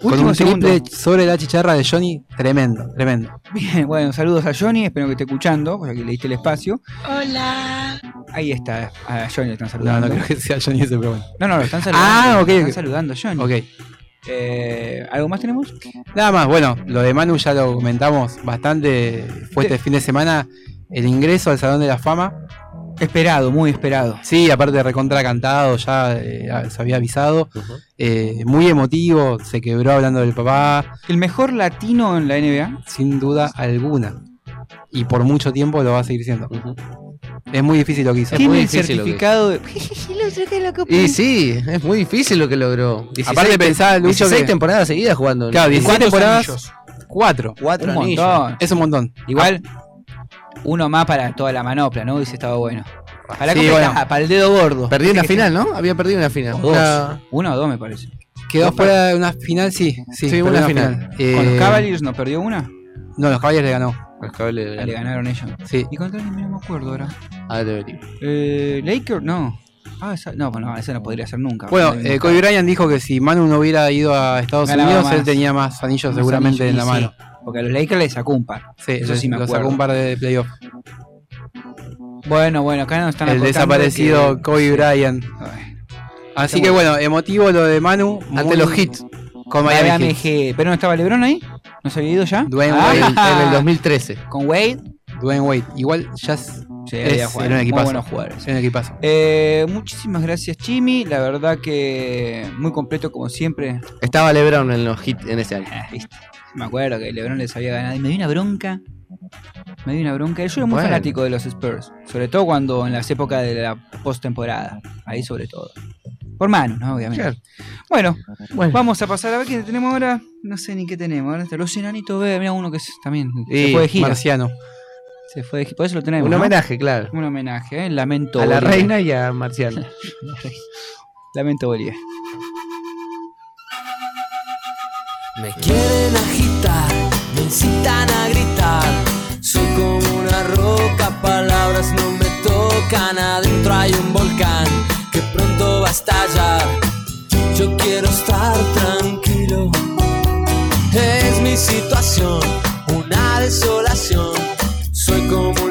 Speaker 6: con
Speaker 1: Último
Speaker 6: un
Speaker 1: segundo.
Speaker 6: triple sobre la chicharra de Johnny. Tremendo, tremendo.
Speaker 1: Bien, bueno, saludos a Johnny, espero que esté escuchando, porque aquí le diste el espacio.
Speaker 37: Hola.
Speaker 1: Ahí está, a Johnny le están
Speaker 6: No,
Speaker 1: saludando.
Speaker 6: no creo que sea Johnny ese, pero bueno.
Speaker 1: No, no, lo están saludando.
Speaker 6: Ah, ok,
Speaker 1: lo están saludando, Johnny.
Speaker 6: Ok.
Speaker 1: Eh, ¿Algo más tenemos?
Speaker 6: Nada más, bueno, lo de Manu ya lo comentamos bastante. Fue este fin de semana el ingreso al Salón de la Fama.
Speaker 1: Esperado, muy esperado.
Speaker 6: Sí, aparte recontra cantado, ya eh, se había avisado. Eh, muy emotivo, se quebró hablando del papá.
Speaker 1: ¿El mejor latino en la NBA?
Speaker 6: Sin duda alguna. Y por mucho tiempo lo va a seguir siendo. Es muy difícil lo que hizo.
Speaker 1: Tiene
Speaker 5: muy
Speaker 1: el
Speaker 5: difícil lo que
Speaker 1: certificado de. <laughs> <laughs>
Speaker 5: Y sí, es muy difícil lo que logró. 16
Speaker 6: Aparte
Speaker 5: te-
Speaker 6: pensaba, Lucho,
Speaker 5: 16
Speaker 6: que-
Speaker 5: temporadas seguidas jugando.
Speaker 6: Claro, 16
Speaker 1: ¿Cuántos
Speaker 6: temporadas.
Speaker 1: anillos?
Speaker 6: Cuatro.
Speaker 5: Cuatro
Speaker 1: Un
Speaker 5: anillos.
Speaker 1: montón.
Speaker 6: Es un montón.
Speaker 1: Igual, uno más para toda la manopla, ¿no? Hubiese estado bueno. Para, la
Speaker 6: Sí, bueno.
Speaker 1: ah, para el dedo gordo.
Speaker 5: Perdió una final, ¿no? Había perdido una final.
Speaker 1: Dos.
Speaker 5: Una-
Speaker 1: Uno o dos, me parece.
Speaker 6: Quedó
Speaker 1: Dos
Speaker 6: fuera de una final, sí. Sí,
Speaker 5: Sí,
Speaker 6: perdió
Speaker 5: una final.
Speaker 1: ¿Con
Speaker 6: Eh,
Speaker 1: los Cavaliers no perdió una?
Speaker 6: No, los Cavaliers le ganó.
Speaker 5: Los
Speaker 1: Le ganaron ellos.
Speaker 6: Sí.
Speaker 1: ¿Y contra? No me acuerdo ahora.
Speaker 5: Ah, debería.
Speaker 1: Eh, Lakers, no. Ah, esa, no, no, esa no podría ser nunca.
Speaker 6: Bueno, eh, Kobe Bryant dijo que si Manu no hubiera ido a Estados
Speaker 1: Ganaba
Speaker 6: Unidos,
Speaker 1: más.
Speaker 6: él tenía más anillos seguramente
Speaker 1: anillos,
Speaker 6: en la
Speaker 1: y
Speaker 6: mano.
Speaker 1: sí, porque a los Lakers le sacó un par.
Speaker 6: Sí,
Speaker 1: eso
Speaker 6: le-
Speaker 1: sí me
Speaker 6: lo
Speaker 1: acuerdo.
Speaker 6: sacó un par de playoffs.
Speaker 1: Bueno, bueno, acá nos están
Speaker 6: El desaparecido
Speaker 1: que-
Speaker 6: Kobe
Speaker 1: sí.
Speaker 6: Bryant.
Speaker 1: Ay,
Speaker 6: Así que bueno, emotivo lo de Manu.
Speaker 5: Ante
Speaker 6: muy-
Speaker 5: los hits.
Speaker 6: Con Miami,
Speaker 1: Miami.
Speaker 6: Heat.
Speaker 1: ¿Pero no estaba LeBron ahí? ¿No se había ido ya?
Speaker 6: Dwayne
Speaker 1: Ah,
Speaker 5: En, en el 2013.
Speaker 1: Con Wade.
Speaker 6: Dwayne Wade. Igual ya es,
Speaker 1: Sí,
Speaker 6: es- era un
Speaker 1: Muy
Speaker 6: equipazo.
Speaker 1: buenos jugadores.
Speaker 6: Era un equipazo.
Speaker 1: Eh, muchísimas gracias, Chimi. La verdad que muy completo como siempre.
Speaker 5: Estaba LeBron en los hits en ese año.
Speaker 1: Ah, viste. Me acuerdo que LeBron les había ganado y me dio una bronca. Me dio una bronca. Yo era muy
Speaker 5: Bueno.
Speaker 1: fanático de los Spurs. Sobre todo cuando en las épocas de la postemporada. Ahí sobre todo. Por mano, ¿no? Obviamente.
Speaker 5: Claro.
Speaker 1: Bueno,
Speaker 5: Bueno.
Speaker 1: vamos a pasar a ver qué tenemos ahora. No sé ni qué tenemos. Ahora está los enanitos verdes. Mira uno que es- también se fue de gira.
Speaker 6: Marciano.
Speaker 1: Se fue de gira. Por eso lo tenemos.
Speaker 5: Un
Speaker 1: ¿no?
Speaker 5: homenaje, claro.
Speaker 1: Un homenaje, ¿eh? Lamento.
Speaker 5: A la reina y a Marciano. <laughs>
Speaker 1: Lamento Bolivia.
Speaker 35: Me quieren agitar, me incitan a gritar. Soy como una roca, palabras no me tocan. Adentro hay un volcán que pronto va a estallar. Yo quiero estar tranquilo. Es mi situación, una desolación. Soy como un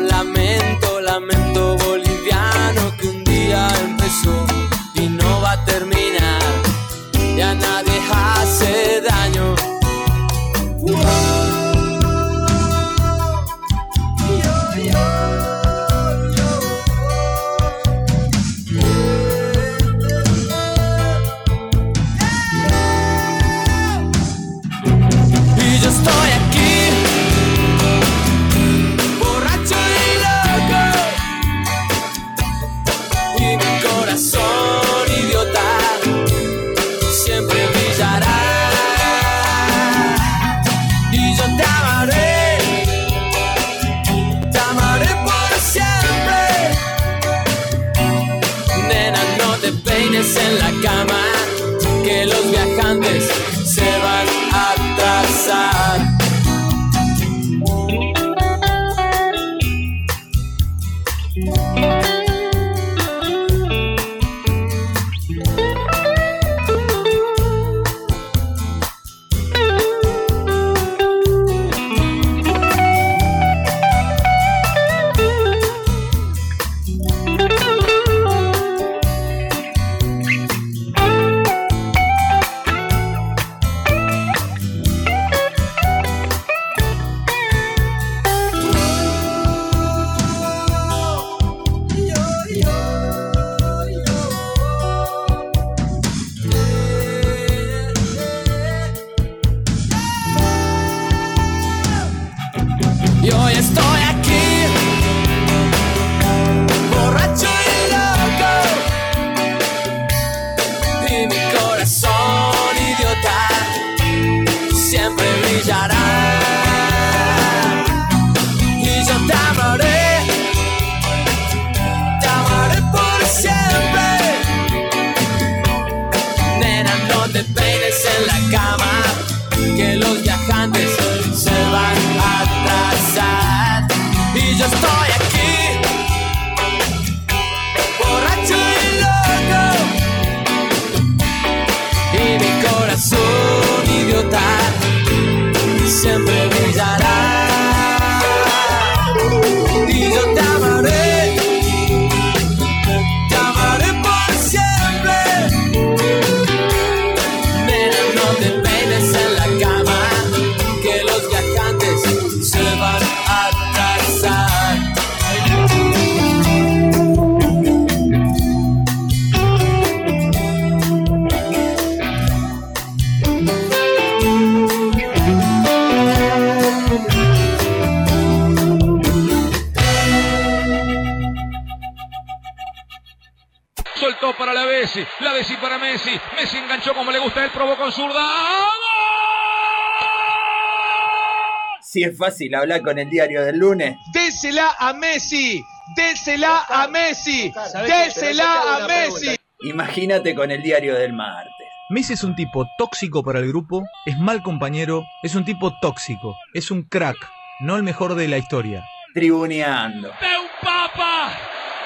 Speaker 40: fácil hablar con el diario del lunes.
Speaker 36: Désela a Messi. Désela a Messi. Désela a Messi.
Speaker 40: Imagínate con el diario del martes.
Speaker 41: Messi es un tipo tóxico para el grupo, es mal compañero, es un tipo tóxico, es un crack, no el mejor de la historia.
Speaker 40: Tribuneando.
Speaker 28: ¡De un papa!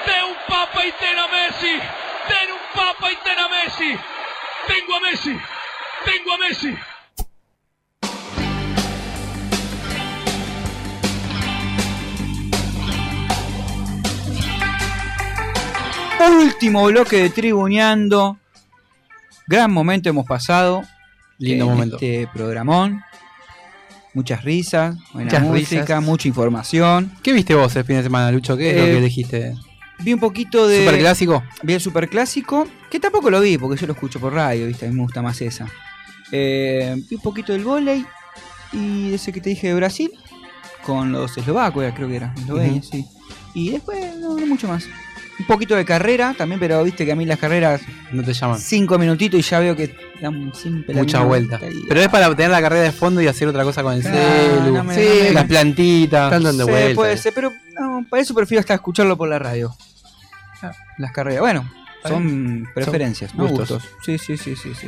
Speaker 28: ¡De un papa y ten a Messi! ¡Den un papa y ten a Messi! ¡Tengo a Messi! ¡Tengo a Messi!
Speaker 1: Último bloque de Tribuneando. Gran momento hemos pasado.
Speaker 6: Lindo
Speaker 1: en
Speaker 6: momento.
Speaker 1: Este programón. Muchas risas, buena
Speaker 6: Muchas
Speaker 1: música,
Speaker 6: risas.
Speaker 1: mucha información.
Speaker 6: ¿Qué viste vos el fin de semana, Lucho? ¿Qué es lo
Speaker 1: Eh,
Speaker 6: que elegiste?
Speaker 1: Vi un poquito de.
Speaker 6: ¿Superclásico?
Speaker 1: Vi el superclásico, que tampoco lo vi porque yo lo escucho por radio, ¿viste? A mí me gusta más esa. Eh, vi un poquito del volei y ese que te dije de Brasil, con los eslovacos, creo que era, Eslovenia,
Speaker 6: Ujú.
Speaker 1: sí. Y después no, no mucho más. Un poquito de carrera también, pero viste que a mí las carreras.
Speaker 6: No te llaman.
Speaker 1: Cinco minutitos y ya veo que dan siempre
Speaker 6: Mucha vuelta. Pero es para tener la carrera de fondo y hacer otra cosa con el
Speaker 1: Claro,
Speaker 6: celu.
Speaker 1: no me-
Speaker 6: sí,
Speaker 1: no me-
Speaker 6: las plantitas.
Speaker 5: Están dando
Speaker 1: Sí,
Speaker 5: vueltas.
Speaker 1: puede ser, pero no, para eso prefiero hasta escucharlo por la radio. Las carreras. Bueno, son preferencias, ¿no?
Speaker 5: gustos.
Speaker 1: Gustos. Sí, sí, sí, sí, sí.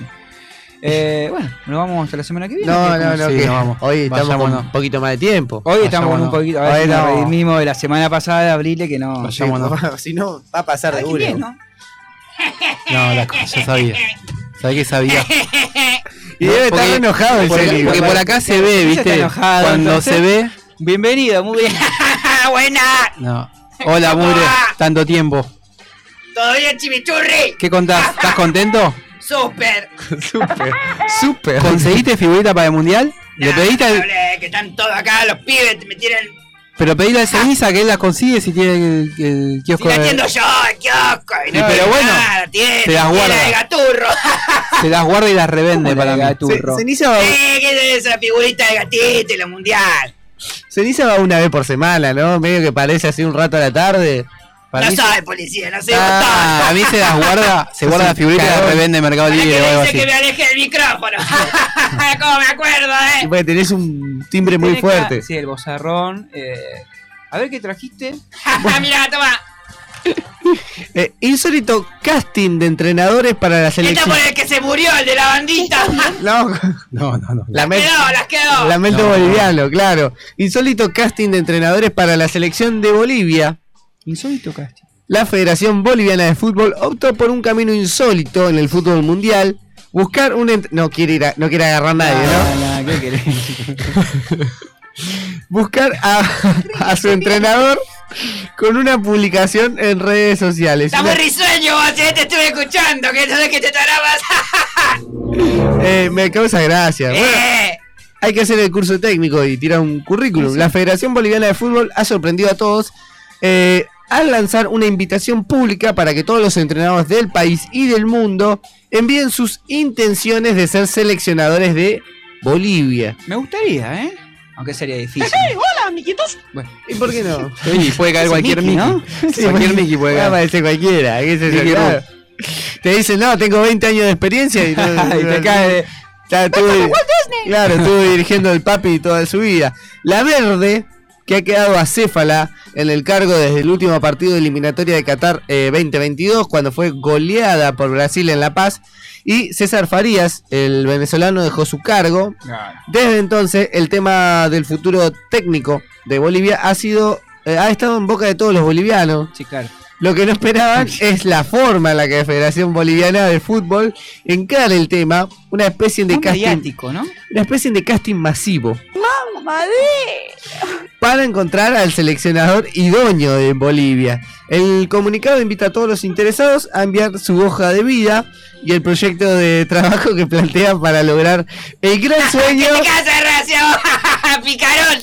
Speaker 1: Eh, bueno, nos vamos hasta la semana que viene.
Speaker 5: No, no,
Speaker 1: ¿Cómo
Speaker 5: no, que
Speaker 1: nos vamos?
Speaker 5: hoy estamos con
Speaker 1: Vayámonos.
Speaker 5: un poquito más de tiempo.
Speaker 1: Hoy estamos con un poquito. A ver si nos redimimos de la semana pasada de abril que no.
Speaker 5: Sí, <laughs> si no, va a pasar de
Speaker 1: bien, ¿no?
Speaker 6: No, la cosa, yo sabía. Sabía que sabía.
Speaker 5: Y debe estar
Speaker 6: Porque-
Speaker 5: enojado el
Speaker 6: porque, por acá se ve,
Speaker 1: Sí,
Speaker 6: ¿viste?
Speaker 1: está enojado,
Speaker 6: Cuando
Speaker 1: entonces.
Speaker 6: se ve.
Speaker 1: Bienvenido, muy bien. <laughs>
Speaker 42: Buena.
Speaker 6: No. Hola, Mure. Tanto tiempo.
Speaker 42: ¿Todo bien, chimichurri?
Speaker 6: ¿Qué contás? ¿Estás contento?
Speaker 42: Súper.
Speaker 5: Súper. <laughs> Súper.
Speaker 6: ¿Conseguiste figurita para el mundial? Le pediste al-
Speaker 42: que están todos acá, los pibes, me tienen...
Speaker 6: Pero pedile a ceniza que él las consigue si tiene el, el kiosco.
Speaker 42: Si la
Speaker 6: de-
Speaker 42: atiendo yo, el kiosco. y
Speaker 6: Sí,
Speaker 42: no
Speaker 6: pero
Speaker 42: hay
Speaker 6: bueno,
Speaker 42: nada, tiene,
Speaker 6: te las
Speaker 42: tiene
Speaker 6: guarda.
Speaker 42: el gaturro. <laughs>
Speaker 6: Se las guarda y las revende para mí.
Speaker 5: Ceniza va,
Speaker 42: Eh, ¿qué es esa figurita de gatito y la mundial?
Speaker 5: Ceniza va una vez por semana, ¿no? Medio que parece así un rato a la tarde.
Speaker 42: No sabe, policía, no sé
Speaker 6: Ah, a mí se las guarda, se guarda la figurita y la revende en Mercado
Speaker 42: ¿Para qué
Speaker 6: Libre o algo
Speaker 42: dice
Speaker 6: así.
Speaker 42: que me aleje del micrófono? <laughs> ¿Cómo me acuerdo, eh?
Speaker 5: Porque tenés un timbre muy
Speaker 1: que-
Speaker 5: fuerte.
Speaker 1: Sí, el bozarrón. eh, a ver qué trajiste. <laughs>
Speaker 42: Mirá, toma. <laughs>
Speaker 5: Eh, insólito casting de entrenadores para la
Speaker 42: Esta
Speaker 5: selección.
Speaker 42: por el que se murió, el de la bandita.
Speaker 5: No,
Speaker 6: no, no. no.
Speaker 5: Lamen-
Speaker 42: Quedó, las quedó.
Speaker 5: Lamento
Speaker 6: No.
Speaker 5: boliviano, claro. Insólito casting de entrenadores para la selección de Bolivia.
Speaker 1: Insólito casting.
Speaker 5: La Federación Boliviana de Fútbol optó por un camino insólito en el fútbol mundial. Buscar un ent- no quiere ir a- no quiere agarrar a nadie, ¿no?
Speaker 1: No, ¿qué querés? <laughs>
Speaker 5: Buscar a, a su entrenador con una publicación en redes sociales.
Speaker 42: Está muy
Speaker 5: Una-
Speaker 42: risueño, vos, te estuve escuchando, que sabes que te tarabas. <laughs>
Speaker 5: Eh, me causa gracia. Bueno,
Speaker 42: Eh.
Speaker 5: hay que hacer el curso técnico y tirar un currículum. La Federación Boliviana de Fútbol ha sorprendido a todos eh, al lanzar una invitación pública para que todos los entrenadores del país y del mundo envíen sus intenciones de ser seleccionadores de Bolivia.
Speaker 1: Me gustaría, ¿eh? Aunque sería difícil.
Speaker 42: hola, amiguitos.
Speaker 1: Bueno.
Speaker 5: ¿Y por qué no?
Speaker 6: Sí, <laughs> puede caer cualquier
Speaker 1: Mickey,
Speaker 6: Mickey.
Speaker 1: ¿no?
Speaker 5: Sí,
Speaker 6: cualquier Mickey puede
Speaker 5: puede
Speaker 6: caer.
Speaker 5: aparecer cualquiera. qué yo,
Speaker 6: Mickey
Speaker 5: claro. Te dicen, no, tengo 20 años de experiencia y, no- <laughs>
Speaker 1: Y te cae.
Speaker 5: Ya estuve- claro, estuve dirigiendo el papi toda su vida. La Verde, que ha quedado acéfala en el cargo desde el último partido de eliminatoria de Qatar eh, 2022, cuando fue goleada por Brasil en La Paz. Y César Farías, el venezolano, dejó su cargo. Desde entonces, el tema del futuro técnico de Bolivia ha sido. eh, ha estado en boca de todos los bolivianos.
Speaker 1: Sí, claro.
Speaker 5: Lo que no esperaban es la forma en la que la Federación Boliviana de Fútbol encara el tema, una especie de casting,
Speaker 1: ¿no?
Speaker 5: una especie de casting masivo para encontrar al seleccionador idóneo de Bolivia. El comunicado invita a todos los interesados a enviar su hoja de vida y el proyecto de trabajo que plantean para lograr el gran <laughs> sueño
Speaker 42: ¿Qué te? <laughs> Picarón.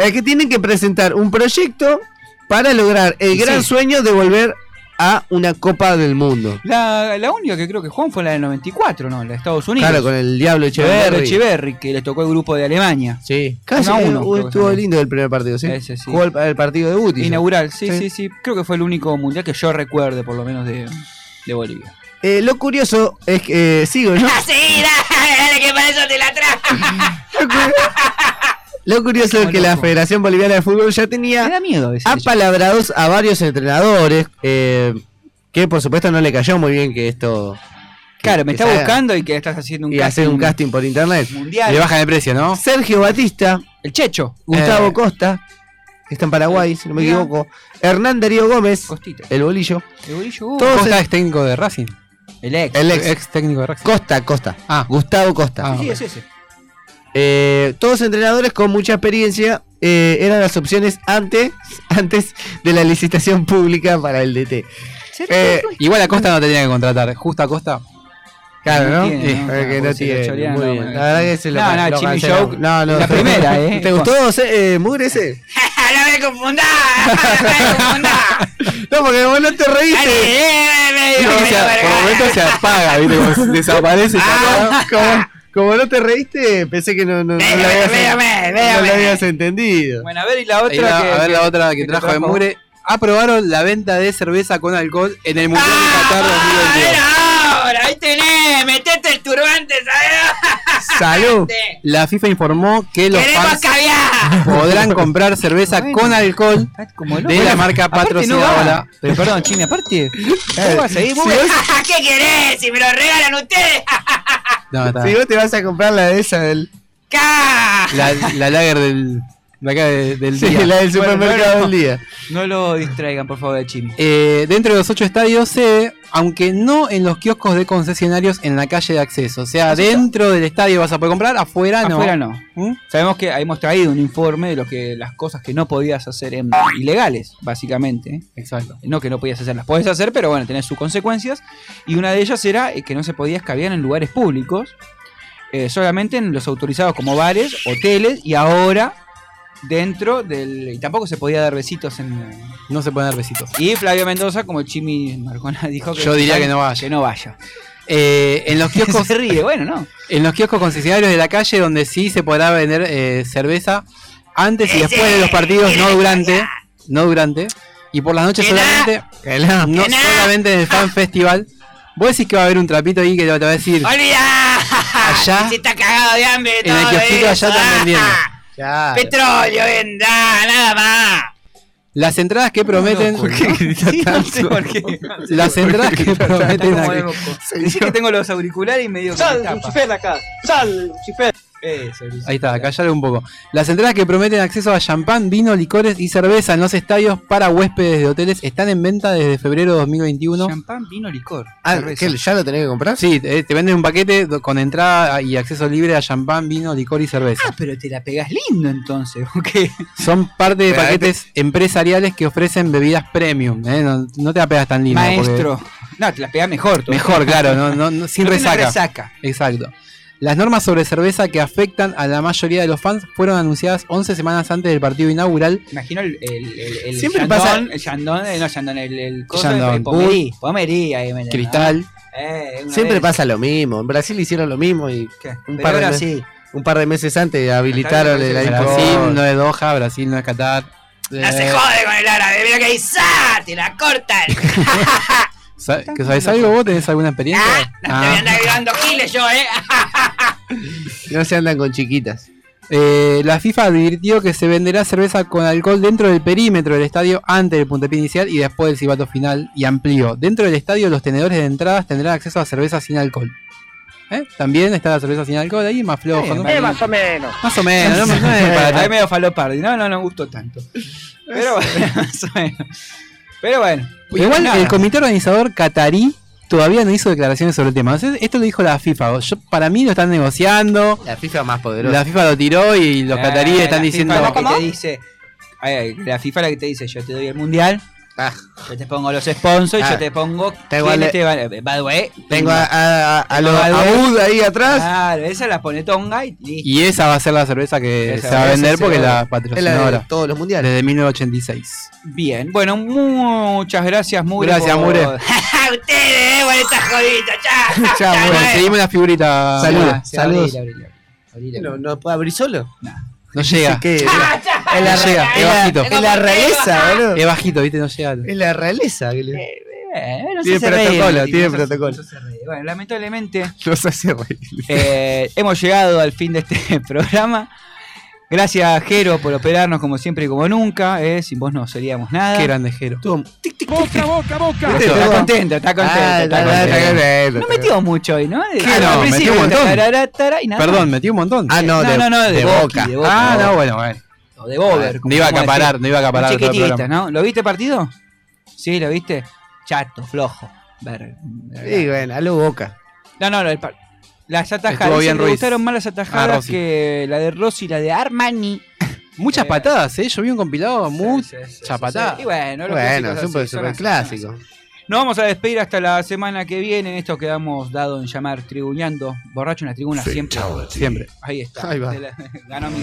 Speaker 5: es que tienen que presentar un proyecto para lograr el
Speaker 1: Sí.
Speaker 5: gran sueño de volver a una Copa del Mundo.
Speaker 1: La, la única que creo que Juan fue la del 94, ¿no? La de Estados Unidos.
Speaker 5: Claro, con el Diablo Echeverri.
Speaker 1: Echeverri, que le tocó el grupo de Alemania.
Speaker 5: Sí, casi
Speaker 1: Uno a
Speaker 5: eh,
Speaker 1: uno, que
Speaker 5: estuvo lindo el primer partido, ¿sí?
Speaker 1: Ese sí.
Speaker 5: Jugó el, el partido de Guti.
Speaker 1: Inaugural, sí,
Speaker 5: Sí.
Speaker 1: sí, sí, Creo que fue el único mundial que yo recuerde, por lo menos, de, de Bolivia.
Speaker 5: Eh, lo curioso es que eh, sigo, ¿no?
Speaker 42: Ah, <laughs> sí, dale, dale, que para eso te la trajo. <laughs> <laughs>
Speaker 5: Lo curioso es que la Federación Boliviana de Fútbol ya tenía
Speaker 1: da miedo
Speaker 5: apalabrados a varios entrenadores eh, que por supuesto no le cayó muy bien que esto
Speaker 1: Claro, me está buscando y que estás haciendo un
Speaker 5: y hacer un casting por internet.
Speaker 1: mundial.
Speaker 6: Le bajan el precio, ¿no?
Speaker 5: Sergio Batista,
Speaker 1: El Checho.
Speaker 5: Gustavo
Speaker 6: Eh.
Speaker 5: Costa, que está en Paraguay, si no me equivoco, Hernán Darío Gómez,
Speaker 1: Costita.
Speaker 5: el bolillo,
Speaker 1: El bolillo, uh,
Speaker 5: Todos
Speaker 6: Costa es técnico de Racing.
Speaker 1: el ex.
Speaker 5: el ex,
Speaker 6: Ex técnico de Racing.
Speaker 5: Costa, Costa,
Speaker 6: Ah.
Speaker 5: Gustavo Costa.
Speaker 6: Ah,
Speaker 1: Sí, es ese.
Speaker 5: Eh, todos entrenadores con mucha experiencia eh, eran las opciones antes, <laughs> antes de la licitación pública para el DT. Eh,
Speaker 6: Igual a Costa no tenía que contratar. Justo a Costa.
Speaker 5: Claro, ¿no?
Speaker 1: tiene,
Speaker 5: Sí,
Speaker 1: ¿no?
Speaker 5: es que no
Speaker 1: vos sí,
Speaker 5: tiene.
Speaker 1: Choriano,
Speaker 5: Muy
Speaker 1: no,
Speaker 5: bien.
Speaker 1: bueno.
Speaker 5: La verdad que se lo
Speaker 1: No, no, Jimmy. Joke,
Speaker 5: No, no.
Speaker 1: la primera, ¿eh?
Speaker 5: ¿Te gustó eh, Mugre ese? <laughs>
Speaker 42: no me confundás, <laughs> no me.
Speaker 5: No, porque vos no te reíste.
Speaker 42: eh,
Speaker 6: por momentos se apaga, ¿viste? Como desaparece.
Speaker 5: Ah, como, no te reíste, pensé que no, no, no
Speaker 42: Véame,
Speaker 5: lo habías,
Speaker 42: véame,
Speaker 5: no
Speaker 42: véame.
Speaker 5: lo habías entendido.
Speaker 1: Bueno, a ver, y la otra. Que,
Speaker 6: a ver la otra que, trajo de Mugre. Aprobaron la venta de cerveza con alcohol en el Mundial de Qatar
Speaker 42: Ah,
Speaker 6: 2022.
Speaker 42: era ahora, ahí tenés, metete el turbante.
Speaker 5: Salud.
Speaker 6: La FIFA informó que los fans podrán comprar cerveza
Speaker 1: Bueno.
Speaker 6: con alcohol
Speaker 1: Como loco.
Speaker 6: de la marca
Speaker 1: no
Speaker 6: patrocinadora.
Speaker 1: Pero perdón, Chimi, aparte. ¿Cómo vas a ir? Vos- <laughs>
Speaker 42: ¿Qué querés? Si me lo regalan ustedes.
Speaker 6: No.
Speaker 5: Si vos te vas a comprar la de esa del.
Speaker 6: La, la lager del, de acá de- del
Speaker 5: sí,
Speaker 6: día.
Speaker 5: la del
Speaker 1: Bueno,
Speaker 5: supermercado
Speaker 1: bueno.
Speaker 5: del día.
Speaker 1: No lo distraigan, por favor, de Chimi.
Speaker 6: Eh, dentro de los ocho estadios sede, aunque no en los kioscos de concesionarios en la calle de acceso. O sea, dentro del estadio vas a poder comprar, afuera no.
Speaker 1: Afuera no.
Speaker 6: ¿Mm?
Speaker 1: Sabemos que hemos traído un informe de lo que las cosas que no podías hacer en ilegales, básicamente.
Speaker 6: Exacto.
Speaker 1: No que no podías hacer, las podés hacer, pero bueno, tenés sus consecuencias. Y una de ellas era eh, que no se podía escabiar en lugares públicos, eh, solamente en los autorizados como bares, hoteles, y ahora dentro del. Y tampoco se podía dar besitos en.
Speaker 6: No se pueden dar besitos.
Speaker 1: Y Flavio Mendoza, como Chimi Marcona <laughs> dijo que.
Speaker 6: Yo diría que no vaya.
Speaker 1: Que no vaya.
Speaker 6: Eh, en los <laughs> kioscos
Speaker 1: se ríe, bueno, ¿no?
Speaker 6: en los kioscos concesionarios de la calle donde sí se podrá vender eh, cerveza antes y después de los partidos, no durante, no durante. Y por las noches solamente,
Speaker 5: Que no.
Speaker 6: no
Speaker 42: Que na-
Speaker 6: solamente en el fan festival. Vos decís que va a haber un trapito ahí que te va a decir,
Speaker 42: ¡Olvida!
Speaker 6: Allá. <laughs>
Speaker 42: Si está cagado de hambre.
Speaker 6: en el
Speaker 42: todo
Speaker 6: kiosquito allá están
Speaker 42: ah.
Speaker 6: vendiendo.
Speaker 5: Claro.
Speaker 42: Petróleo, venda, nada más.
Speaker 6: Las entradas que prometen. <laughs>
Speaker 1: Sí, no sé por qué.
Speaker 6: Las entradas que prometen.
Speaker 1: Dice que tengo los auriculares y medio
Speaker 38: Sal. Lucifer, acá. Sal, Lucifer.
Speaker 1: Eso.
Speaker 6: Ahí está, callar un poco. Las entradas que prometen acceso a champán, vino, licores y cerveza en los estadios para huéspedes de hoteles están en venta desde febrero de 2021.
Speaker 1: Champán, vino, licor.
Speaker 5: Ah,
Speaker 1: cerveza.
Speaker 5: ¿qué, ¿Ya lo tenés que comprar?
Speaker 6: Sí, te, te venden un paquete con entrada y acceso libre a champán, vino, licor y cerveza.
Speaker 1: Ah, pero te la pegas lindo entonces, ¿o qué?
Speaker 6: Son parte de paquetes empresariales que ofrecen bebidas premium. ¿eh? No, no te la pegas tan lindo. porque-
Speaker 1: Maestro. No, te la pegas mejor.
Speaker 6: Mejor, claro, no, no- no- sin resaca.
Speaker 1: resaca.
Speaker 6: Exacto. Las normas sobre cerveza que afectan a la mayoría de los fans fueron anunciadas 11 semanas antes del partido inaugural.
Speaker 1: Imagino el, el, el, el
Speaker 6: Siempre
Speaker 1: Chandon,
Speaker 6: pasa-
Speaker 1: el Chandon, eh, no el, el coso
Speaker 6: Chandon.
Speaker 1: de Pomerí, Pomerí, ahí me
Speaker 6: Cristal.
Speaker 1: Eh,
Speaker 5: Siempre
Speaker 1: vez.
Speaker 5: pasa lo mismo. En Brasil hicieron lo mismo y
Speaker 1: ¿Qué?
Speaker 5: un
Speaker 1: Pero
Speaker 5: par, de
Speaker 1: ahora
Speaker 5: mes-
Speaker 1: sí.
Speaker 5: un par de meses antes habilitaron el
Speaker 6: Brasil
Speaker 5: alcohol.
Speaker 6: no es Doha, Brasil no es Qatar.
Speaker 42: No se
Speaker 6: Eh,
Speaker 42: jode con el árabe, mira que dice, ¡ah! Te la cortan.
Speaker 6: Sa- ¿que ¿Sabes algo vos? ¿Tenés alguna experiencia?
Speaker 42: No te voy a andar giles yo, eh. <laughs>
Speaker 5: No se andan con chiquitas.
Speaker 6: Eh, la FIFA advirtió que se venderá cerveza con alcohol dentro del perímetro del estadio antes del puntapié inicial y después del silbato final y amplió. Dentro del estadio los tenedores de entradas tendrán acceso a cerveza sin alcohol. ¿Eh? También está la cerveza sin alcohol ahí, más flojo. ¿no?
Speaker 38: Eh, más o menos.
Speaker 6: Más o menos, no, no es para
Speaker 1: medio falopardi, no, no, no gustó tanto. <laughs> Pero bueno, <laughs> más o menos. Pero bueno.
Speaker 6: Igual
Speaker 1: nada.
Speaker 6: el comité organizador catarí todavía no hizo declaraciones sobre el tema. Sea, esto lo dijo la FIFA. Yo, para mí lo están negociando.
Speaker 5: La FIFA más poderosa.
Speaker 6: La FIFA lo tiró y los
Speaker 1: Eh,
Speaker 6: cataríes están diciendo.
Speaker 1: la que te dice, ay, la FIFA es la que te dice, yo te doy el mundial,
Speaker 5: Ah,
Speaker 1: yo te pongo los sponsors,
Speaker 5: Ah.
Speaker 1: yo te pongo
Speaker 5: Tengo ale-
Speaker 1: te way,
Speaker 5: tengo a, a, a, a los
Speaker 1: a-
Speaker 5: Abud ahí atrás.
Speaker 1: Claro, esa la pone Tonga y listo.
Speaker 6: Y esa va a ser la cerveza que
Speaker 1: Esa
Speaker 6: se va a vender porque
Speaker 1: va-
Speaker 6: la
Speaker 5: de
Speaker 6: patrocinadora.
Speaker 5: todos los mundiales.
Speaker 6: Desde 1986.
Speaker 1: Bien, bueno, muchas gracias, Mure.
Speaker 6: Gracias,
Speaker 1: por-
Speaker 6: Mure. <laughs> <laughs>
Speaker 42: Ustedes, eh, por esta jodita, chao.
Speaker 5: Chao,
Speaker 42: Chao,
Speaker 6: Bueno,
Speaker 42: eh.
Speaker 6: seguimos la figurita.
Speaker 5: Salud. Saludos.
Speaker 1: abrila, abrila.
Speaker 5: No, ¿No puede abrir solo?
Speaker 6: No llega.
Speaker 5: ¿Qué?
Speaker 42: Ah, chao.
Speaker 5: Es la,
Speaker 6: No llega,
Speaker 5: es
Speaker 6: bajito.
Speaker 5: es la realeza, boludo.
Speaker 6: Es bajito, viste, no llega.
Speaker 5: Es la realeza. que le-
Speaker 1: Eh, no
Speaker 5: Tiene
Speaker 1: se reír,
Speaker 5: protocolo,
Speaker 1: tipo,
Speaker 5: tiene
Speaker 1: no se-
Speaker 5: protocolo.
Speaker 1: no se reír. Bueno, lamentablemente <laughs>
Speaker 5: Los hace reír.
Speaker 1: eh, hemos llegado al fin de este <laughs> programa. Gracias, Jero, por operarnos como siempre y como nunca. eh, sin vos no seríamos nada.
Speaker 6: Qué grande Jero.
Speaker 38: Boca, boca, boca.
Speaker 1: Viste, Está contento, está contento.
Speaker 5: Ah,
Speaker 1: está contento. No metió mucho hoy, ¿no?
Speaker 6: ¿Qué
Speaker 1: Al
Speaker 6: no? Metió un montón.
Speaker 1: tararara, tara, y nada
Speaker 6: Perdón, metí un montón.
Speaker 5: Ah, no,
Speaker 1: No,
Speaker 5: de,
Speaker 1: no, no, de,
Speaker 5: de
Speaker 1: Boca.
Speaker 5: boca.
Speaker 1: de Boca.
Speaker 6: Ah, no,
Speaker 1: Boca.
Speaker 6: bueno, bueno.
Speaker 1: O de Bober.
Speaker 6: No iba a acaparar, no iba a acaparar.
Speaker 1: ¿Lo viste partido? Sí, ¿lo viste? Chato, flojo. Ver-
Speaker 5: Sí, bueno, a lo boca.
Speaker 1: No, no, no, el las atajadas.
Speaker 6: Bien Ruiz.
Speaker 1: gustaron más las
Speaker 6: Ah,
Speaker 1: atajadas que la de Rossi y la de Armani. <laughs>
Speaker 6: Muchas
Speaker 1: Eh,
Speaker 6: patadas, ¿eh? Yo vi un compilado, muchas
Speaker 1: Sí, sí, sí,
Speaker 6: patadas.
Speaker 1: sí. Y bueno, son
Speaker 5: súper
Speaker 1: así,
Speaker 5: clásico.
Speaker 1: Nos vamos a despedir hasta la semana que viene. Esto quedamos dado en llamar Tribuñando. Borracho en la tribuna siempre.
Speaker 6: Siempre.
Speaker 1: Ahí está.
Speaker 5: Ahí va.
Speaker 1: La- <laughs> ganó mi.